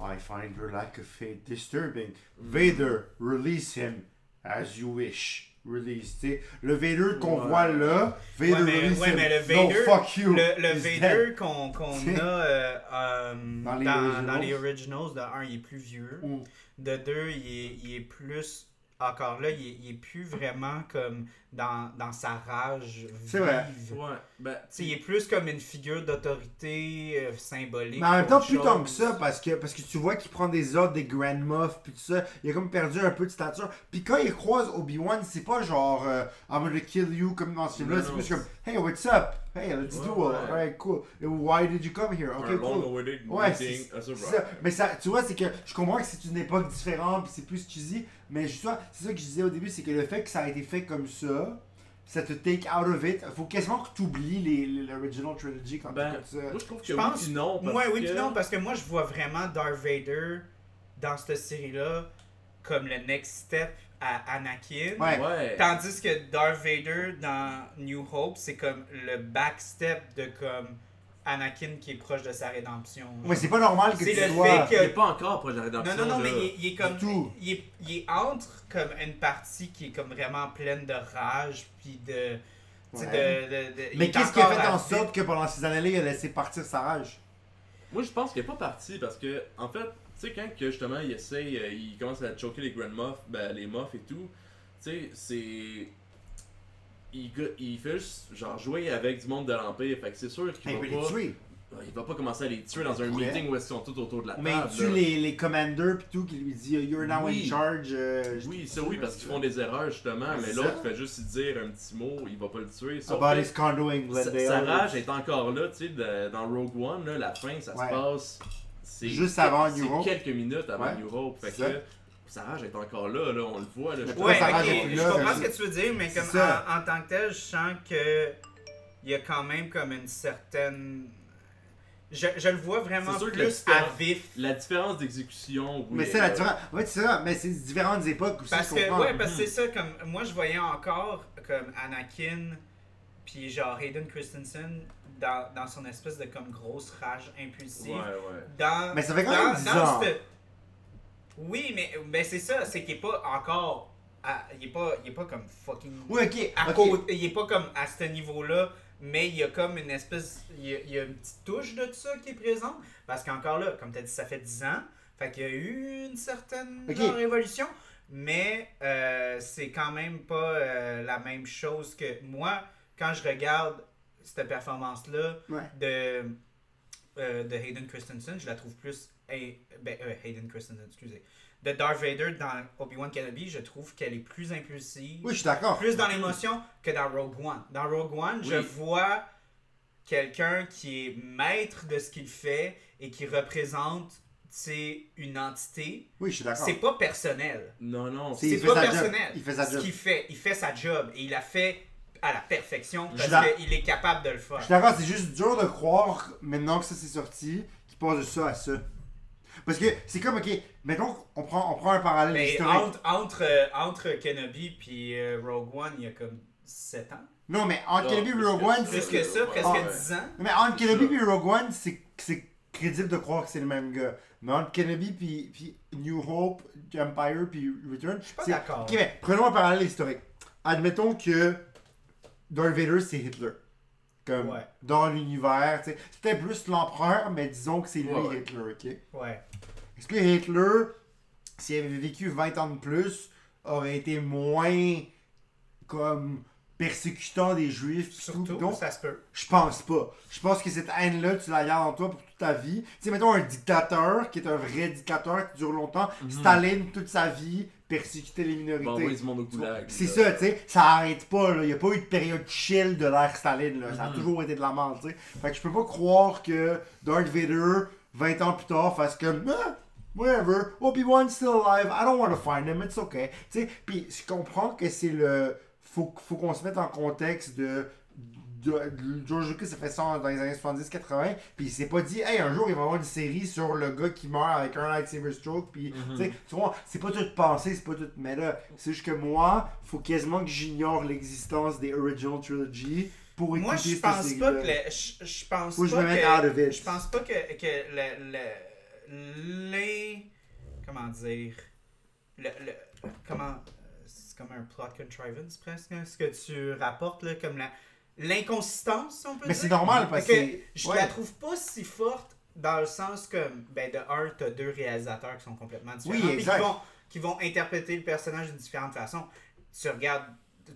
I find your lack of faith disturbing. Vader, release him as you wish. Release. Le Vader qu'on Ouais. voit là, Vader Ouais, mais- release ouais, him. mais le no, fuck you. Le, Vader qu'on a euh, euh, Dans les dans, originals? dans les originals, de un, il est plus vieux. Mm. De deux, il est, il est plus encore là, il est, il est plus vraiment comme dans, dans sa rage C'est vrai. vive. Ouais, ben, Tu sais, il est plus comme une figure d'autorité euh, symbolique. Mais en même temps, plus tant que ça, parce que, parce que tu vois qu'il prend des ordres des Grand Moff, puis tout ça, il a comme perdu un peu de stature. Puis quand il croise Obi-Wan, c'est pas genre euh, I'm gonna kill you comme dans ce film-là, Non, c'est plus comme Hey, what's up? Hey, let's Ouais, do ouais. it. Alright, cool. Why did you come here? un Ok, long cool. Ouais, meeting, c'est a surprise. ça. Mais ça, tu vois, c'est que je comprends que c'est une époque différente, puis c'est plus cheesy, mais justement, c'est ça que je disais au début, c'est que le fait que ça a été fait comme ça, ça te take out of it. Faut quasiment que tu oublies l'original trilogy quand Ben, tu comme ça. Moi, je trouve que Je oui pense- puis non. Parce Ouais, oui, que... non, parce que moi, je vois vraiment Darth Vader dans cette série-là comme le next step à Anakin. Ouais. Ouais. Tandis que Darth Vader dans New Hope, c'est comme le backstep de comme Anakin qui est proche de sa rédemption. Ouais, c'est pas normal que C'est tu le sois. fait que- Il est pas encore proche de la Non, rédemption. non, non, mais là. il est, il est comme. Tout. Il est, il est entre comme une partie qui est comme vraiment pleine de rage, puis de. Ouais. de, de- de- il Mais est qu'est-ce qui a fait en sorte que pendant ces années-là, il a laissé partir sa rage? Moi, je pense qu'il est pas parti parce que, en fait, tu sais, quand que, justement il essaye, euh, il commence à choquer les Grand Moff, ben, les Moff et tout, tu sais, c'est. Il, fait juste, genre, jouer avec du monde de l'Empire, fait que c'est sûr qu'il Il va pas. tuer. Il va pas commencer à les tuer dans un meeting où ils sont tous autour de la table. Mais il tue les, les commanders pis tout, qui lui dit You're now Oui. in charge. euh, Oui, ça oui, parce qu'ils font des erreurs justement, mais l'autre fait juste dire un petit mot, il va pas le tuer. About his condo sa, rage est encore là, tu sais, dans Rogue One, là, la fin, ça Ouais. se passe. Juste avant New Hope. quelques minutes avant Ouais, New Hope. Fait c'est que sa rage est encore là, là, on le voit. Là, je Ouais, je là, comprends ce que tu veux dire, mais comme ça. en, en tant que tel, je sens que il y a quand même comme une certaine. Je, je le vois vraiment sûr plus à vif. La différence d'exécution, oui. Mais c'est la différence. Ouais, c'est ça, mais c'est différentes époques aussi. Parce que, comprends. ouais, parce que Mhm. c'est ça, comme moi je voyais encore comme Anakin, puis genre Hayden Christensen dans, dans son espèce de comme grosse rage impulsive. Ouais, ouais. Dans, Mais ça fait quand dans- même 10 dans ans. cette- Oui, mais, mais c'est ça, c'est qu'il est pas encore. à- il, est pas, il est pas comme fucking. Oui, ok. à côté- il est pas comme à ce niveau-là, mais il y a comme une espèce. Il y a, il y a une petite touche de ça qui est présente. Parce qu'encore là, comme tu as dit, ça fait 10 ans. Fait qu'il y a eu une certaine Ok. genre, évolution. Mais euh, c'est quand même pas euh, la même chose que moi, quand je regarde cette performance-là Ouais. de, euh, de Hayden Christensen, je la trouve plus. Hay- ben, euh, Hayden Christensen, excusez. De Darth Vader dans Obi-Wan Kenobi, je trouve qu'elle est plus impulsive Oui, je suis d'accord. plus dans l'émotion que dans Rogue One. Dans Rogue One, je vois quelqu'un qui est maître de ce qu'il fait et qui représente tu sais, une entité. Oui, je suis d'accord. C'est pas personnel. Non, non. C'est- C'est pas job. personnel. Il fait sa ce job. qu'il fait, il fait sa job et il la fait à la perfection parce qu'il est capable de le faire. Je suis d'accord, c'est juste dur de croire, maintenant que ça s'est sorti, qu'il passe de ça à ça. Parce que c'est comme, ok, mettons qu'on prend, on prend un parallèle Mais historique. entre, entre, euh, entre Kenobi et euh, Rogue One, il y a comme 7 ans. Non, mais entre Kenobi et Rogue One, ça. Plus c'est... que ça, presque ouais. 10 ans. Mais entre C'est Kenobi et Rogue One, c'est, c'est crédible de croire que c'est le même gars. Mais entre Kenobi puis, puis New Hope, Empire puis Return, Je suis pas c'est... d'accord. Ok, mais prenons un parallèle historique. Admettons que Darth Vader, c'est Hitler. Comme Ouais. dans l'univers, tu sais. C'était plus l'empereur, mais disons que c'est lui Ouais, ouais. Hitler, ok? Ouais. Est-ce que Hitler, s'il avait vécu 20 ans de plus, aurait été moins comme persécutant des juifs pis tout, Surtout, donc, ça se peut. je pense pas. Je pense que cette haine-là, tu la gardes en toi pour toute ta vie. Tu sais, mettons un dictateur qui est un vrai dictateur qui dure longtemps. Staline, toute sa vie, persécutait les minorités. Bon. C'est ça, tu sais, ça arrête pas, là. Il n'y a pas eu de période chill de l'ère Staline, là. Ça a Mhm. toujours été de la merde, tu sais. Fait que je peux pas croire que Darth Vader, 20 ans plus tard, fasse comme, ah, whatever, Obi-Wan's still alive, I don't want to find him, it's okay. Tu sais, puis je comprends que c'est le. Faut, faut qu'on se mette en contexte de. de- de- George Lucas a fait ça dans les années 70-80, puis il s'est pas dit, hey, un jour il va y avoir une série sur le gars qui meurt avec un lightsaber stroke, puis tu sais, tu vois, c'est pas tout pensé, c'est pas tout. Mais là, c'est juste que moi, faut quasiment que j'ignore l'existence des Original Trilogy pour écouter Moi, je pense pas que le- je, je pense je pas me mette que, out of it. je pense pas que, que le, le- les comment dire le, le- comment c'est comme un plot contrivance presque hein, ce que tu rapportes là comme la l'inconsistance si on peut Mais dire c'est normal parce que je ouais. la trouve pas si forte dans le sens que ben de un t'as deux réalisateurs qui sont complètement différents Oui, puis qui exact. vont qui vont interpréter le personnage de différentes façons. Tu regardes,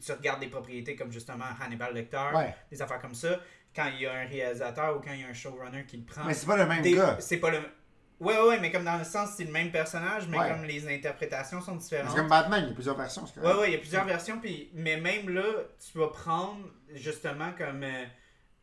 tu regardes des propriétés comme justement Hannibal Lecter, Ouais. des affaires comme ça. Quand il y a un réalisateur ou quand il y a un showrunner qui le prend. Mais c'est pas le même des- gars. C'est pas le. Ouais, ouais, ouais, mais comme dans le sens, c'est le même personnage, mais Ouais. comme les interprétations sont différentes. C'est comme Batman, il y a plusieurs versions. c'est correct. ouais, il y a plusieurs versions, puis, mais même là, tu vas prendre justement comme euh,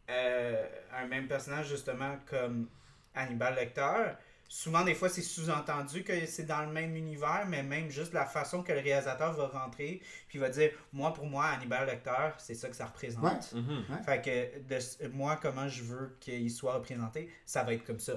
euh, un même personnage, justement comme Hannibal Lecter. Souvent, des fois, c'est sous-entendu que c'est dans le même univers, mais même juste la façon que le réalisateur va rentrer, puis il va dire Moi, pour moi, Hannibal Lecter, c'est ça que ça représente. Ouais. Mhm. Fait que de, moi, comment je veux qu'il soit représenté, ça va être comme ça.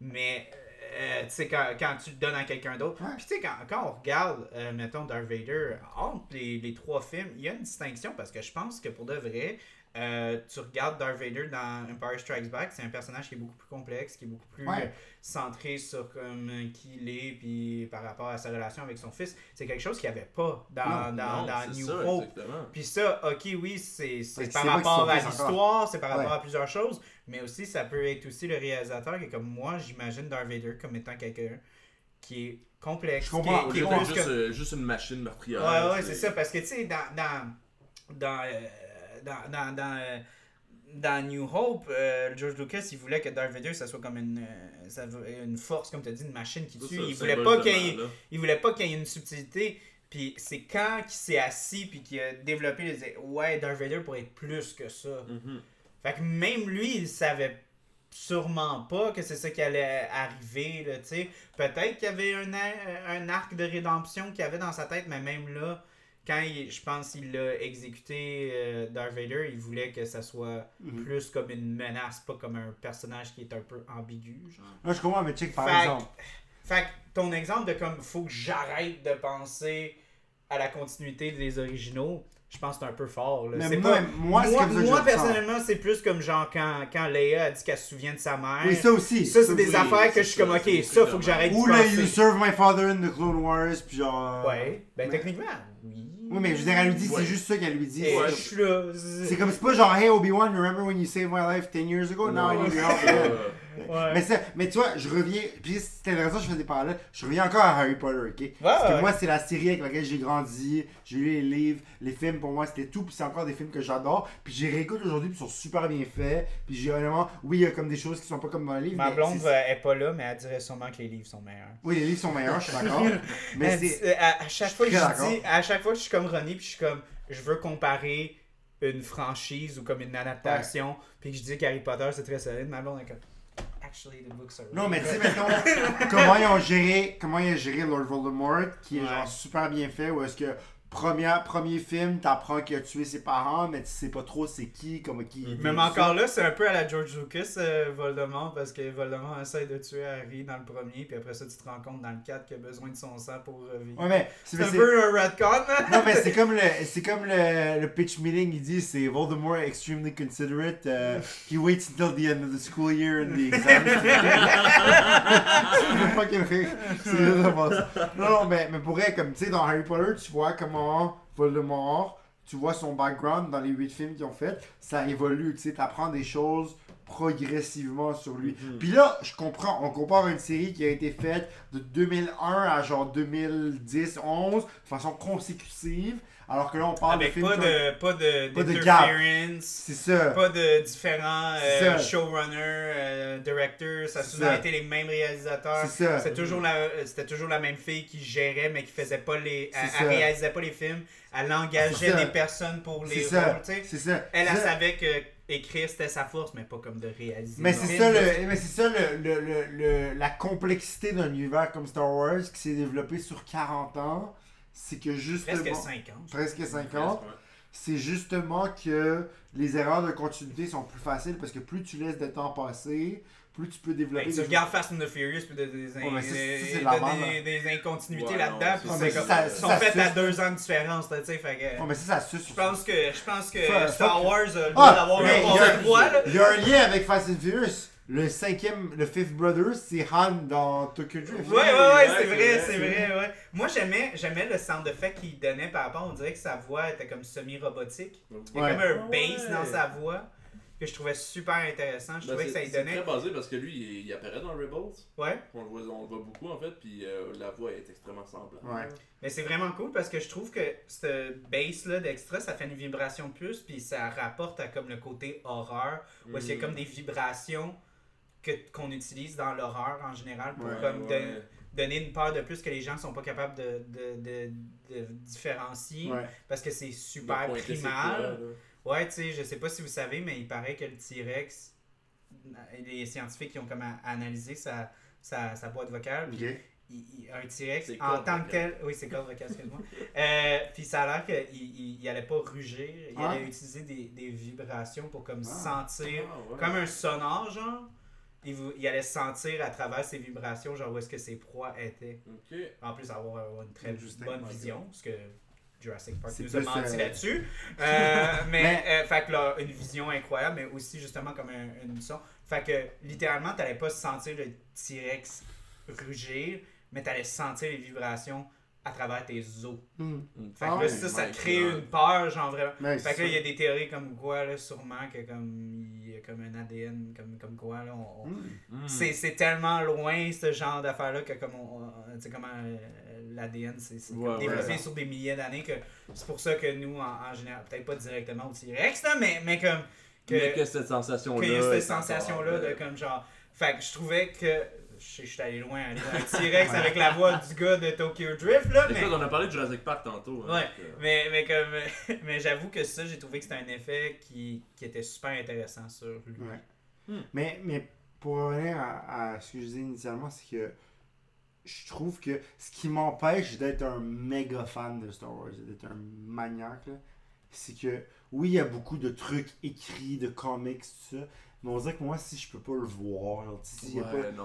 Mais, euh, tu sais, quand, quand tu le donnes à quelqu'un d'autre. Ouais. Puis, tu sais, quand, quand on regarde, euh, mettons, Darth Vader, entre les, les trois films, il y a une distinction parce que je pense que pour de vrai, euh, tu regardes Darth Vader dans Empire Strikes Back, c'est un personnage qui est beaucoup plus complexe, qui est beaucoup plus Ouais. centré sur comme, qui il est, puis par rapport à sa relation avec son fils. C'est quelque chose qu'il n'y avait pas dans, Non, dans, Non, dans New ça, Hope. Puis ça, ok, oui, c'est par rapport à l'histoire, c'est par rapport à plusieurs choses, mais aussi ça peut être aussi le réalisateur qui est comme moi, j'imagine Darth Vader comme étant quelqu'un qui est complexe. Je comprends. Qui est, qui juste, euh, juste une machine meurtrière. Ouais, ouais, c'est ça, parce que tu sais, dans. dans, dans, euh, dans, dans, dans, euh, dans New Hope, euh, George Lucas, il voulait que Darth Vader, ça soit comme une, euh, ça une force, comme tu as dit, une machine qui tue. ça, Il voulait, pas qu'il ait- il voulait pas qu'il y ait une subtilité. Puis c'est quand il s'est assis puis qu'il a développé, il Ouais, Darth Vader pourrait être plus que ça. Mhm. Fait que même lui, il savait sûrement pas que c'est ça qui allait arriver, là, tu sais. Peut-être qu'il y avait un, un arc de rédemption qu'il avait dans sa tête, mais même là, quand il- je pense qu'il l'a exécuté, euh, Darth Vader, il voulait que ça soit Mhm. plus comme une menace, pas comme un personnage qui est un peu ambigu, genre. Là, je comprends, mais check par Fait exemple. Fait que ton exemple de comme faut que j'arrête de penser à la continuité des originaux, je pense que c'est un peu fort. Là. Mais moi, pas- moi, c'est moi, comme ça que moi, personnellement, c'est plus comme genre quand, quand Leia a dit qu'elle se souvient de sa mère. Oui, ça aussi. Ça, c'est des oui, affaires que je suis comme, ok, ça, faut que j'arrête Ou de le penser. You Serve My Father in the Clone Wars, puis genre. euh, Ouais, ben mais- techniquement, oui. Oui, mais je veux dire, elle lui dit, Ouais. c'est juste ça qu'elle lui dit. Ouais. je suis là. C'est comme, c'est pas genre, hey Obi-Wan, remember when you saved my life 10 years ago? Now I need your c'est help. Ouais. Mais, ça, mais tu vois, je reviens. Puis c'était la raison que je faisais par là. Je reviens encore à Harry Potter, ok? Parce que ouais. moi, c'est la série avec laquelle j'ai grandi. J'ai lu les livres, les films, pour moi, c'était tout. Puis c'est encore des films que j'adore. Puis j'ai réécoute aujourd'hui, puis ils sont super bien faits. Puis j'ai honnêtement, oui, il y a comme des choses qui sont pas comme dans les livres. Ma mais blonde c'est- est pas là, mais elle dirait sûrement que les livres sont meilleurs. Oui, les livres sont meilleurs, je suis d'accord. mais c'est. à, à chaque fois que je dis, à chaque fois que je suis comme Ronnie, puis je suis comme, je veux comparer une franchise ou comme une adaptation, puis que je dis qu'Harry Potter c'est très solide, ma blonde est comme, actually the books are. Non, mais tu sais, mettons, comment ils ont géré, comment ils ont géré Lord Voldemort, qui est genre super bien fait, où est-ce que première, premier film, t'apprends qu'il a tué ses parents, mais tu sais pas trop c'est qui, comme qui. Mhm. Même encore là, c'est un peu à la George Lucas, euh, Voldemort, parce que Voldemort essaie de tuer Harry dans le premier, puis après ça, tu te rends compte dans le 4 qu'il a besoin de son sang pour revivre. Ouais, mais c'est un peu un retcon, hein? Non, mais c'est comme le, c'est comme le, le pitch meeting, il dit, c'est Voldemort extremely considerate. uh, he waits until the end of the school year and the exam. c'est fucking rire. C'est. Non, non, mais, mais pour vrai, comme tu sais, dans Harry Potter, tu vois comment Voldemort, tu vois son background dans les huit films qu'ils ont fait, ça évolue, tu sais, t'apprends des choses progressivement sur lui. Mhm. Puis là, je comprends, on compare une série qui a été faite de 2001 à genre 2010-11 de façon consécutive, alors que là, on parle Avec de films pas de, pas de, Pas de C'est ça. pas de différents euh, showrunners, euh, directors, ça a souvent ça. été les mêmes réalisateurs. C'est ça. C'était toujours, la, euh, c'était toujours la même fille qui gérait, mais qui faisait pas les. Elle, réalisait pas les films. Elle C'est engageait des personnes pour les rôles. C'est ça. Elle, savait que écrire c'était sa force, mais pas comme de réaliser. Mais c'est ça, le, mais ça le, le, le, le- la complexité d'un univers comme Star Wars qui s'est développé sur 40 ans. C'est que justement. Presque 50. Presque 50. c'est justement que les erreurs de continuité sont plus faciles parce que plus tu laisses de temps passer, plus tu peux développer. Ben, tu des- regardes Fast and the Furious, puis de- des, Ouais, mais des- des, des incontinuités Ouais, là-dedans, puis ils sont ça faites à deux ans de différence, tu sais, fait que... Ouais, mais ça, ça suce. Je pense que, je pense que Star Wars a le Ah, droit d'avoir un il y a- passe droit, là. Il y a un lien avec Fast and Furious. Le cinquième, le Fifth Brother, c'est Han dans Tokyo Drift. Ouais, ouais, ouais, Ouais, c'est c'est vrai, vrai, c'est c'est vrai, ouais. Moi, j'aimais, j'aimais le sound effect qu'il donnait par rapport, on dirait que sa voix était comme semi-robotique. Il y a Ouais. comme un Ouais. bass dans sa voix. que je trouvais super intéressant. Je Ben, trouvais que c'est- ça lui c'est donnait. très basé parce que lui, il, il apparaît dans Rebels. Ouais. On le voit, on le voit beaucoup en fait, puis euh, la voix est extrêmement semblable. Ouais. Mais c'est vraiment cool parce que je trouve que ce base-là d'extra, ça fait une vibration de plus, puis ça rapporte à comme le côté horreur, où est-ce qu'il y a Mm. comme des vibrations que qu'on utilise dans l'horreur en général pour Ouais, comme ouais. donner une peur de plus que les gens sont pas capables de, de, de, de différencier Ouais. parce que c'est super primal. Ouais, tu sais, je sais pas si vous savez, mais il paraît que le T-Rex, les scientifiques qui ont comme analysé sa, sa, sa boîte vocale, puis Ok. il- il- un T-Rex en tant que tel. Oui, c'est corde vocale, excuse-moi. Euh, puis ça a l'air qu'il il, il allait pas rugir, il Ah. allait utiliser des, des vibrations pour comme Ah. sentir, Ah, ouais. comme un sonore, genre. Il, vou- il allait sentir à travers ces vibrations, genre où est-ce que ses proies étaient. En plus, avoir euh, une très bonne vision, parce que Jurassic Park nous a menti euh, là-dessus. Euh, mais, Mais- euh, fait que là, une vision incroyable, mais aussi justement comme un- une son. Fait que littéralement, t'allais pas sentir le T-Rex rugir, mais t'allais sentir les vibrations à travers tes os. Hmm. Fait Ah que là, ça, ça crée God. une peur, genre vraiment. Mais Fait que là, il y a des théories comme quoi, là, sûrement que comme il y a comme un ADN, comme, comme quoi, là, on- Hmm. Mm. c'est, c'est tellement loin ce genre d'affaire-là que comme on, on- tu sais comment euh, l'ADN c'est, Ouais, développé ouais. sur des milliers d'années que c'est pour ça que nous en, en général peut-être pas directement au T-Rex mais, mais comme que, Mais que cette sensation-là. a cette sensation-là de euh, comme genre fait que je trouvais que je suis allé loin aller dans un T-Rex avec la voix du gars de Tokyo Drift là mais Écoute, on a parlé de Jurassic Park tantôt. hein, Ouais. donc, euh, mais, mais comme mais j'avoue que ça j'ai trouvé que c'était un effet qui, qui était super intéressant sur lui Ouais. Hmm. Mais, mais pour revenir à, à ce que je disais initialement, c'est que je trouve que ce qui m'empêche d'être un méga fan de Star Wars, d'être un maniaque, c'est que oui, il y a beaucoup de trucs écrits, de comics, tout ça, mais on dirait que moi, si je peux pas le voir, a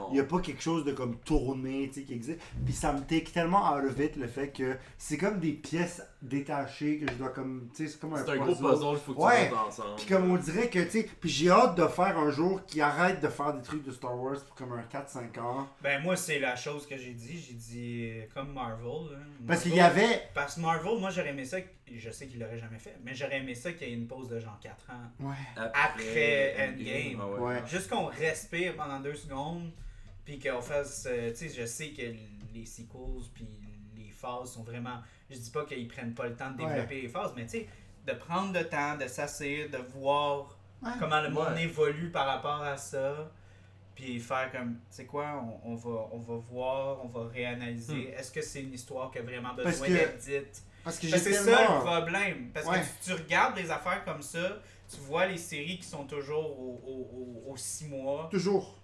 il n'y a pas quelque chose de comme tourné tu sais, qui existe. Puis ça me take tellement out of it le fait que c'est comme des pièces détachées que je dois comme. Tu sais, c'est comme un C'est un gros puzzle, il faut que Ouais. tu ensemble. Puis comme on dirait que, tu sais, puis j'ai hâte de faire un jour qui arrête de faire des trucs de Star Wars pour comme un 4-5 ans. Ben moi c'est la chose que j'ai dit, j'ai dit euh, comme Marvel. hein. Parce qu'il y Marvel- avait. Parce que Marvel, moi j'aurais aimé ça, je sais qu'il l'aurait jamais fait, mais j'aurais aimé ça qu'il y ait une pause de genre 4 ans. Ouais. Après Endgame. Ah Ouais. Juste qu'on respire pendant deux secondes, puis qu'on fasse. euh, tu sais, je sais que les sequels, puis les phases sont vraiment. Je dis pas qu'ils prennent pas le temps de Ouais. développer les phases, mais tu sais, de prendre le temps, de s'asseoir, de voir Ouais. comment le monde Ouais. évolue par rapport à ça. Puis faire comme, tu sais quoi, on, on va, on va voir, on va réanalyser. Est-ce que c'est une histoire qui a vraiment Hmm. Besoin que d'être dite? Parce que que c'est ça le problème. Parce Ouais. que tu, tu regardes des affaires comme ça, tu vois les séries qui sont toujours aux au, au, au six mois. Toujours.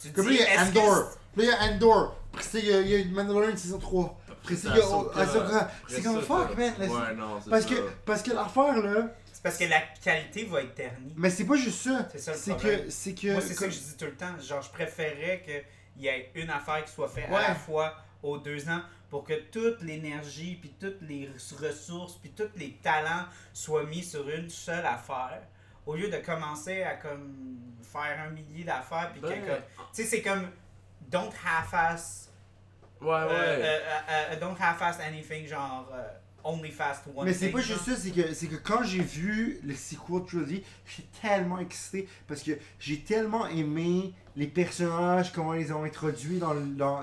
Tu Comme là, il y a Andor. Là, il y a Andor. Après ça, il y a, il y a Mandalorian saison 3. Après ça, il y a Ahsoka. C'est comme fuck, man. Ouais, non, c'est Parce ça. que, parce que l'affaire, là. C'est parce que la qualité va être ternie. Mais c'est pas juste ça. C'est ça le C'est problème. que. C'est que. Moi, c'est ça que je dis tout le temps. Genre, je préférerais qu'il y ait une affaire qui soit faite à la fois aux deux ans pour que toute l'énergie, puis toutes les ressources, puis tous les talents soient mis sur une seule affaire. Au lieu de commencer à comme faire un millier d'affaires, puis que Ben, Tu sais, c'est comme don't half-ass. Ouais, ouais. euh, euh, euh, don't half-ass anything, genre euh, only fast one Mais c'est pas juste ça, c'est que, c'est que quand j'ai vu le sequel trilogy, j'étais tellement excité parce que j'ai tellement aimé les personnages, comment ils ont introduits dans le. Dans...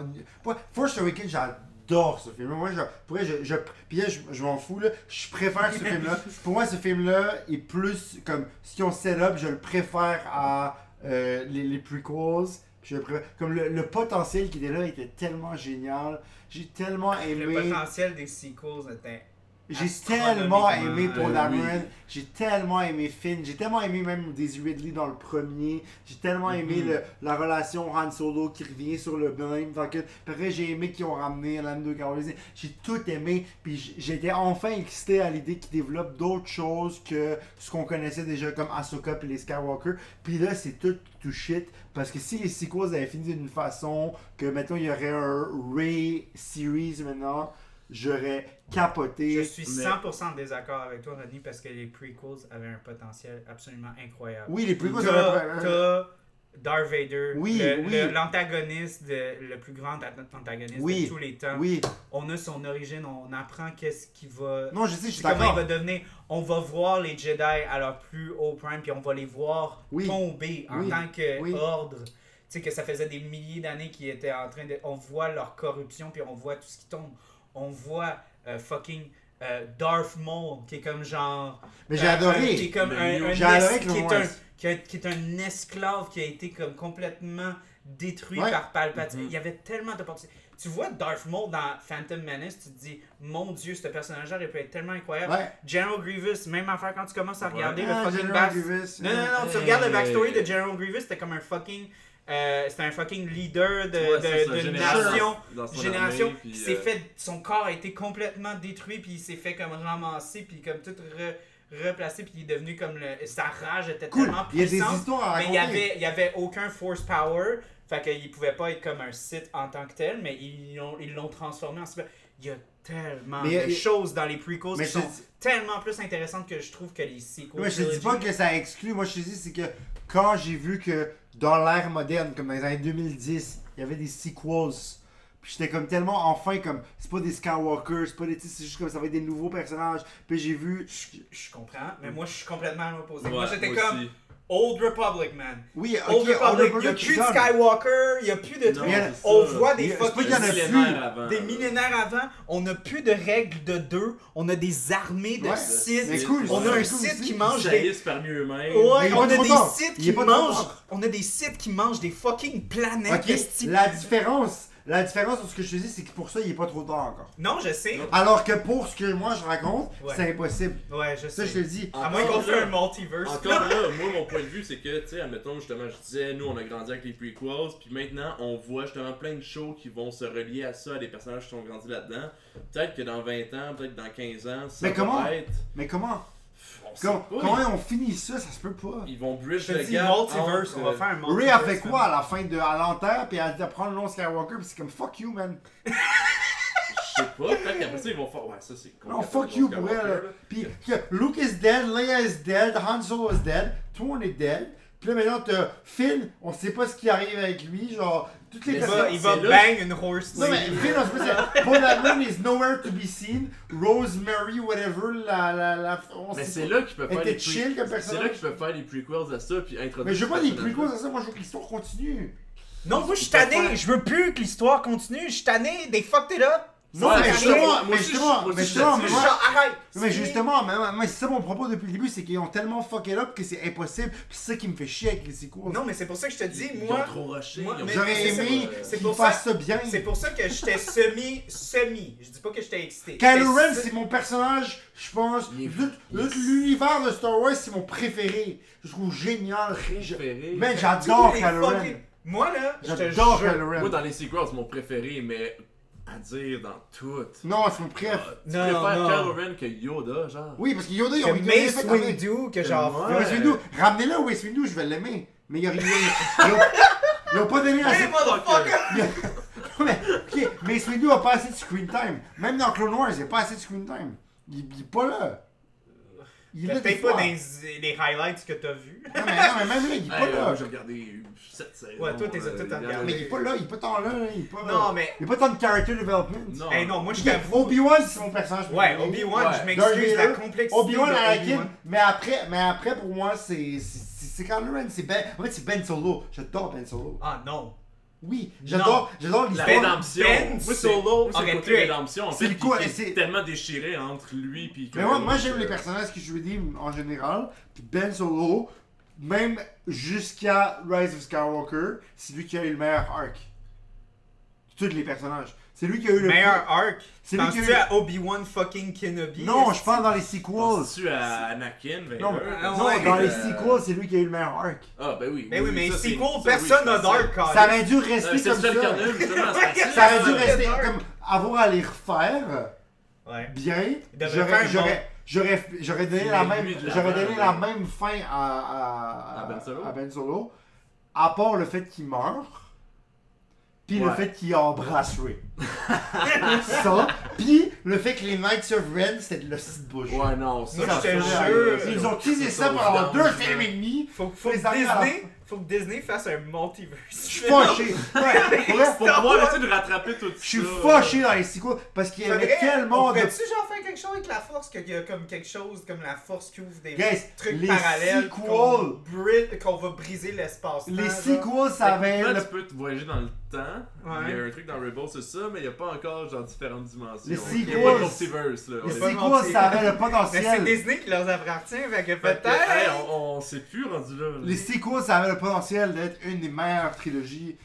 Force Awakens, j'adore ce film. Moi, je, pour vrai, je, je, puis là, je, je m'en fous, là. Je préfère ce film-là. Pour moi, ce film-là est plus comme ce qu'ils ont set up, je le préfère à euh, les, les prequels. Je le préfère- Comme le, le potentiel qui était là était tellement génial. J'ai tellement aimé. Le potentiel des sequels était. J'ai tellement aimé Paul euh, Dameron, oui. j'ai tellement aimé Finn, j'ai tellement aimé même Daisy Ridley dans le premier, j'ai tellement aimé Mhm. le- la relation Han Solo qui revient sur le même. Que, pareil, j'ai aimé qu'ils ont ramené Lando Calrissian, j'ai tout aimé, puis j'étais enfin excité à l'idée qu'ils développent d'autres choses que ce qu'on connaissait déjà comme Ahsoka et les Skywalker. Puis là, c'est tout tout shit parce que si les sequels avaient fini d'une façon que mettons il y aurait un Ray series maintenant, j'aurais capoté. Je suis mais- 100% en désaccord avec toi, Ronnie, parce que les prequels avaient un potentiel absolument incroyable. Oui, les prequels avaient- t'as Darth Vader, Oui, le- oui. le- l'antagoniste, le plus grand antagoniste Oui, de tous les temps. Oui. On a son origine, on apprend qu'est-ce qui va. Non, je sais, je suis comment il va devenir. On va voir les Jedi à leur plus haut prime, puis on va les voir tomber en tant que Oui. ordre. Tu sais, que ça faisait des milliers d'années qu'ils étaient en train de. On voit leur corruption, puis on voit tout ce qui tombe. On voit fucking euh, Darth Maul, qui est comme genre. Mais j'ai euh, adoré. un- qui est comme un, un J'ai adoré qui est un qui, a- qui est un esclave qui a été comme complètement détruit Ouais. par Palpatine. Mhm. Il y avait tellement d'opportunités. Tu vois Darth Maul dans Phantom Menace, tu te dis, mon dieu, ce personnage-là il peut être tellement incroyable. Ouais. General Grievous, même affaire quand tu commences à Ouais. regarder Ah, le fucking General back- Grievous. Non, non, non, tu regardes le backstory de General Grievous, c'était comme un fucking. Euh, c'était un fucking leader de, Ouais, c'est de, ça, de génération nation dans génération, puis, euh, fait, son corps a été complètement détruit, puis il s'est fait comme ramasser, puis comme tout re- replacé, puis il est devenu comme le, sa rage était Cool. tellement Il y a des puissante, histoires à mais il y avait, il y avait aucun force power, fait qu'il pouvait pas être comme un site en tant que tel, mais ils l'ont, ils l'ont transformé en super. Il y a tellement Mais il y a- de choses dans les prequels Mais qui je sont te dis- tellement plus intéressantes que je trouve que les sequels. Ouais, je te dis pas que ça exclut. Moi, je te dis, c'est que quand j'ai vu que dans l'ère moderne, comme dans les années 2010, il y avait des sequels. Puis j'étais comme tellement enfin comme c'est pas des Skywalker, c'est pas des c'est juste comme ça va être des nouveaux personnages. Puis j'ai vu Je, je comprends, mais moi je suis complètement à l'opposé. ouais, moi j'étais comme aussi. Old Republic, man. oui, Old Republic, il y a plus de. Skywalker, il y a plus de trucs. On voit des fucking millénaires avant. des millénaires avant, on n'a plus de règles de deux, on a des armées de Ouais, Sith. mais cool, on a un cool aussi. qui Ils mange des parmi eux-mêmes. Ouais, on a des Il qui mangent on a des Sith qui mangent des fucking planètes. OK, esti. la différence, la différence sur ce que je te dis, c'est que pour ça, il est pas trop tard encore. Non, je sais. Alors que pour ce que moi je raconte, Ouais. c'est impossible. Ouais, je Ça, sais. je te le dis. À moins qu'on Encore là- un multiverse. Encore là, moi, mon point de vue, c'est que, tu sais, admettons, justement, je disais, nous, on a grandi avec les prequels, puis maintenant, on voit justement plein de shows qui vont se relier à ça, à des personnages qui sont grandis là-dedans. Peut-être que dans 20 ans, peut-être que dans 15 ans, ça Mais va comment? être... Mais comment? On comment on finit ça Ça se peut pas. ils, vont bridge le gap multiverse, entre- on va faire un multiverse. Ray a fait quoi à la fin de à l'enterre puis elle apprend le nom Skywalker puis c'est comme fuck you man. Je sais pas, peut-être qu'après ça, ils vont faire... Ouais, ça, c'est... Non complètement fuck you pour elle. Puis que Luke is dead, Leia is dead, Han Solo is dead, tout le monde est dead. Puis là maintenant t'as Finn, on sait pas ce qui arrive avec lui, genre toutes les Il personnes. va, il va bang une horse Non mais. Finn on se peut Paul Heyman is nowhere to be seen, Rosemary whatever la la la. on Mais c'est là qu'ils peuvent faire les était chill comme C'est là qu'ils peuvent faire les prequels à ça, puis introduire... Mais je veux pas des prequels à ça, moi je veux que l'histoire continue. Non, moi je suis tanné, je veux plus que l'histoire continue, je suis tanné, they fucked it up. Non mais mais justement, mais justement, mais je justement, mais moi- arrête. Mais c'est- justement, mais, mais c'est ça mon propos depuis le début, c'est qu'ils ont tellement fucké up que c'est impossible. Puis c'est ça qui me fait chier avec les sequels. Non, mais c'est pour ça que je te dis, Ils moi, ont trop rushé. moi- ils J'aurais aimé qu'ils pour fassent ça bien. c'est pour ça que j'étais semi, semi. Je dis pas que j'étais excité. Kylo Ren, c'est mon personnage, je pense. L'univers de Star Wars, c'est mon préféré. Je trouve génial. Tous j'adore Kylo Ren. Moi là, J'adore. Kylo Ren. Moi, dans les sequels, c'est mon préféré, mais à dire dans toutes. Non, c'est mon préf. Ah, tu Non, préfères non. Kylo Ren que Yoda, genre? Oui, parce que Yoda, ils ont rien Mace. Windu, que genre. Ouais. Mace Windu, ramenez-le au Mace Windu, je vais l'aimer. Mais ils ont, ils ont- ils ont- ils ont pas donné assez. Hey, mais, ok, Mace Windu a pas assez de screen time. Même dans Clone Wars, il a pas assez de screen time. Il, il est pas là. Il est Peut-être pas dans les, les highlights que t'as vus. Non, mais, non, mais même là, il est pas là. euh, J'ai regardé 7 saisons. Ouais, toi, t'es- euh, y en regardé. Mais il est pas là, il est pas tant là. Il est pas, Non, mais. il est pas tant de character development. Non. Hey, non, moi je t'avoue. Obi-Wan, c'est mon personnage. Ouais, préféré. Obi-Wan, je m'excuse, la complexité. Obi-Wan, Anakin, mais après, mais après pour moi, c'est c'est- c'est c'est Kylo Ren, c'est Ben. En fait, c'est Ben Solo. J'adore Ben Solo. Ah non. Oui, j'adore, j'adore l'histoire. rédemption. Ben, Solo, c'est côté rédemption. En C'est fait, le qui c'est- est tellement déchiré entre lui puis. Mais moi, moi j'aime les personnages que je veux dire en général. Puis Ben Solo, même jusqu'à Rise of Skywalker, c'est lui qui a eu le meilleur arc. Tous les personnages. C'est lui qui a eu le Meilleur arc? C'est lui qui a eu- à Obi-Wan fucking Kenobi? Non, je parle dans les sequels. tu à Anakin, Vader? Non, Ah, non, ouais, dans euh, les sequels, c'est lui qui a eu le meilleur arc. Ah, ben oui. Mais oui, mais ça, c'est- sequel, ça, oui, personne n'a c'est Dark facile. Ça aurait dû rester Euh, C'est comme ça le ça. aurait dû rester comme avoir à les refaire Ouais. bien. J'aurais, faire un j'aurais, j'aurais, j'aurais donné la même, j'aurais donné la fin à, Ben Solo? à Ben Solo, à part le fait qu'il meurt, puis le Ouais. fait qu'il embrasse Ray. ça, puis le fait que les Knights of Ren c'était de la petite bouche. Ouais, non, ça, Moi, je te ça, jure, ça, Ils ont teasé ça ça pendant deux films et demi. Faut, faut que Les Disney, faut que Disney fasse un multiverse. Je suis fâché. Ouais, pour vrai, Pour pouvoir essayer de rattraper tout ça. Je suis fâché dans les sequels parce qu'il y avait tellement on de. pourrait-tu genre faire quelque chose avec la force, qu'il y a comme quelque chose comme la force qui ouvre des Guys, trucs les parallèles sequels- qu'on qu'on va briser l'espace. Les sequels, ça avait. Là, le- tu peux te voyager dans le temps. Ouais. Il y a un truc dans Rebel, c'est ça, mais il n'y a pas encore genre différentes dimensions. Les Il n'y a sequels- pas de multiverse là. Les sequels, ça avait le Mais c'est potentiel. Disney qui leur appartient, fait que peut-être. hey, on, on s'est plus rendu là. là. Les sequels, ça avait le potentiel d'être une des meilleures trilogies.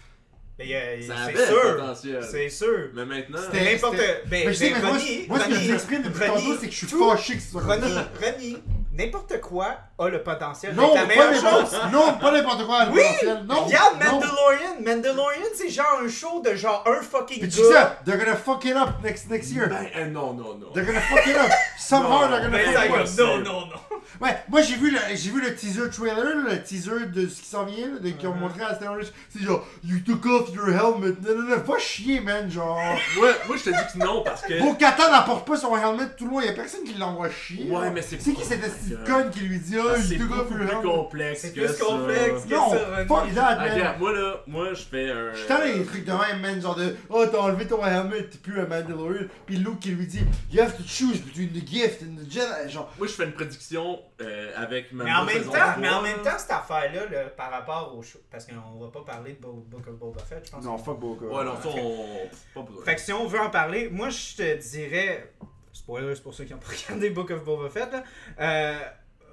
Mais, euh, Ça c'est avait le sûr. potentiel. C'est sûr. Mais maintenant. C'était- n'importe. c'était- Ben, Mais je sais, ben, mais moi, Ronnie- moi, ce que j'exprime depuis tantôt, c'est que je suis fâché que ce soit ça. Ronnie, n'importe quoi a le potentiel Non, d'être la pas meilleure n'importe chose. non, pas n'importe quoi, le Oui! potentiel. Non, Regarde non. Mandalorian. Mandalorian, c'est genre un show de genre un fucking Puis tu sais, they're gonna fuck it up next, next year. Ben, eh, non, non, non. They're gonna fuck it up. Somehow Non, they're gonna Ben, fuck it up. non, non, non. Ouais, moi j'ai vu le j'ai vu le teaser trailer, le teaser de ce qui s'en vient, de- qu'ils ont Uh-huh. montré à Star Wars. C'est genre You took off your helmet. Non, non, non, va chier, man, genre. Ouais, moi je te dis que non parce que. Bo-Katan n'apporte pas son helmet tout loin, y'a personne qui l'envoie chier. Ouais, là. mais c'est C'est qui cette God. conne qui lui dit Oh, Ah, C'est beaucoup off your plus complexe C'est que plus ça. complexe que Non, ça, fuck that, man. Regarde, moi là, moi je fais un. Je suis tanné des trucs de même, man, genre de Oh, t'as enlevé ton helmet, t'es plus un Mandalorian. Puis Luke qui lui dit You have to choose between the gift and the Jedi. Genre, Moi je fais une prédiction euh, avec ma Mais en même saison temps, 3, mais en même temps, cette affaire-là, là, par rapport au show, parce qu'on va pas parler de Bo- Book of Boba Fett, je pense. non, fuck Boca. Ouais, non, ça on. Pas besoin. Fait que si on veut en parler, moi je te dirais. Spoiler, c'est pour ceux qui ont pas regardé Book of Boba Fett, là. Euh,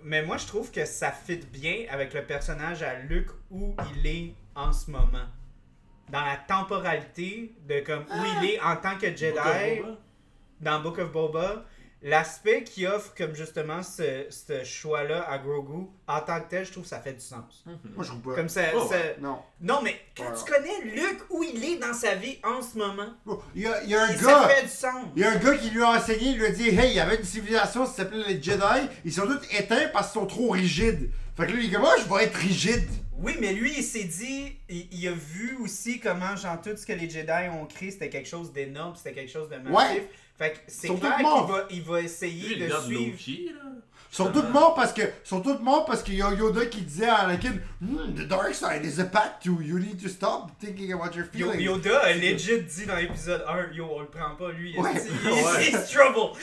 mais moi je trouve que ça fit bien avec le personnage à Luke où il est en ce moment. Dans la temporalité de comme où il est en tant que Jedi dans Book of Boba, l'aspect qui offre comme justement ce, ce choix-là à Grogu, en tant que tel, je trouve que ça fait du sens. Moi, je trouve pas. Comme ça, Oh, ça- Non. Non, mais quand tu connais Luke où il est dans sa vie en ce moment, Il y a, il y a un ça gars. fait du sens. Il y a un gars qui lui a enseigné, il lui a dit Hey, il y avait une civilisation qui s'appelait les Jedi, ils sont tous éteints parce qu'ils sont trop rigides. Fait que là, il est comme Moi, je vais être rigide. Oui, mais lui, il s'est dit, il, il a vu aussi comment, genre, tout ce que les Jedi ont créé, c'était quelque chose d'énorme, c'était quelque chose de massif. Ouais. Fait que c'est clair qu'il va, il va Lui, essayer il de suivre. Loki, là. Sont tous morts parce que. Sont tous morts parce qu'il y a Yoda qui disait à Anakin Hmm, The dark side is a path to you need to stop thinking about your Yo- feelings. Yoda a legit dit dans l'épisode 1, yo, on le prend pas, lui, Ouais. esti, Ouais. he's trouble?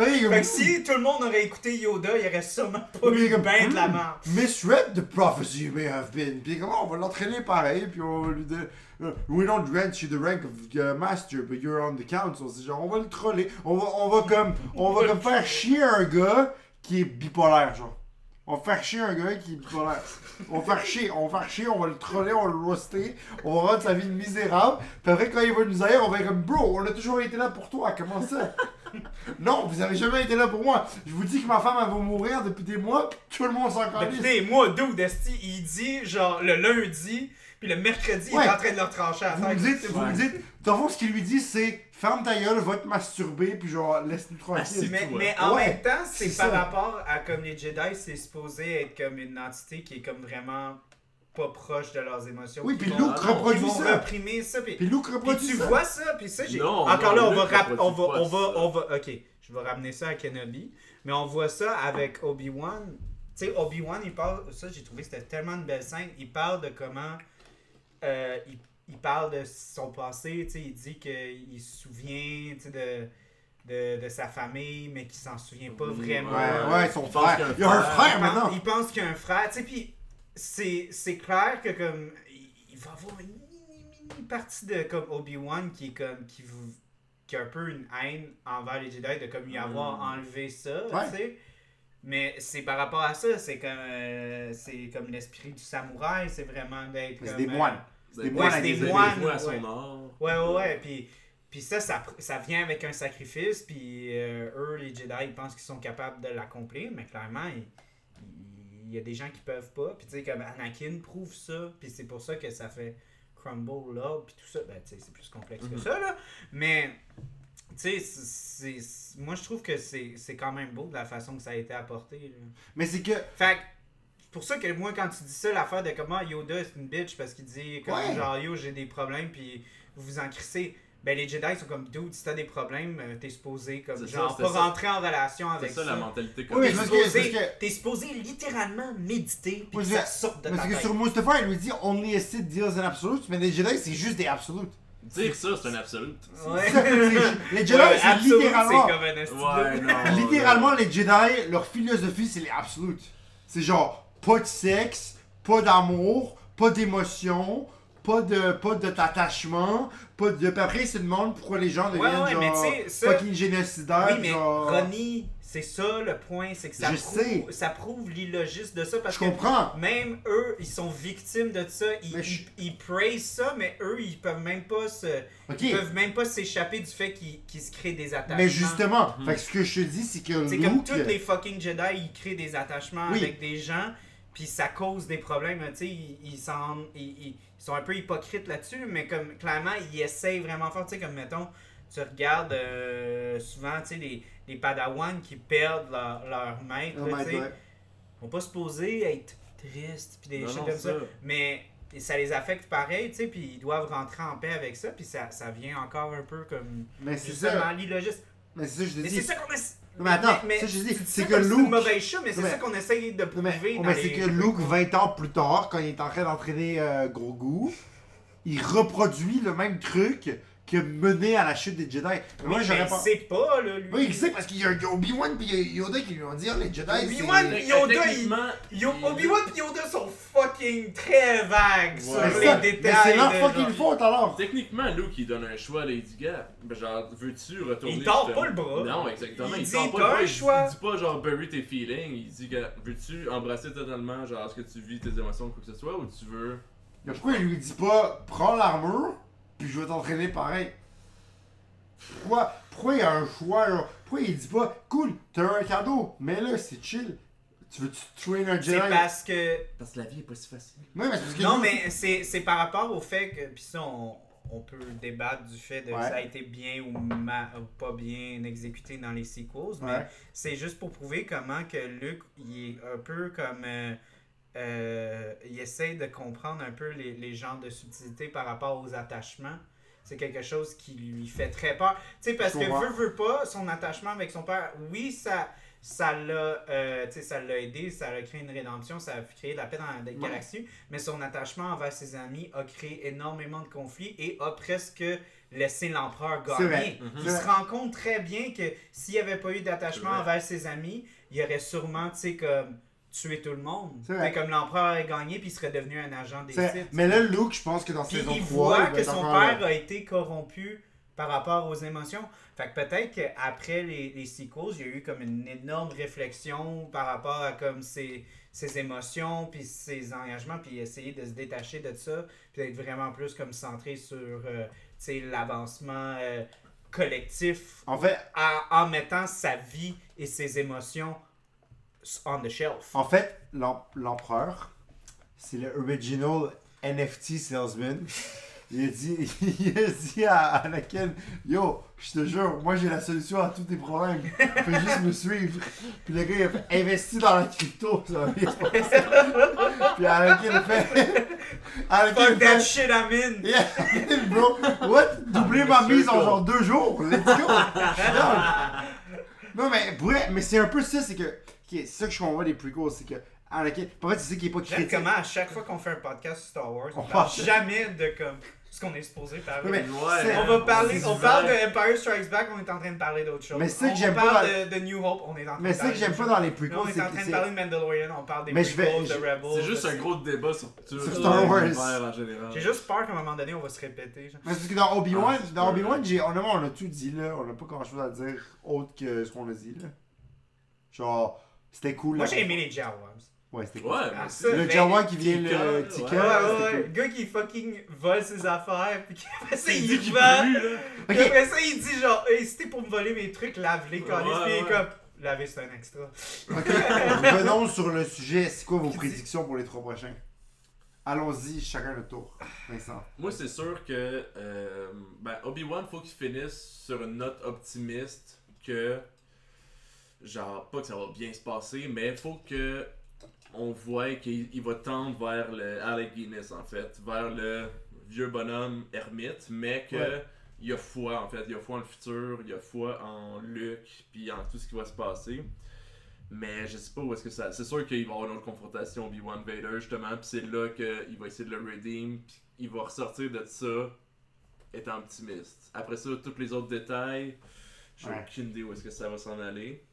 Ouais, il fait que si tout le monde aurait écouté Yoda, il aurait sûrement pas il eu comme, ben de la Hmm, merde. Misread the prophecy may have been. Puis comment on va l'entraîner pareil, puis on va lui dire uh, We don't grant you the rank of uh, master, but you're on the council. C'est genre, on va le troller. On va, on va comme, on va comme faire chier un gars qui est bipolaire, genre. On va faire chier un gars qui est bipolaire. On va faire chier, on va faire chier, on va le troller, on va le roaster, on va rendre sa vie misérable. Puis après, quand il va nous haïr, on va être comme Bro, on a toujours été là pour toi, comment ça? Non, vous avez jamais été là pour moi. Je vous dis que ma femme, elle va mourir depuis des mois, puis tout le monde s'en Mais calisse. Écoutez, moi, Dude, esti, il dit, genre, le lundi, puis le mercredi, il est en train de leur trancher à Vous me dites, vous Ouais. me dites, dans le fond, ce qu'il lui dit, c'est ferme ta gueule, va te masturber, puis genre, laisse-nous tranquille. Mais, mais en Ouais, même temps, c'est par ça. rapport à comme les Jedi, c'est supposé être comme une entité qui est comme vraiment pas proche de leurs émotions. oui, puis Luke reproduit vont ça. reprimer ça. Puis, Puis Luke puis reproduit tu ça. vois ça, puis ça, j'ai. Non, Encore non, là, on va, rap- on va, on va, on va, ok, je vais ramener ça à Kenobi, mais on voit ça avec Obi-Wan. Tu sais, Obi-Wan, il parle, ça j'ai trouvé que c'était tellement une belle scène, il parle de comment, euh, il, il parle de son passé, tu sais, il dit qu'il se souvient, tu sais, de, de, de sa famille, mais qu'il s'en souvient pas Oui, vraiment. Ouais, ouais, son Il pense frère. qu'il y a un Il y a un frère. frère Il pense- maintenant. Il pense qu'il y a un frère, tu sais, puis c'est, c'est clair que comme il, il va avoir une mini, mini partie de comme Obi-Wan qui est comme qui, vous- qui a un peu une haine envers les Jedi de comme y avoir Mm. enlevé ça, Ouais. tu sais. Mais c'est par rapport à ça, c'est comme euh, c'est comme l'esprit du samouraï, c'est vraiment d'être C'est comme, des euh, moines. Des Ouais, moines des des moines. moines à son ouais. art. Ouais, ouais, ouais. Puis, puis ça, ça, ça vient avec un sacrifice. Puis euh, eux, les Jedi, ils pensent qu'ils sont capables de l'accomplir. Mais clairement, il, il y a des gens qui peuvent pas. Puis tu sais, comme Anakin prouve ça. Puis c'est pour ça que ça fait crumble là. Puis tout ça. Ben, tu sais, c'est plus complexe que Mhm. ça, là. Mais, tu sais, moi, je trouve que c'est c'est quand même beau de la façon que ça a été apporté. là. Mais c'est que. Fait pour ça que moi, quand tu dis ça, l'affaire de comment Yoda c'est une bitch parce qu'il dit comme Ouais. genre yo, j'ai des problèmes puis vous vous en crissez. Ben, les Jedi sont comme, dude, si t'as des problèmes, euh, t'es supposé, comme, C'est ça, genre, c'est pas ça. rentrer en relation C'est avec ça ça. la mentalité Oui, mais T'es c'est parce que- supposé, que- t'es supposé littéralement méditer, puis Oui, ça sorte de ta Parce que tête. sur Mustafa, il lui dit Only a Sith deals in absolute, mais les Jedi, c'est juste des absolutes. Dire ça, c'est un absolute. Ouais. Ça, c'est- les Jedi, Ouais, c'est absolute, littéralement. c'est comme un de- Ouais, non. Littéralement, les Jedi, leur philosophie, c'est les absolutes. C'est genre, pas de sexe, pas d'amour, pas d'émotion, pas de, pas de t'attachement, pas de. Puis après, ils se demandent pourquoi les gens Ouais, deviennent ouais, mais genre. tu sais, ça- fucking génocidaires. Oui, mais genre... Ronnie, c'est ça le point, c'est que ça Je prouve, sais. ça prouve l'illogisme de ça parce Je que comprends. même eux, ils sont victimes de ça. Ils, je- ils, ils praisent ça, mais eux, ils peuvent même pas se, ils peuvent même pas s'échapper du fait qu'ils qu'ils se créent des attachements. Mais justement, fait que ce que je te dis, c'est que c'est Luke. comme tous les fucking Jedi, ils créent des attachements Oui. avec des gens, puis ça cause des problèmes. Tu sais, ils, ils, s'en- ils- sont un peu hypocrites là-dessus, mais comme clairement, ils essayent vraiment fort. Tu sais, comme mettons, tu regardes euh, souvent, tu sais, les, les Padawans qui perdent leur, leur maître, Oh là, tu sais, vont pas supposer être tristes, puis des Non, choses non, comme ça. ça. Mais ça les affecte pareil, tu sais, puis ils doivent rentrer en paix avec ça, puis ça, ça vient encore un peu comme Mais c'est ça. Mais c'est ça, je te Mais c'est ça qu'on essaie. Mais attends, mais, ça, je dis, c'est que Luke- une mauvaise chose, mais c'est ça qu'on essaye de prouver. mais c'est que Luke, 20 ans plus tard, quand il est en train d'entraîner euh, Grogu, il reproduit le même truc qui a mené à la chute des Jedi. Mais moi, j'aurais il pas. sait pas, là, lui. Oui, il sait parce qu'il y a Obi-Wan puis Yoda qui lui ont dit les Jedi. Obi-Wan, c'est- il- Yoda, Obi-Wan et Yoda sont fucking très vagues sur Ouais. Les ça- détails. mais c'est leur fucking faute alors. Techniquement, Luke, il donne un choix à Lady Gap. Ben, genre, veux-tu retourner Il tord pas le bras. Non, exactement. Il Il, tord pas le bras. choix. Il dit pas genre bury tes feelings. Il dit que veux-tu embrasser totalement genre ce que tu vis, tes émotions, quoi que ce soit, ou tu veux. Mais pourquoi il lui dit pas Prends l'armure, puis je vais t'entraîner pareil Pourquoi, pourquoi il y a un choix genre, Pourquoi il dit pas Cool, t'as un cadeau, mais là, c'est chill. Tu veux-tu train un Jedi? C'est parce que. Parce que la vie est pas si facile. Oui, mais c'est parce que Non, mais c'est c'est par rapport au fait que. Puis ça, on, on peut débattre du fait de Ouais. ça a été bien ou, ma- ou pas bien exécuté dans les sequels. Mais Ouais. c'est juste pour prouver comment que Luke, il est un peu comme. euh, euh, il essaie de comprendre un peu les, les genres de subtilités par rapport aux attachements. C'est quelque chose qui lui fait très peur. Tu sais, parce que veut, veut pas, son attachement avec son père, oui, ça ça l'a euh, ça l'a aidé, ça a créé une rédemption, ça a créé de la paix dans la Ouais. galaxie, mais son attachement envers ses amis a créé énormément de conflits et a presque laissé l'empereur gagner. Mhm. Il se rend compte très bien que s'il n'y avait pas eu d'attachement envers ses amis, il aurait sûrement, tu sais, comme tué tout le monde. C'est comme l'empereur aurait gagné puis il serait devenu un agent des Sith. Mais là, Luke, je pense que dans Puis saison il 3, voit que son père là. a été corrompu par rapport aux émotions. Fait que peut-être qu'après les, les sequels, il y a eu comme une énorme réflexion par rapport à comme ses, ses émotions, puis ses engagements, puis essayer de se détacher de ça, puis d'être vraiment plus comme centré sur euh, l'avancement euh, collectif En fait, en, en mettant sa vie et ses émotions on the shelf. en fait l'em- l'empereur, c'est le original NFT salesman. Il a dit, il a dit à Anakin, yo, je te jure, moi j'ai la solution à tous tes problèmes. Fais juste me suivre. Puis le gars il a fait, investis dans la crypto, ça va bien se passer. Puis Anakin a fait, Anakin Fuck a that shit I'm in! yeah, bro, what? Doubler ma mise en genre deux jours, let's go. Non mais mais c'est un peu ça, c'est que, c'est ça que je comprends des prequels, c'est que Anakin, en fait c'est ça qui est pas critique. comment à chaque fois qu'on fait un podcast sur Star Wars, on, On parle jamais de comme ce qu'on est supposé parler. Mais Ouais. c'est- on va parler, c'est on parle de. Empire Strikes Back, on est en train de parler d'autre chose. Mais c'est que on j'aime pas parle dans- de, de New Hope, on est en train Mais de c'est parler que j'aime pas dans les Là, prequels, on est c'est en que train de c'est... parler de Mandalorian, on parle des Mais je vais- de Rebels. C'est juste un gros débat sur, Star Wars. l'univers en général. J'ai juste peur qu'à un moment donné, on va se répéter. genre. Mais c'est parce que dans Obi-Wan, Ah, c'est dans. Obi-Wan, honnêtement, on a tout dit là, on a pas grand chose à dire autre que ce qu'on a dit là. Genre, c'était cool. Moi, j'ai aimé les Jawas. Ouais, c'était cool. Ouais, Ah, ça, Le mais- Jawa qui vient le ouais. Tika, Ouais, ouais, ouais. cool. Le gars qui fucking vole ses affaires, puis qui après ça, Il il là. Puis après ça, il dit genre, hey, si t'es pour me voler mes trucs, lave-les, calice. Ouais, Puis il est comme, laver, c'est un extra. Ok, revenons sur le sujet. C'est quoi vos prédictions pour les trois prochains? Allons-y, chacun le tour. Vincent. Moi, c'est sûr que euh, ben, Obi-Wan, faut qu'il finisse sur une note optimiste que. Genre, pas que ça va bien se passer, mais faut que on voit qu'il il va tendre vers le Alec Guinness, en fait, vers le vieux bonhomme ermite, mais que Ouais. il a foi en fait, il a foi en le futur, il a foi en Luke, puis en tout ce qui va se passer. Mais je sais pas où est-ce que ça. C'est sûr qu'il va y avoir une autre confrontation Obi-Wan Vader justement, puis c'est là qu'il va essayer de le redeem, puis il va ressortir de ça étant optimiste. Après ça, tous les autres détails, j'ai Ouais. aucune idée où est-ce que ça va s'en aller.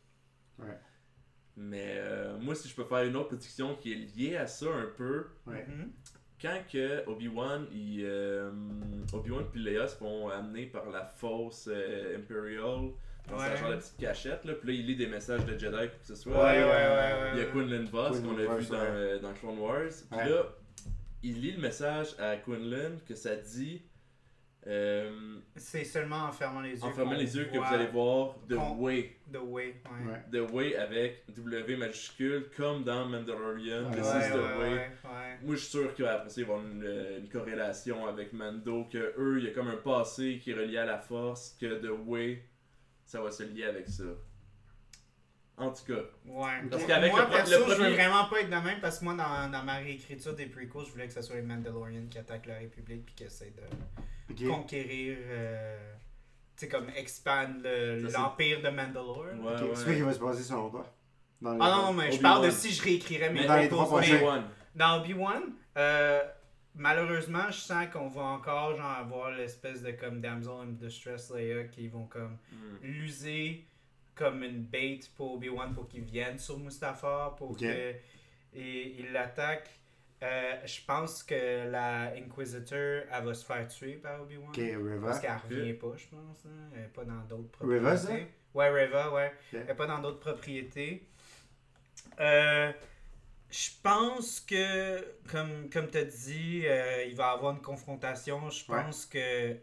Ouais. Mais euh, moi, si je peux faire une autre prédiction qui est liée à ça un peu, Ouais. Mhm. quand que Obi-Wan il, euh, Obi-Wan puis Leia se font amener par la fausse euh, Imperial dans sa Ouais. genre de petite cachette là, puis là il lit des messages de Jedi que ce soit Ouais, ouais, ouais, ouais. il y a Quinlan Voss qu'on a vu Voss, dans, euh, dans Clone Wars puis Ouais. là il lit le message à Quinlan que ça dit euh, C'est seulement en fermant les yeux. en fermant qu'on les yeux que vous allez voir The Way The Way. Ouais. Ouais. The Way avec W majuscule comme dans Mandalorian Ouais, This Ouais, is the ouais, way ouais, ouais. Moi, je suis sûr qu'après ça, il va y avoir une, une corrélation avec Mando, que eux, il y a comme un passé qui est relié à la force, que The Way, ça va se lier avec ça. En tout cas, Ouais. Parce Moi, qu'avec moi, le pro- perso, le je veux vraiment pas être de même parce que moi, dans, dans ma réécriture des prequels, je voulais que ce soit les Mandalorians qui attaquent la République puis qui essaient de conquérir, euh, tu sais, comme expand le- Ça, c'est- l'empire de Mandalore. ouais, Ok, ouais. C'est va se passer selon toi? Ah non, mais je parle de si je réécrirais mes Mais dans les trois prochains-. Dans Obi-Wan, euh, malheureusement, je sens qu'on va encore genre avoir l'espèce de comme damsel in distress Leia qui vont comme Hmm. l'user comme une bait pour Obi-Wan pour qu'il vienne sur Mustafar pour Ok. que et, il l'attaque. Euh, je pense que la Inquisitor elle va se faire tuer par Obi-Wan. Parce qu'elle revient pas, je pense. hein. Elle est pas dans d'autres Reva, propriétés. Ouais, Reva, ouais. Elle est pas dans d'autres propriétés. Euh, je pense que, comme, comme tu as dit, euh, il va y avoir une confrontation. Je Ouais. pense que.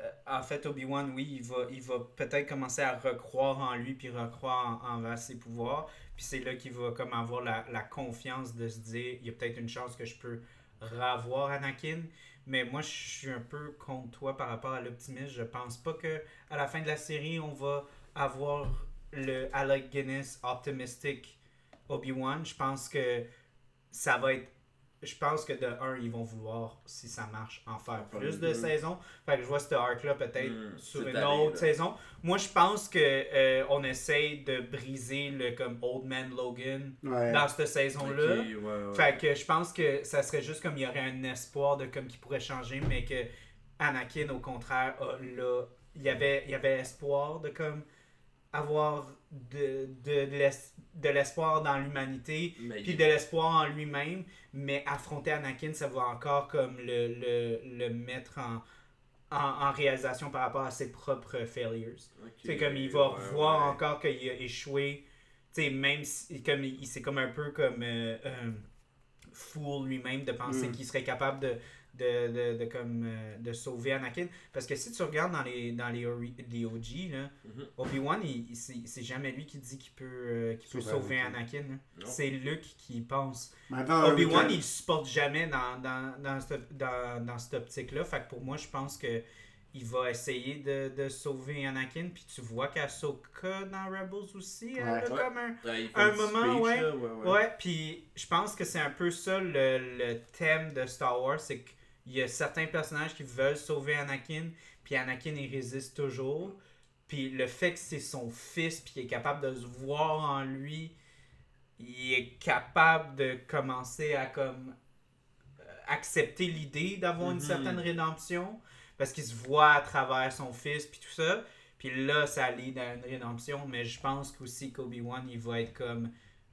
Euh, en fait, Obi-Wan, oui, il va, il va peut-être commencer à recroire en lui puis recroire en, envers ses pouvoirs. Puis c'est là qu'il va comme avoir la, la confiance de se dire il y a peut-être une chance que je peux revoir Anakin. Mais moi, je suis un peu contre toi par rapport à l'optimisme. Je pense pas que à la fin de la série, on va avoir le Alec Guinness optimistic Obi-Wan. Je pense que ça va être. Je pense que de un, ils vont vouloir, si ça marche, en faire En plus deux. de saisons. Fait que je vois ce arc-là peut-être Hmm, sur une année, autre là. saison. Moi, je pense que euh, on essaye de briser le comme Old Man Logan Ouais. dans cette saison-là. Ok, ouais, ouais. Fait que je pense que ça serait juste comme il y aurait un espoir de comme qui pourrait changer, mais que Anakin, au contraire, a, là, il y avait, il y avait espoir de comme avoir de, de, de l'es- de l'espoir dans l'humanité, puis de l'espoir en lui-même, mais affronter Anakin, ça va encore comme le, le, le mettre en, en, en réalisation par rapport à ses propres failures. C'est comme il va ouais, voir ouais. encore qu'il a échoué. Tu sais, même si, comme il, il- c'est comme un peu comme euh, euh, fool lui-même de penser Mm. qu'il serait capable de, de, de, de comme, euh, de sauver Anakin. Parce que si tu regardes dans les, dans les, ori- les OG, là, Mhm. Obi-Wan, c'est c'est jamais lui qui dit qu'il peut, euh, qu'il peut Sauver Anakin. C'est Luke qui pense. Attends, Obi-Wan, il le supporte jamais dans, dans, dans, cette, dans, dans cette optique-là. Fait que pour moi, je pense que il va essayer de, de sauver Anakin. Puis tu vois qu'Asoka dans Rebels aussi, elle Ouais. a Ouais. comme un. Ouais, un moment, speech, ouais. là, ouais, ouais. Ouais, puis je pense que c'est un peu ça le, le thème de Star Wars. C'est qu'il y a certains personnages qui veulent sauver Anakin. Puis Anakin, il résiste toujours. Puis le fait que c'est son fils, puis qu'il est capable de se voir en lui, il est capable de commencer à comme euh, accepter l'idée d'avoir une Mhm. certaine rédemption parce qu'il se voit à travers son fils puis tout ça. Puis là, ça lead à une rédemption, mais je pense qu'aussi qu'Obi-Wan, il va être comme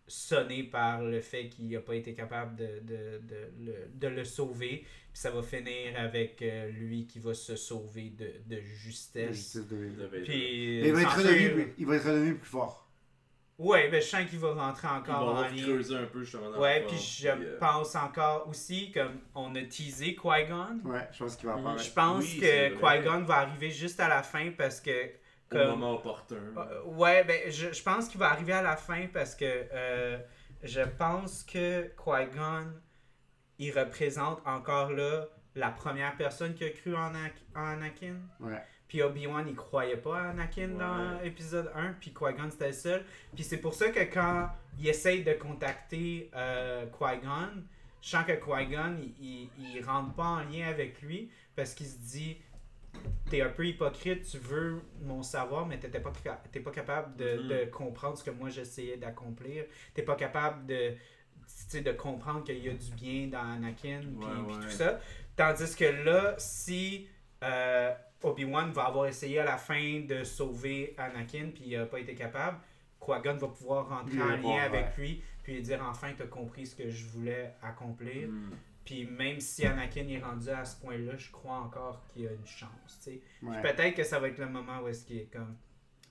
sonné par le fait qu'il n'a pas été capable de, de, de, le, de le sauver. Puis ça va finir avec euh, lui qui va se sauver de, de justesse. justice de Vader. De Vader. Puis, Mais il va être s'enfuir. redevenu plus- il va être redevenu plus fort. Ouais, ben je sens qu'il va rentrer encore en lien. creuser un peu justement dans Ouais, puis je euh, pense encore aussi, comme on a teasé Qui-Gon, Ouais, je pense qu'il va apparaître. je pense Oui, que. Qui-Gon va arriver juste à la fin parce que. au Comme, moment opportun. Euh, ouais, ben je, je pense qu'il va arriver à la fin parce que euh, je pense que Qui-Gon, il représente encore là la première personne qui a cru en, Ana- en Anakin. Ouais. Puis Obi-Wan, il croyait pas à Anakin dans épisode 1, puis Qui-Gon, c'était le seul. Puis c'est pour ça que quand il essaye de contacter euh, Qui-Gon, je sens que Qui-Gon, il, il, il rentre pas en lien avec lui parce qu'il se dit T'es un peu hypocrite, tu veux mon savoir, mais t'étais pas, t'es pas capable de, Mhm. de comprendre ce que moi j'essayais d'accomplir. T'es pas capable de, de comprendre qu'il y a du bien dans Anakin, puis Ouais, puis ouais. tout ça. Tandis que là, si euh, Obi-Wan va avoir essayé à la fin de sauver Anakin, puis il a pas été capable, Qui-Gon va pouvoir rentrer en lien avec ouais. lui, puis dire enfin, t'as compris ce que je voulais accomplir. Hmm. Puis même si Anakin est rendu à ce point-là, je crois encore qu'il y a une chance. tu sais. Peut-être que ça va être le moment où est-ce qu'il est comme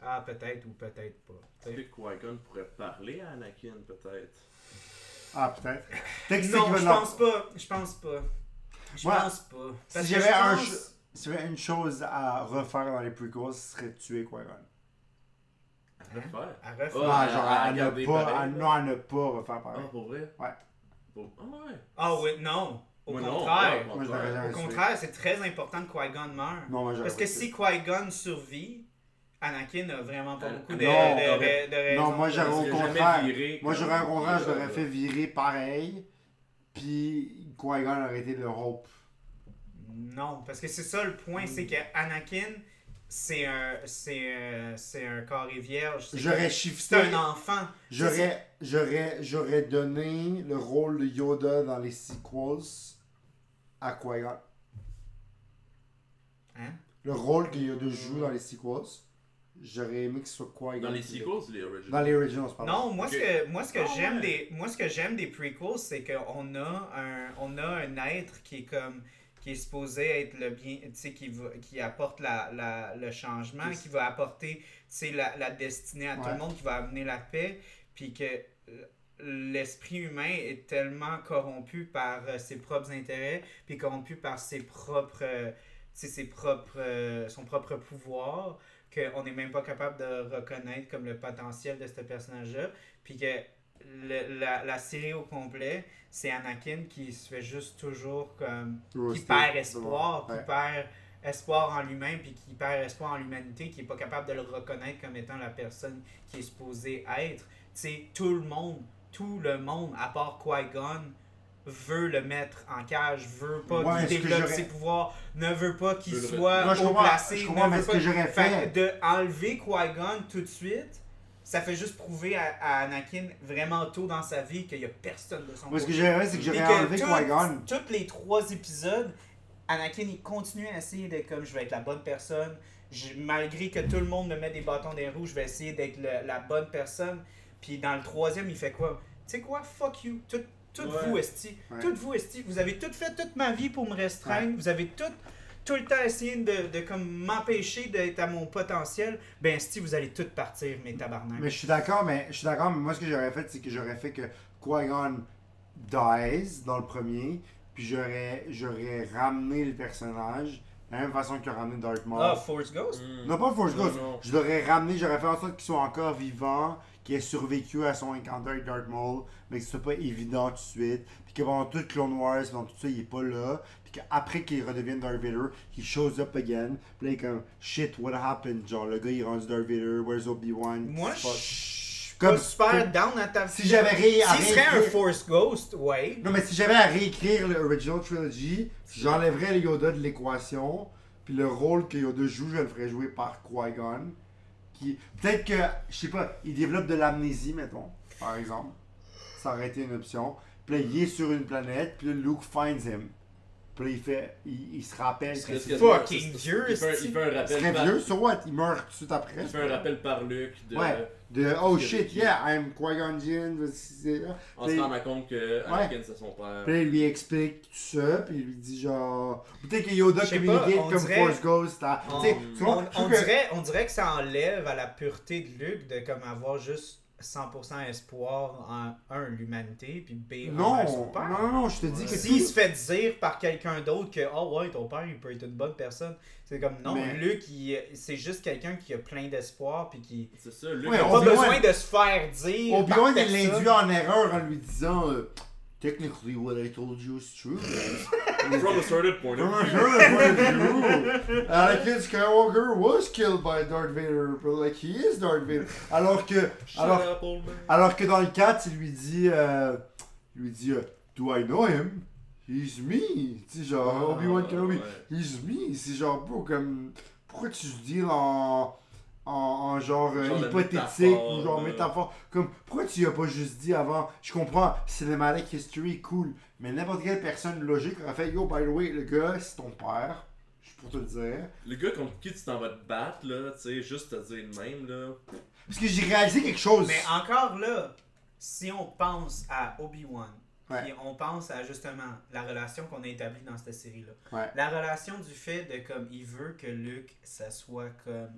Ah, peut-être ou peut-être pas. tu. Est-ce que Qui-Gon pourrait parler à Anakin, peut-être? Ah, peut-être. Non, je pense pas. Je pense pas. Je Moi, pense pas. Parce Si que j'avais un pense- ch- si j'avais une chose à refaire dans les prequels, ce serait tuer Qui-Gon. À refaire? À refaire. Ouais, non, à- genre à à, ne garder pas, pareil, à, là. non, à ne pas refaire Ah, pareil. pour vrai? Ouais. Pour- Ah, ouais. Ah oui, non. Au Moi, non, contraire. ouais, Moi, Au contraire, c'est très important que Qui-Gon meure. Non, moi, j'aurais Parce que si Qui-Gon survit, Anakin a vraiment pas Euh, beaucoup de, non, de- t'aurais- de- de raisons. Non, moi, j'aurais au contraire. viré Moi, j'aurais un contraire, je euh, l'aurais fait virer pareil. Puis Qui-Gon aurait été le Hope. Non, parce que c'est ça le point, c'est que Anakin, c'est un, c'est un, c'est un carré vierge. C'est J'aurais shifté. C'est un enfant. J'aurais, j'aurais, j'aurais donné le rôle de Yoda dans les sequels à Qui-Gon. Hein? Le rôle que Yoda joue dans les sequels, j'aurais aimé que ce soit Qui-Gon. Dans les sequels ou les originals? Dans les originals, pardon. Non, moi ce que moi ce que Ah j'aime ouais. des moi ce que j'aime des prequels, c'est qu'on a un on a un être qui est comme qui est supposé être le bien, tu sais qui va qui apporte la, la- le changement, Qui- va apporter tu sais la, la destinée à tout le monde, qui va amener la paix, puis que euh, l'esprit humain est tellement corrompu par euh, ses propres intérêts, puis corrompu par ses propres euh, tu sais, ses propres euh, son propre pouvoir qu'on n'est même pas capable de reconnaître comme le potentiel de ce personnage-là. Puis que le- la, la série au complet, c'est Anakin qui se fait juste toujours comme. qui perd espoir, Ouais. qui perd espoir en lui-même, puis qui perd espoir en l'humanité, qui est pas capable de le reconnaître comme étant la personne qui est supposée être. Tu sais, tout le monde, tout le monde, à part Qui-Gon, veut le mettre en cage, veut pas Ouais, qu'il développe ses pouvoirs, ne veut pas qu'il soit Non, je haut comprends, placé, je ne comprends, veut ce pas que j'aurais fait- de enlever Qui-Gon tout de suite, ça fait juste prouver à, à Anakin vraiment tôt dans sa vie qu'il y a personne de son Moi, ce que j'aurais fait, c'est que j'aurais enlevé Qui-Gon. Tous les trois épisodes, Anakin il continue à essayer d'être comme je vais être la bonne personne. Je- malgré que tout le monde me met des bâtons dans les roues, je vais essayer d'être la bonne personne. Puis dans le troisième, il fait quoi? Tu sais quoi? Fuck you. Tout, tout Ouais. vous, Esti. Ouais. Tout vous, Esti. Vous avez tout fait toute ma vie pour me restreindre. Vous avez tout tout le temps essayé de, de comme m'empêcher d'être à mon potentiel, ben si vous allez tout partir, mes tabarnak. Mais je suis d'accord, mais je suis d'accord, mais moi ce que j'aurais fait, c'est que j'aurais fait que Qui-Gon dies dans le premier, puis j'aurais j'aurais ramené le personnage de la même façon qu'il a ramené Darth Maul. Ah, Force Ghost? Non pas Force Non, Ghost, non. je l'aurais ramené, j'aurais fait en sorte qu'il soit encore vivant, qu'il ait survécu à son encounter avec Darth Maul, mais que ce soit pas évident tout de suite, puis que pendant tout Clone Wars, pendant tout ça, il est pas là, puis qu'après qu'il redevienne Darth Vader, he shows up again, puis là il est comme shit, what happened, genre le gars il est rendu Darth Vader, where's Obi-Wan? Moi, qui Comme- pas super comme- down à ta Si j'avais ré- à S'il serait un Force Ghost, ouais. Non, mais si j'avais à réécrire l'original trilogy, j'enlèverais le Yoda de l'équation, puis le rôle que Yoda joue, je le ferais jouer par Qui-Gon. Peut-être que, je sais pas, il développe de l'amnésie, mettons, par exemple. Ça aurait été une option. Puis là, il est sur une planète, puis là, Luke finds him. Puis là, il fait, il, il se rappelle que c'est fucking vieux, Il fait, il fait un il rappel serait par, vieux, so what? Il meurt tout de suite après. il fait un rappel par Luc de, Ouais. De, oh shit, qui- yeah, I'm Qui-Gon Jinn. en se rendant compte que Anakin c'est son père. Puis il lui explique tout ça, puis il lui dit genre. Peut-être que Yoda communique on comme dirait- Force Ghost. à- On, tu sais, tu vois, on- on que- dirait, on dirait que ça enlève à la pureté de Luke de comme avoir juste 100% espoir en un l'humanité puis B Non, envers son père. non, non, non, je te dis que S'il tout- se fait dire par quelqu'un d'autre que oh ouais ton père il peut être une bonne personne, c'est comme non Mais- il- c'est juste quelqu'un qui a plein d'espoir puis qui C'est ça, Luc. Ouais, n'a on pas besoin de se faire dire. Obi-Wan, il l'induit en erreur en lui disant euh, Technically, what I told you is true. From a certain point From of a view. certain point of view, Anakin Skywalker was killed by Darth Vader, but like he is Darth Vader. Alors que, alors, alors que dans le 4, il lui dit, euh, il lui dit, euh, Do I know him? He's me. Tu genre, Obi-Wan Kenobi. Ah. He's me. C'est genre, bro, comme. Pourquoi tu deals en. En, en genre, euh, Genre hypothétique ou genre métaphore. Comme, pourquoi tu as pas juste dit avant Je comprends, cinematic history, cool. Mais n'importe quelle personne logique aurait fait Yo, by the way, le gars, c'est ton père. Je suis pour te le dire. Le gars contre qui tu t'en vas te battre, là, tu sais, juste te dire le même, là. Parce que j'ai réalisé quelque chose. Mais encore là, si on pense à Obi-Wan, Ouais. puis on pense à justement la relation qu'on a établie dans cette série-là, Ouais. la relation du fait de comme il veut que Luke, ça soit comme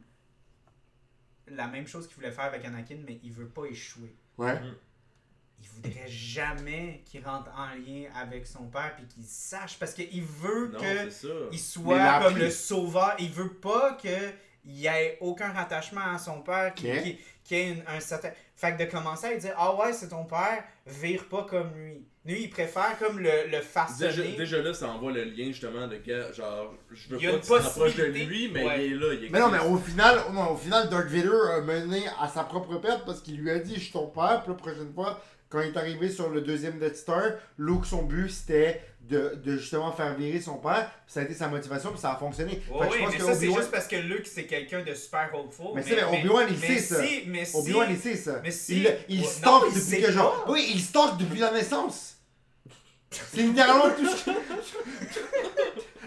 la même chose qu'il voulait faire avec Anakin, mais il veut pas échouer. Ouais. Il voudrait jamais qu'il rentre en lien avec son père puis qu'il sache parce qu'il veut Non, que il soit comme le sauveur. Il veut pas que il y ait aucun rattachement à son père, qui, Ok. qui, qui ait une- un certain. Fait que de commencer à dire Ah ouais, c'est ton père, vire pas comme lui. Lui, il préfère comme le, le Déjà, façonner. déjà là, ça envoie le lien justement de que, genre, je veux Il y a pas une que tu de lui, mais Ouais. il est là. Il Mais non, mais au final, non, au final, Darth Vader a mené à sa propre perte parce qu'il lui a dit Je suis ton père. Puis la prochaine fois, quand il est arrivé sur le deuxième Death Star, Luke, son but c'était de, de justement faire virer son père. Puis ça a été sa motivation, puis ça a fonctionné. Fait que je pense mais que ça, c'est juste parce que Luke, c'est quelqu'un de super hopeful. Mais c'est Obi-Wan, il sait ça. si- Mais si, Obi-Wan, il sait ça. mais si- Il, il Ouais, stalk non, depuis que genre. Oui, il stalk depuis la naissance. C'est littéralement tout ce que.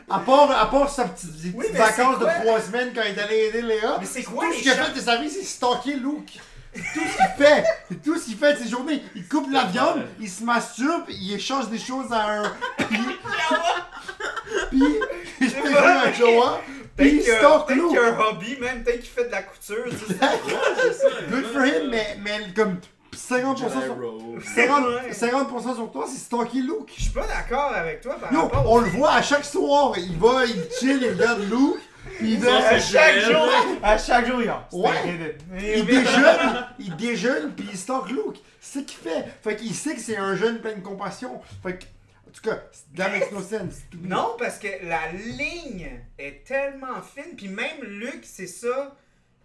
À part, à part sa petite, Oui, petites mais vacances de trois semaines quand il est allé aider Léa. Mais c'est tout quoi ce les qu'il a fait de sa vie, c'est stalker Luke. C'est tout ce qu'il fait. C'est tout ce qu'il fait de ses journées. Il coupe la viande, il se masturbe, il échange des choses à un. Puis. puis. Il fait un Jawa. Puis il stalk peut-être qu'il y a Luke. un hobby, même peut-être qu'il fait de la couture. tu sais. c'est ça. Good for him, mais, mais comme 50% Jedi sur, Robe. 50, Ouais. 50% sur toi, c'est stalker Luke. Je suis pas d'accord avec toi par Yo, rapport on le voit à chaque soir, il va, il chill, il regarde Luke, il, Ça, À chaque jour, à chaque jour, il Ouais. il déjeune, il déjeune, puis il stalk Luke. C'est ce qu'il fait. Fait qu'il sait que c'est un jeune plein de compassion. Fait que, en tout cas, that makes no sense. Non, parce que la ligne est tellement fine, puis même Luc, c'est ça,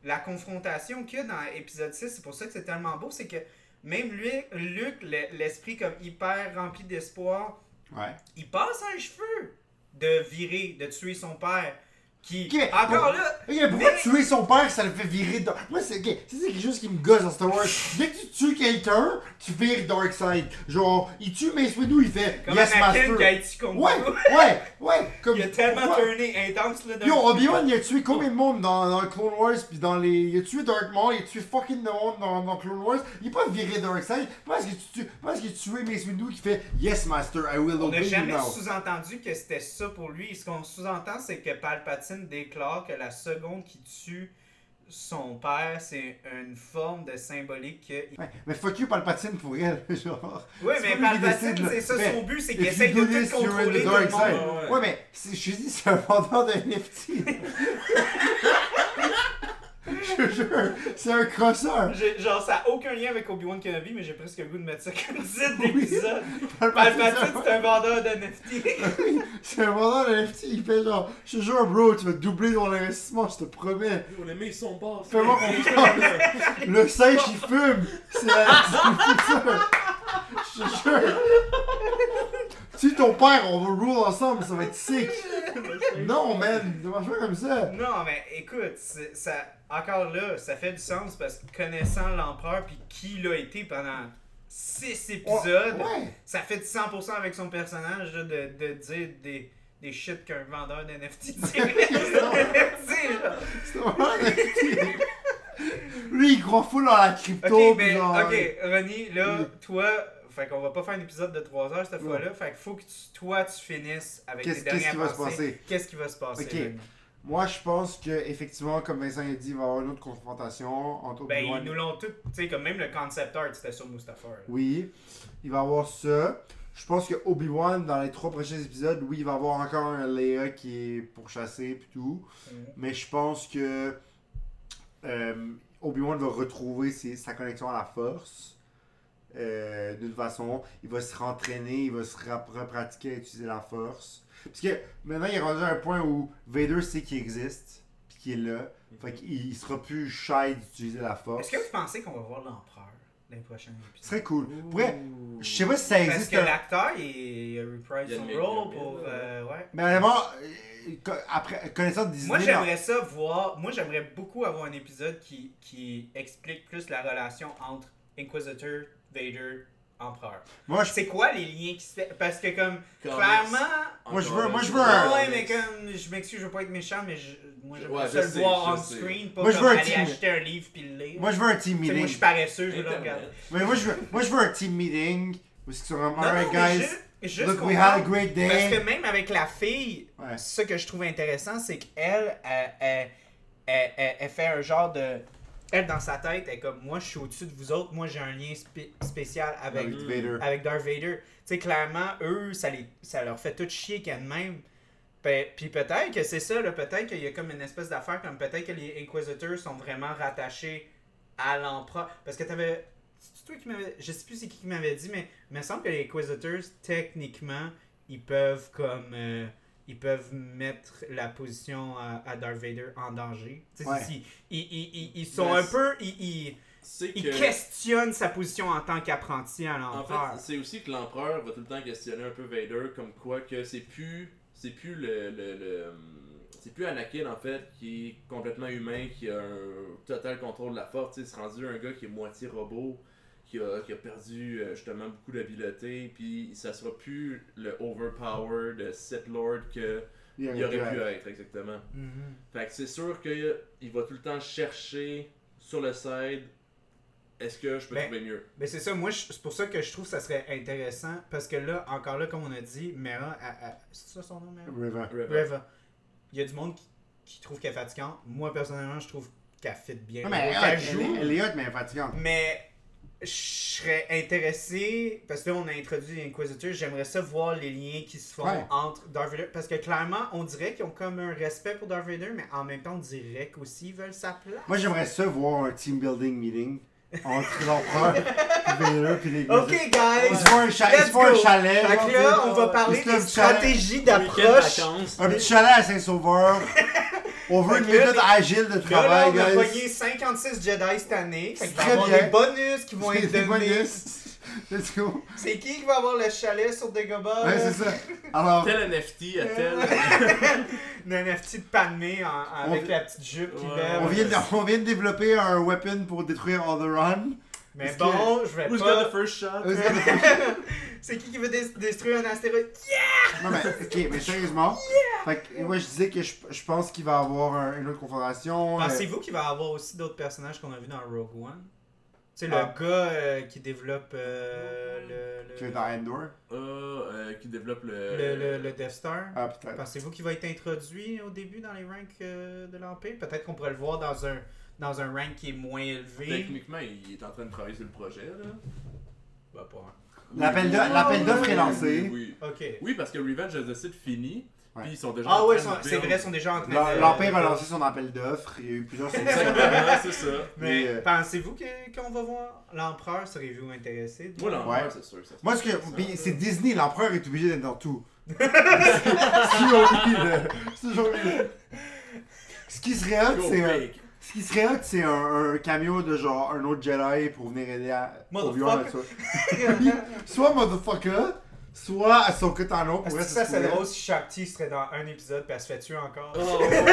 la confrontation qu'il y a dans l'épisode 6, c'est pour ça que c'est tellement beau, c'est que même lui, Luc, le- l'esprit comme hyper rempli d'espoir, Ouais. il passe un cheveu de virer, de tuer son père, qui, Ok, encore là, Ok, pourquoi Mais- tuer son père, ça le fait virer dans... Moi, c'est ok, ça, c'est quelque chose qui me gosse dans Star Wars. Dès que tu tues quelqu'un, tu vires Dark Side. Genre, il tue Mace Windu, il fait comme Yes, Master. contre Ouais, ouais, ouais. Comme, Il a tellement pourquoi- turné intense là Yo. Obi-Wan, il a tué combien de monde dans, dans Clone Wars, puis dans les... Il a tué Darth Maul, il a tué fucking de monde dans, dans Clone Wars. Il est pas viré Darkseid, parce que tu. Parce qu'il a tué Mace Windu qui fait Yes, Master, I will On n'a obey you jamais now? sous-entendu que c'était ça pour lui. Ce qu'on sous-entend, c'est que Palpatine déclare que la seconde qui tue son père, c'est une forme de symbolique que... Ouais, mais fuck you, Palpatine, pour elle, genre... Oui, mais Palpatine, c'est ça son but, c'est qu'il essaye de tout contrôler tout le monde. Ouais, mais je te dis, c'est un vendeur de NFT. je te jure, c'est un crosseur. J'ai- Genre, ça n'a aucun lien avec Obi-Wan Kenobi, mais j'ai presque le goût de mettre ça comme titre Oui. d'épisode. Palpatine, c'est un vendeur de NFT. c'est un vendeur de NFT. Il fait genre, je te jure, bro, tu vas doubler ton investissement, je te promets. Yo, les mecs sont bas. Fais-moi confiance. Le singe, il fume. C'est la. Je te jure. Tu ton père, on va rule ensemble, ça va être sick. Non, man, tu vas faire comme ça. Non, mais écoute, c'est- ça, encore là, ça fait du sens parce que connaissant l'empereur puis qui l'a été pendant 6 épisodes, Ouais. ça fait du 100% avec son personnage là, de, de dire des, des shit qu'un vendeur d'NFT dirait. C'est un. Lui, il croit full dans la crypto. Ok, mais genre, ok, Ronnie, là, toi, fait qu'on va pas faire un épisode de 3 heures cette fois-là, fait qu'il faut que tu- toi tu finisses avec tes dernières qu'est-ce qui va se pensées. passer? Qu'est-ce qui va se passer? Moi, je pense que effectivement, comme Vincent a dit, il va y avoir une autre confrontation entre Ben, Obi-Wan ils nous l'ont tout, tu sais, comme même le concept art, c'était sur Mustafar. là. Oui, il va y avoir ça. Je pense que Obi-Wan, dans les trois prochains épisodes, oui, il va y avoir encore un Leia qui est pourchassé et tout. Mhm. Mais je pense que euh, Obi-Wan va retrouver ses- sa connexion à la force. euh, D'une façon, il va se rentraîner, il va se ra- repratiquer à utiliser la force. Parce que maintenant, il est rendu à un point où Vader sait qu'il existe, puis qu'il est là. Fait qu'il il sera plus shy d'utiliser la force. Est-ce que vous pensez qu'on va voir l'empereur dans les prochains Ce épisodes. serait cool. Pourrait, je sais pas si ça Parce existe. que un- l'acteur, il, il a reprise a son le rôle pour. euh, ouais. Mais honnêtement, euh, après, connaissant Disney. Moi, non. j'aimerais ça voir. Moi, j'aimerais beaucoup avoir un épisode qui, qui explique plus la relation entre Inquisitor, Vader, Empereur. Moi, je C'est quoi les liens qui se fait? Parce que, comme, Comics. clairement. Moi, je veux- moi, je c'est veux un- Ouais, mais comme, je m'excuse, je veux pas être méchant, mais je, moi, j'aimerais Ouais, ça je le sais, voir je on screen, pas Moi, je comme veux un aller team- acheter un livre puis le lire. moi, je veux un team sais, moi, meeting. je suis paresseux, je veux le regarder. Mais moi, je veux, moi, je veux un team meeting. Parce qu'ils sont vraiment, Non, alright, guys. juste, Look, we had a great Parce day. que même avec la fille, Ouais. ce que je trouve intéressant, c'est qu'elle, elle, elle, elle, elle- elle fait un genre de. Elle, dans sa tête, elle est comme moi, je suis au-dessus de vous autres, moi, j'ai un lien spé- spécial avec, Avec Vader. avec Darth Vader. Tu sais, clairement, eux, ça, les, ça leur fait tout chier qu'elle-même. Puis peut-être que c'est ça, peut-être qu'il y a comme une espèce d'affaire, comme peut-être que les Inquisitors sont vraiment rattachés à l'empereur. Parce que t'avais. C'est toi qui m'avais. Je sais plus c'est qui qui m'avait dit, mais il me semble que les Inquisitors, techniquement, ils peuvent comme. euh, ils peuvent mettre la position à, à Darth Vader en danger. Ouais. ils, ils, ils, ils sont un peu. Ils, ils que. questionnent sa position en tant qu'apprenti à En l'empereur. fait, c'est aussi que l'empereur va tout le temps questionner un peu Vader, comme quoi que c'est plus, c'est plus le, le, le- c'est plus Anakin en fait qui est complètement humain, qui a un total contrôle de la force. Tu sais, C'est rendu un gars qui est moitié robot, qui a, qui a perdu euh, justement beaucoup d'habileté, puis ça sera plus le overpowered Sith Lord que Il il aurait pu être. exactement. Mhm. Fait que c'est sûr qu'il va tout le temps chercher sur le side. Est-ce que je peux Ben, trouver mieux? Ben c'est ça, moi je- c'est pour ça que je trouve que ça serait intéressant parce que là, encore là, comme on a dit, Mera, c'est ça son nom, Mera? River. Reva. Reva. Il y a du monde qui, qui trouve qu'elle est fatigante. Moi personnellement, je trouve qu'elle fit bien. Non, mais elle, joue. elle est hot, mais elle est fatigante. Mais je serais intéressé, parce que là on a introduit les Inquisitors, j'aimerais ça voir les liens qui se font Ouais. entre Darth Vader. Parce que clairement, on dirait qu'ils ont comme un respect pour Darth Vader, mais en même temps, on dirait qu'aussi ils veulent sa place. Moi, j'aimerais ça voir un team building meeting entre l'empereur et Vader puis les Ok, Ils guys! se font un, cha- ils se font un go. chalet. Fait que là, on va parler des un stratégies d'approche. Un petit chalet à Saint-Sauveur. On veut une méthode agile de Là, là, travail, on a pogné 56 Jedi cette année. Fait Très bien. des bonus qui vont C'est être des donnés. bonus. Let's go. C'est qui qui va avoir le chalet sur Dagobah? Ouais, c'est ça. Alors, Tel NFT à tel. Le NFT de en- en- avec On- la petite jupe qui Ouais. lève. on vient, de, on vient de développer un weapon pour détruire Alderaan. Mais bon, je vais Who's got pas. the first shot? C'est qui qui veut dé- détruire un astéroïde? Non, mais, ok, mais sérieusement. Fait que, moi, je disais que je, je pense qu'il va y avoir un- une autre confrontation. euh, Pensez-vous qu'il va y avoir aussi d'autres personnages qu'on a vus dans Rogue One? Tu sais, Ah. le gars euh, qui développe euh, le, dans Endor? Ah, euh, qui développe le. le, le- le Death Star? Ah, peut-être. Pensez-vous qu'il va être introduit au début dans les ranks euh, de l'Empire? Peut-être qu'on pourrait le voir dans un, dans un rank qui est moins élevé. Techniquement, il est en train de travailler sur le projet, là. Bah, pas. L'appel d'o- l'appel d'offres est lancé. Oui, oui. Ok. Oui, parce que Revenge of the Sith finit. Ouais. Puis ils sont déjà. Ah en ouais, train de c'est vrai, ils sont déjà en train de... L'Empire a lancé son appel d'offres. Il y a eu plusieurs succès. C'est ça. Mais euh, pensez-vous que- qu'on va voir l'empereur? Serez-vous intéressé? Moi, Ouais. c'est sûr. ça Moi, ce que. c'est Disney, l'empereur est obligé d'être dans tout. c'est toujours lui, là. C'est toujours. Ce qui serait hot, c'est. Ce qui serait hot, c'est un, un cameo de genre un autre Jedi pour venir aider à. Obi-Wan à Motherfucker. Soit, Motherfucker, soit Ahsoka Tano. Pour Est-ce vrai, que ça, c'est pourrait. drôle si Shakti serait dans un épisode puis elle se fait tuer encore? Oh, ouais, ouais.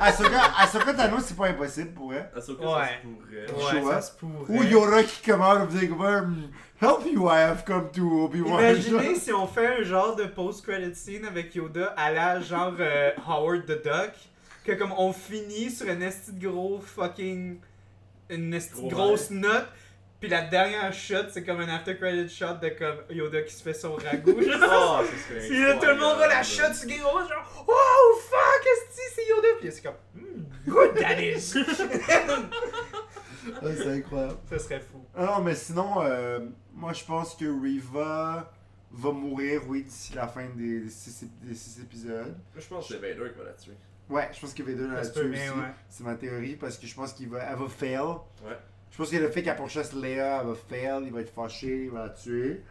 Ahsoka, Ahsoka Tano, c'est pas impossible pour vrai. Ahsoka, Ouais. ça se pourrait. Ouais, Chaud, ça se pourrait. Ou Yoda qui commande et vous Help you, I have come to Obi-Wan. Imaginez si on fait un genre de post-credit scene avec Yoda à la genre euh, Howard the Duck, que comme on finit sur une esti de gros fucking. une esti de Gros grosse note, puis la dernière shot c'est comme un after credit shot de comme Yoda qui se fait son ragoût. genre. Oh, là tout le monde voit la shot of Thrones, genre Wow fuck, esti c'est Yoda! Puis c'est comme Hmm, Good that is! Ah, c'est incroyable. ça serait fou. Ah non, mais sinon, euh, moi je pense que Riva va mourir, oui, d'ici la fin des, des, six, des six épisodes. Je pense que c'est Vader qui va la tuer. Ouais, je pense l'a se tué peut aussi. ouais. C'est ma théorie parce que je pense qu'il va, elle va fail. Ouais. Je pense que le fait qu'elle pourchasse Leia, elle va fail, il va être fâché, il va la tuer.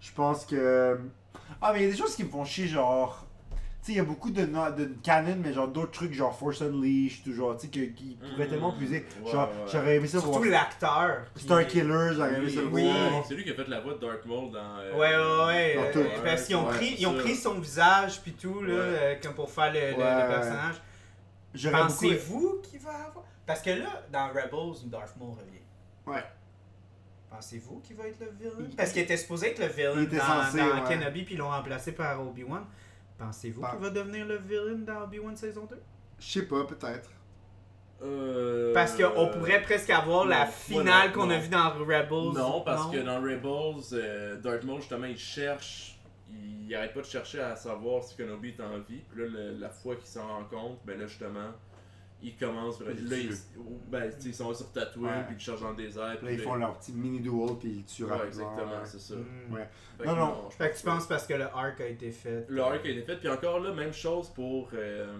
Je pense que. Ah, mais il y a des choses qui me font chier, genre. Sais, il y a beaucoup de, de canon, mais genre d'autres trucs, genre Force Unleashed, ou genre, tu sais, qui pourraient Mhm. tellement puiser. Ouais, Genre, ouais. j'aurais aimé ça voir. Surtout l'acteur. Star Killer, j'aurais aimé Oui, ça oui. voir. C'est lui qui a fait la voix de Darth Maul dans. euh, Ouais, ouais, ouais. Dans euh, tout. parce qu'ils ont, Ouais, pris, c'est ils ont pris son visage puis tout, là, Ouais. euh, comme pour faire le, le- le personnage. J'aurais beaucoup. Pensez-vous qu'il va avoir. Parce que là, dans Rebels, Darth Maul revient. Ouais. Pensez-vous qu'il va être le villain Il- Parce qu'il était supposé être le villain Il était dans, censé, dans ouais. Kenobi puis ils l'ont remplacé par Obi-Wan. Pensez-vous Par- qu'il va devenir le villain dans Obi-Wan saison 2 Je sais pas, peut-être. Euh, Parce qu'on pourrait presque avoir la non, finale qu'on a non. vue dans Rebels. Non, parce que dans Rebels, euh, Darth Maul, justement, il cherche. Il arrête pas de chercher à savoir si Kenobi est en vie. Puis là, le- la fois qu'il s'en rend compte, ben là, justement, il commence. Là, Il il, tue. ben, ils sont sur Tatooine, Ouais. puis ils cherchent dans le désert. Puis là, ils là, font leur petit mini duel, puis ils tuent Ouais, rapidement, exactement, c'est ça. Hmm. Ouais. Fait Non, que non. je Fait que tu penses parce que le arc a été fait. Le arc a été fait, puis encore là, même chose pour euh,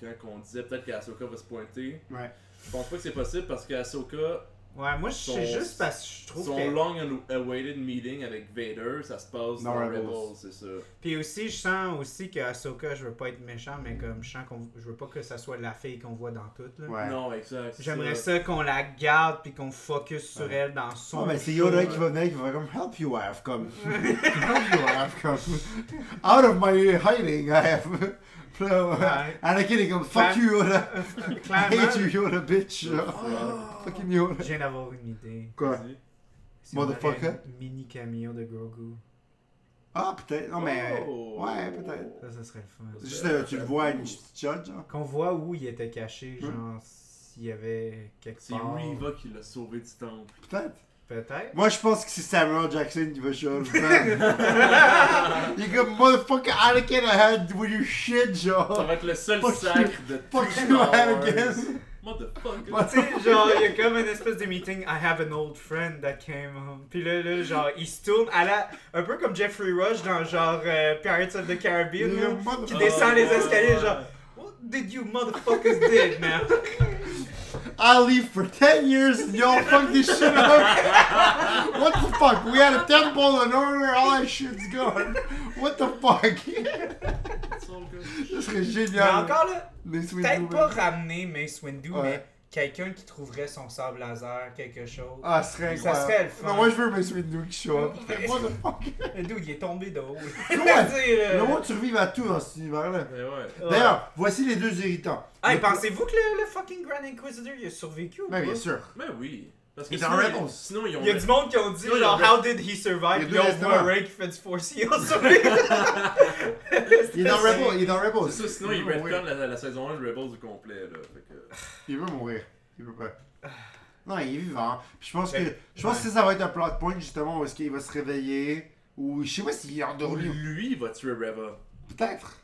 quand on disait peut-être qu'Asoka va se pointer. Ouais. Je pense pas que c'est possible parce qu'Asoka, Ouais, moi je Son- sais juste parce que je trouve son que. long awaited meeting avec Vader, ça se passe Dans dans, Rebels. Rebels, c'est ça. Puis aussi, je sens aussi que Ahsoka, je veux pas être méchant, mais comme je sens qu'on. Je veux pas que ça soit la fille qu'on voit dans tout. Là. Ouais. Non, exact. J'aimerais ça qu'on la garde puis qu'on focus sur Ouais. elle dans son. Oh, mais c'est Yoda qui va venir, qui va faire comme Help you have, comme. help you have, comme. Out of my hiding, I have. Puis là, ouais. Ouais. Anakin est comme Fuck you, Yoda. I Clairement, hate you, Yoda, bitch. Oh. Fucking Yoda. je viens d'avoir une idée. Quoi? Si Motherfucker. mini cameo de Grogu. Ah, peut-être. Non, mais. Oh. Ouais, peut-être. Ça, ça serait le fun. C'est juste, euh, tu le vois à une petite shot, genre. Qu'on voit où il était caché, Hmm. genre s'il y avait quelque C'est part. Reva qui l'a sauvé du temple. Peut-être. Peut-être. Moi, je pense que c'est Samuel Jackson qui va up. Il est comme Motherfucker Anakin, I had with your shit, Ça genre. va être le seul Fuck sacre you. de Fuck you. Anakin. Motherfucker. tu sais, genre, il y a comme une espèce de meeting. I have an old friend that came home. Puis là, là, genre, il se tourne à la. Un peu comme Jeffrey Rush dans genre euh, Pirates of the Caribbean, là, qui descend les escaliers, ouais. genre, did you motherfuckers did, man? I leave for 10 years and y'all fuck this shit up. What the fuck? We had a temple in order, all that shit's gone. What the fuck? It's all good. Ce serait Mais génial. encore là, Mace Windu, peut-être pas ramener Mace Windu, Ouais. mais quelqu'un qui trouverait son sable laser, quelque chose. Ah, ce serait Ça incroyable. serait le fun. Non, moi je veux Mace Windu qui show up. Ouais. What the fuck? Le dude, il est tombé de haut. Ouais. dire, euh, Le monde survive à tout dans cet univers-là. Ouais. D'ailleurs, voici les deux irritants. Hey, Le- pensez-vous que le, le fucking Grand Inquisitor il a survécu ou Ben, pas? bien sûr. Mais oui. Parce que Il est dans sinon, Rebels. ils- sinon, ils ont. Il y a du monde qui ont dit Sinon, il genre How did he survive? Il y a Puis on voit. Ray qui fait du force heal sur lui. Il est dans Rebels. Il est dans Rebels. C'est ça, sinon, mourir. retconnent la, la saison 1 de Rebels au complet. Là. Fait que... Il veut mourir. Il veut pas. Non, il est vivant. Puis je pense que Ben, je pense ouais. que ça va être un plot point justement où est-ce qu'il va se réveiller ou je sais pas s'il est Ou endormi. lui, il va tuer Reva. Peut-être.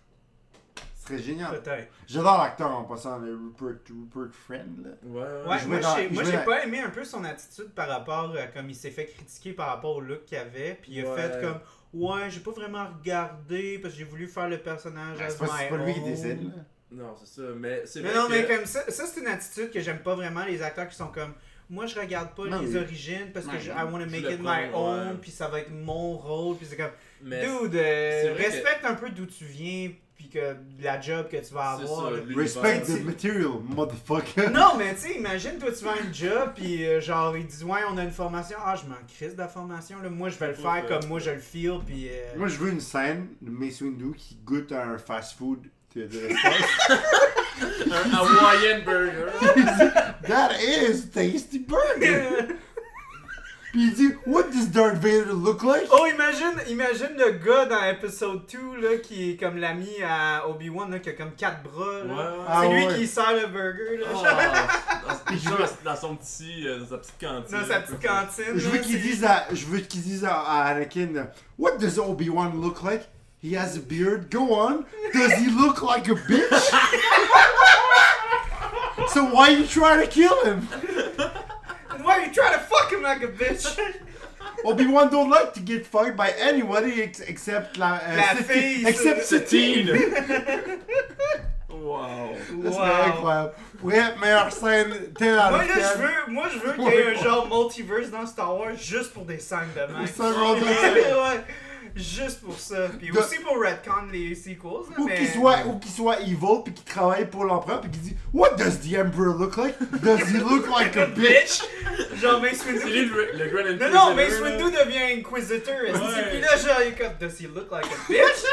Serait génial. Peut-être. J'adore l'acteur en passant, le Rupert, Rupert Friend. Là. Ouais, Ouais, moi dans- j'ai moi, j'ai dans- pas aimé un peu son attitude par rapport à comme il s'est fait critiquer par rapport au look qu'il avait. Puis il a Ouais. fait comme Ouais, j'ai pas vraiment regardé parce que j'ai voulu faire le personnage Ben, as C'est pas, c'est my pas lui qui décide. là. Non, c'est ça. Mais c'est Mais vrai non, que... mais comme ça, ça c'est une attitude que j'aime pas vraiment, les acteurs qui sont comme moi je regarde pas Non, les oui. origines parce que Ouais, je, I to make it my own, ouais. puis ça va être mon rôle, puis c'est comme mais dude, euh, que- respecte un peu d'où tu viens, puis que la job que tu vas avoir. ça. Respect the material, motherfucker. Non, mais tu sais, imagine, toi, tu vas à une job, puis euh, genre, ils disent, ouais, on a une formation. Ah, je m'en crisse de la formation, là. Moi, je vais le faire Ouais. comme moi, je le feel, puis. euh, Moi je veux une scène de Mace Windu qui goûte à un fast food de, de l'espace. Un Hawaiian burger. That is tasty burger. Puis il dit What does Darth Vader look like? Oh, imagine, imagine le gars dans épisode 2, là, qui est comme l'ami à Obi-Wan, qui a comme quatre bras, là. Ouais, ouais. Ah C'est lui ouais. qui sert le burger, là. Oh, dans, il joue dans, dans son petit, euh, dans sa petite cantine. Dans sa petite cantine. Je veux c'est- disent à, je veux qu'ils disent à, à Anakin, What does Obi-Wan look like? He has a beard. Go on. Does he look like a bitch? so why you trying to kill him? Why are you trying to fuck him like a bitch? Obi-Wan don't like to get fucked by anybody ex except la, La Satine- fille, except Satine. Wow. Serait incroyable. Ouais, meilleure scène, 10 out Moi, of là, 10. je veux, moi, je veux qu'il y ait un genre multiverse dans Star Wars juste pour des scènes de même. Ouais. Juste pour ça. Puis De- aussi pour retcon les sequels. là, Ou mais... qu'il soit, ou qu'il soit evil puis qu'il travaille pour l'empereur puis qu'il dit What does the emperor look like? Does he look like a bitch? Genre Mace C'est Windu. lui le, le Grand Non, non, Inquisitor, Mace. Windu devient que- Ouais. Puis là, genre, il est comme, does he look like a bitch?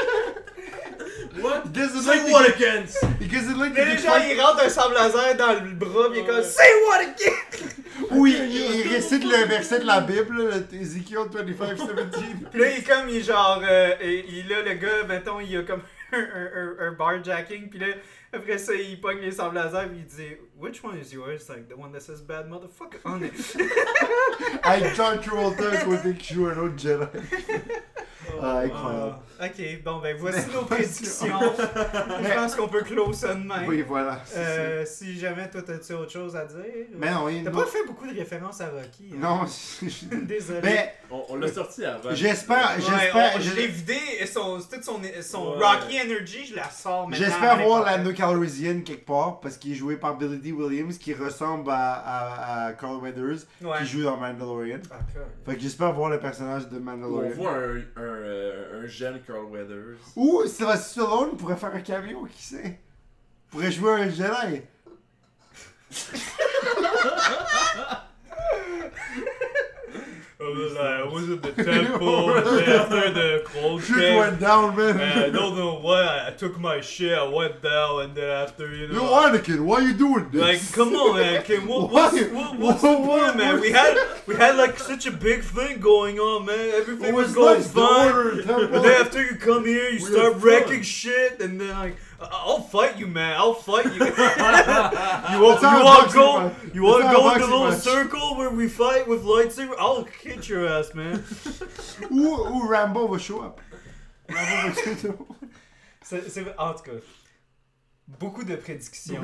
What? Say like what the, against? Because it like les gens, un sable laser dans le bras, puis il est comme, say what again? Oui, il, il récite le verset de la Bible, là, le Ezekiel 25-17. Puis là, il est comme, il est genre, euh, et- il là, le gars, mettons, il a comme un, un, un, un barjacking, puis là, après ça, il pogne les sables laser, puis il dit, which one is yours? Like, the one that says bad motherfucker on it. Avec John Travolta à côté qui joue un autre Jedi. Ah, incroyable. Ah, ok, bon, ben voici nos prédictions. Je pense qu'on peut close ça de même. Oui, voilà. Euh, si jamais toi t'as autre chose à dire? Mais non, oui. T'as pas fait beaucoup de références à Rocky. hein? Non, Désolé. mais On, on l'a sorti avant. j'espère, Ouais, j'espère, on- je l'ai vidé et son, toute son, son Ouais. Rocky Energy, je la sors maintenant. j'espère voir la- Calrissian quelque part parce qu'il est joué par Billy D. Williams qui ressemble à, à, à Carl Weathers Ouais. qui joue dans Mandalorian. Cool. Fait que j'espère voir le personnage de On Mandalorian. voit un, un, euh, un jeune Carl Weathers. Ou Sylvester Stallone pourrait faire un cameo, qui sait? Pourrait jouer un Jedi. I was at the temple after the cold Shit went down, man. I don't know why I took my shit. I went down, and then after you know. Yo, Anakin, why you doing this? Like, come on, man. Kim, what, what's, what, what's what- the point, man? We had we had like such a big thing going on, man. Everything was, was going nice, fine. order in temple. And then after you come here, you We start fun. wrecking shit, and then like, I'll fight you, man. I'll fight you. you want you want boxing go? You want to go in the little match. circle where we fight with lightsaber? I'll hit your ass, man. ooh, ou Rambo will show up. Rambo va show up. C'est c'est- en tout cas beaucoup de prédictions.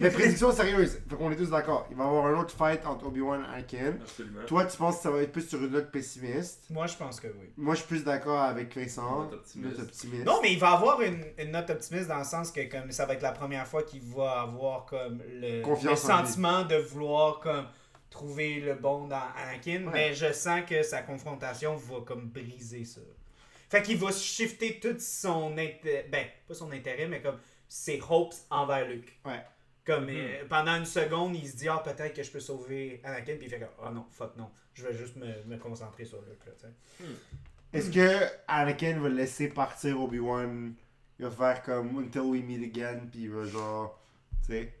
Mais prédiction sérieuse, fait qu'on est tous d'accord. Il va y avoir un autre fight entre Obi-Wan et Anakin. Absolument. Toi, tu penses que ça va être plus sur une note pessimiste? Moi, je pense que oui. Moi, je suis plus d'accord avec Vincent. Note optimiste. Note optimiste. Non, mais il va avoir une, une note optimiste dans le sens que comme ça va être la première fois qu'il va avoir comme le, le sentiment de vouloir comme trouver le bon dans Anakin, Ouais. mais je sens que sa confrontation va comme briser ça. Fait qu'il va shifter tout son intérêt, ben pas son intérêt, mais comme ses hopes envers Luke. Ouais. Comme euh, pendant une seconde, il se dit ah peut-être que je peux sauver Anakin, puis il fait comme ah non fuck non, je vais juste me, me concentrer sur Luke là, tu sais. Est-ce que Anakin va laisser partir Obi-Wan? Il va faire comme Until we meet again, puis il va genre. Tu sais.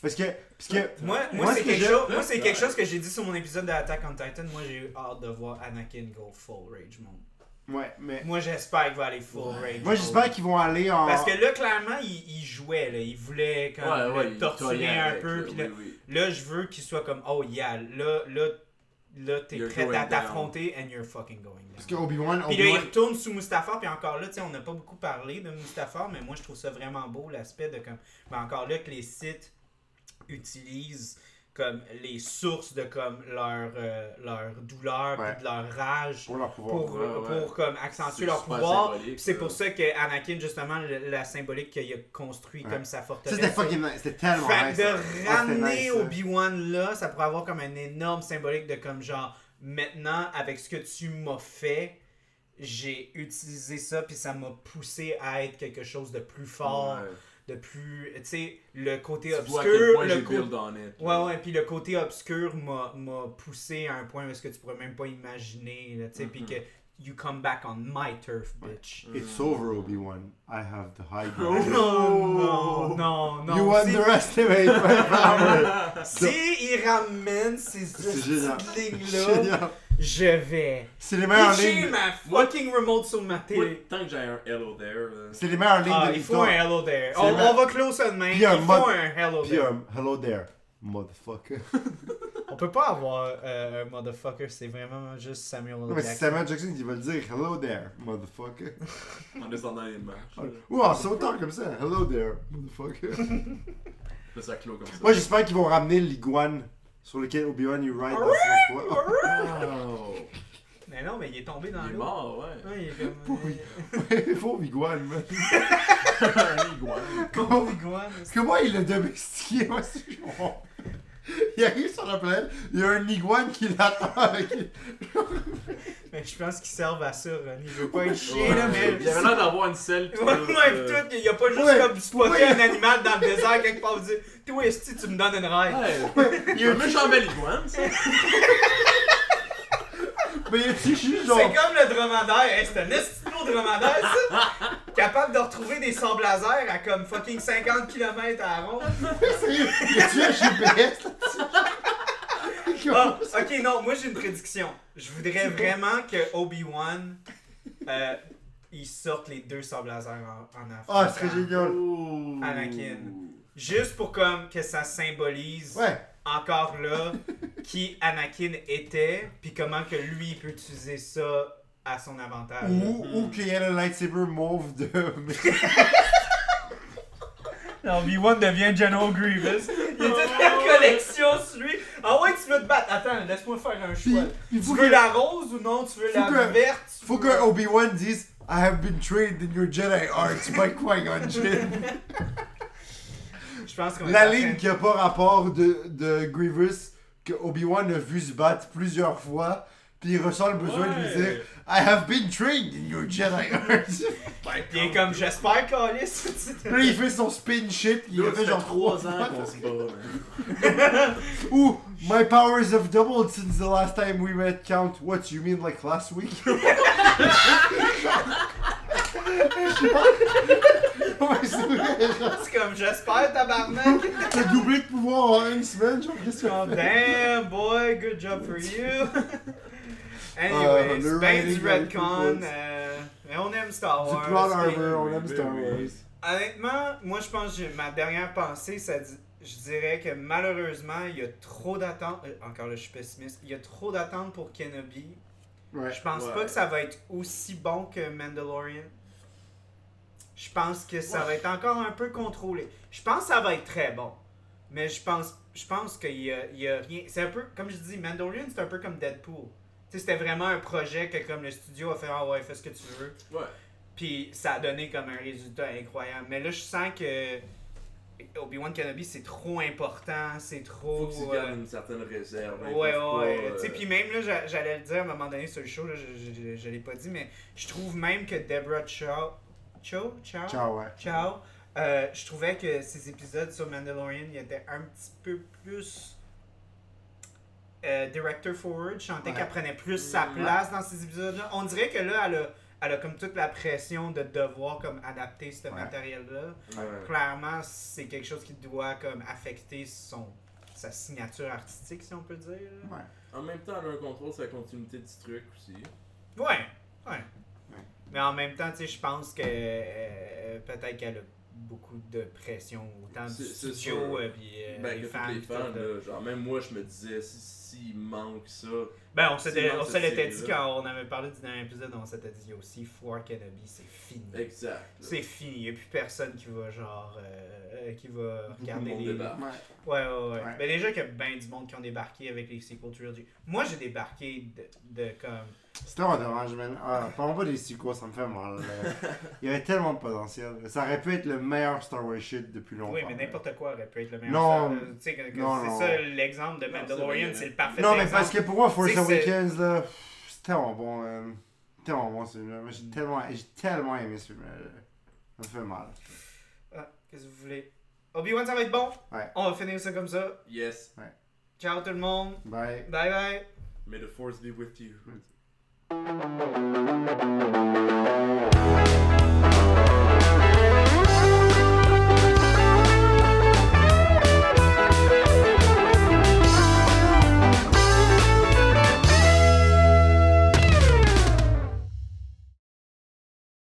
Parce que. Parce que. Moi, moi, Moi, c'est ce que quelque, chose, moi, c'est quelque chose que j'ai dit sur mon épisode de Attack on Titan. Moi, j'ai eu hâte de voir Anakin go full rage mode. Ouais, mais. Moi, j'espère qu'il va aller full rage Moi, j'espère qu'ils vont aller en. Parce que là, clairement, il, il jouait. Là. Il voulait comme, Ouais, ouais, le torturer un avec, peu. là, puis là, oui, oui. là, je veux qu'il soit comme Oh, yeah, là, là, là t'es prêt à t'affronter and you're fucking going down. Parce que Obi-Wan. Puis là, il retourne sous Mustafar, puis encore là, tu sais, on n'a pas beaucoup parlé de Mustafar, mais moi, je trouve ça vraiment beau, l'aspect de comme. Mais encore là, que les sites utilisent comme les sources de comme leur, euh, leur douleur, Ouais. de leur rage Pour leur pouvoir. pour, Ouais, ouais. pour comme accentuer leur pouvoir. C'est pour ça que Anakin, justement, le- la symbolique qu'il a construit comme sa forteresse. c'était tellement Fait nice. de ramener nice, ça. Obi-Wan là, ça pourrait avoir comme un énorme symbolique de comme genre, maintenant, avec ce que tu m'as fait, j'ai utilisé ça, puis ça m'a poussé à être quelque chose de plus fort. De plus, tu sais, le côté Tu vois à quel obscur, point le build on it. Ouais, ouais, puis le côté obscur m'a m'a poussé à un point où est-ce que tu pourrais même pas imaginer, tu sais, puis Mhm. que you come back on my turf, bitch. It's over, Obi-Wan. I have the high Oh, ground. non, non, non. You Si- underestimate my power. Si il ramène ces lignes-là. Je vais C'est les meilleures lignes. ma fucking remote sur ma télé. tant que j'ai un hello there. là. C'est les meilleures lignes Ah, de il faut un l'histoire. hello there. On, ma- on va close ça de même. Puis Il un faut un hello Puis there. un hello there, motherfucker. On peut pas avoir euh, un motherfucker, c'est vraiment juste Samuel L. Non, mais c'est Jackson. Samuel Jackson qui va le dire hello there, motherfucker. En descendant les marches. Ou en sautant comme ça, hello there, motherfucker. Ça clôt comme ça. Moi, j'espère qu'ils vont ramener l'iguane sur lequel Obi-Wan you ride dans son toit. Oh. Mais non, mais il est tombé dans Il est l'eau. mort, ouais. Ouais, il est comme. Oui. Il faut iguane, man. Un iguane. Comment Comment il l'a domestiqué, moi, c'est genre... Il arrive sur la planète, il y a un iguane qui l'attend avec... Mais je pense qu'ils servent à ça, Ronnie. Je veux pas être chien, là, mais. Il avait l'air d'avoir une selle. tout, ouais, euh, pis tout, il y a pas juste Ouais, comme spotter ouais. un animal dans le désert quelque part, vous dire, toi, esti, tu me donnes une. Ouais, il y a un méchant bel iguane, ça. Mais juste genre. C'est comme le dromadaire. Hey, c'est un esti de beau dromadaire, ça. Capable de retrouver des sables laser à comme fucking 50 km à la ronde. Y a-tu un GPS là-dessus? Ah, ok, non, moi j'ai une prédiction. Je voudrais vraiment que Obi-Wan, euh, il sorte les deux sables laser en, en affrontant. Ah, ce serait génial. Anakin. Juste pour comme que ça symbolise Ouais. encore là qui Anakin était, puis comment que lui il peut utiliser ça à son avantage. Ou, ou qu'il y ait le lightsaber mauve de. Obi-Wan devient General Grievous. Il y a toute la collection sur lui. Ah ouais, tu veux te battre. Attends, laisse-moi faire un choix. Tu veux que, la rose ou non? Tu veux Faut la que- verte? Faut veux- que Obi-Wan dise I have been trained in your Jedi arts by Qui-Gon Jinn. Je pense qu'on La ligne qui a pas rapport de, de Grievous, que Obi-Wan a vu se battre plusieurs fois, puis il ressent le besoin de lui Ouais. dire I have been trained in your Jedi arts. Il est comme, j'espère, Calis. Là, il fait son spin shit, il a fait genre 3 ans qu'on se bat. Ooh, my powers have doubled since the last time we met. Count. What you mean, like last week? Ouais, c'est comme, j'espère, tabarnak. T'as doublé de pouvoir en une semaine, genre, qu'est-ce que Oh, tu damn, boy, good job for you. Anyways, du a été Redcon. euh, mais on aime Star Du Wars. plot puis- armor, on aime Star. Wars. Honnêtement, moi je pense que ma dernière pensée, ça dit- je dirais que malheureusement, il y a trop d'attentes. euh, encore là, je suis pessimiste. Il y a trop d'attentes pour Kenobi. Ouais. Je pense Ouais. pas que ça va être aussi bon que Mandalorian. Je pense que ça Ouais. va être encore un peu contrôlé. Je pense que ça va être très bon. Mais je pense, je pense qu'il y a, il y a rien. C'est un peu, comme je dis, Mandalorian, c'est un peu comme Deadpool. Tu sais, c'était vraiment un projet que comme le studio a fait, ah ouais, fais ce que tu veux. Ouais. Puis ça a donné comme un résultat incroyable. Mais là, je sens que Obi-Wan Kenobi, c'est trop important, c'est trop. Faut qu'ils euh, gardent une certaine réserve. hein, Ouais, ouais. Tu sais, euh, puis même là, j'a- j'allais le dire à un moment donné sur le show, là, je, je, je- je l'ai pas dit, mais je trouve même que Deborah Chow. Chow? Chow? Ciao, ouais. Ciao. Euh, je trouvais que ces épisodes sur Mandalorian ils étaient un petit peu plus euh, director forward. Je sentais Ouais. qu'elle prenait plus sa place dans ces épisodes-là. On dirait que là, elle a, elle a comme toute la pression de devoir comme adapter ce Ouais. matériel-là. ouais. Clairement, c'est quelque chose qui doit comme affecter son sa signature artistique, si on peut dire. En même temps, elle a un contrôle sur la continuité du truc aussi. Ouais, ouais. Mais en même temps, tu sais, je pense que euh, peut-être qu'elle a beaucoup de pression, autant du studio sûr. euh, puis euh, ben, les fans. les là. genre, même moi, je me disais, si- s'il manque ça. Ben, on dans on se l'était dit quand on avait parlé du dernier épisode, on s'était dit aussi, For Kenobi, c'est fini. Exact. C'est fini, il n'y a plus personne qui va genre euh, qui va Beaucoup de regarder les. débarque. Ouais. Ouais, ouais, ouais. Ben déjà qu'il y a bien du monde qui ont débarqué avec les sequel trilogy. Moi j'ai débarqué de, de comme. C'était dommage, man. Ah, parlons pas des sequels, ça me fait mal. là. Il y avait tellement de potentiel. Ça aurait pu être le meilleur Star Wars shit depuis longtemps. Oui, mais n'importe quoi aurait pu être le meilleur. Non. Sais, que- que Non, c'est non. ça l'exemple de Non, Mandalorian, c'est le parfait Non, mais exemple. parce que pour moi, Force Awakens, là, c'est tellement bon, man. Tellement bon ce film-là. Moi, J'ai tellement, j'ai tellement aimé ce film-là. là. Ça me fait mal. Ah, qu'est-ce que vous voulez? Obi-Wan, ça va être bon? Ouais. On va finir ça comme ça. Yes. Ciao tout le monde. Bye. Bye bye. May the force be with you.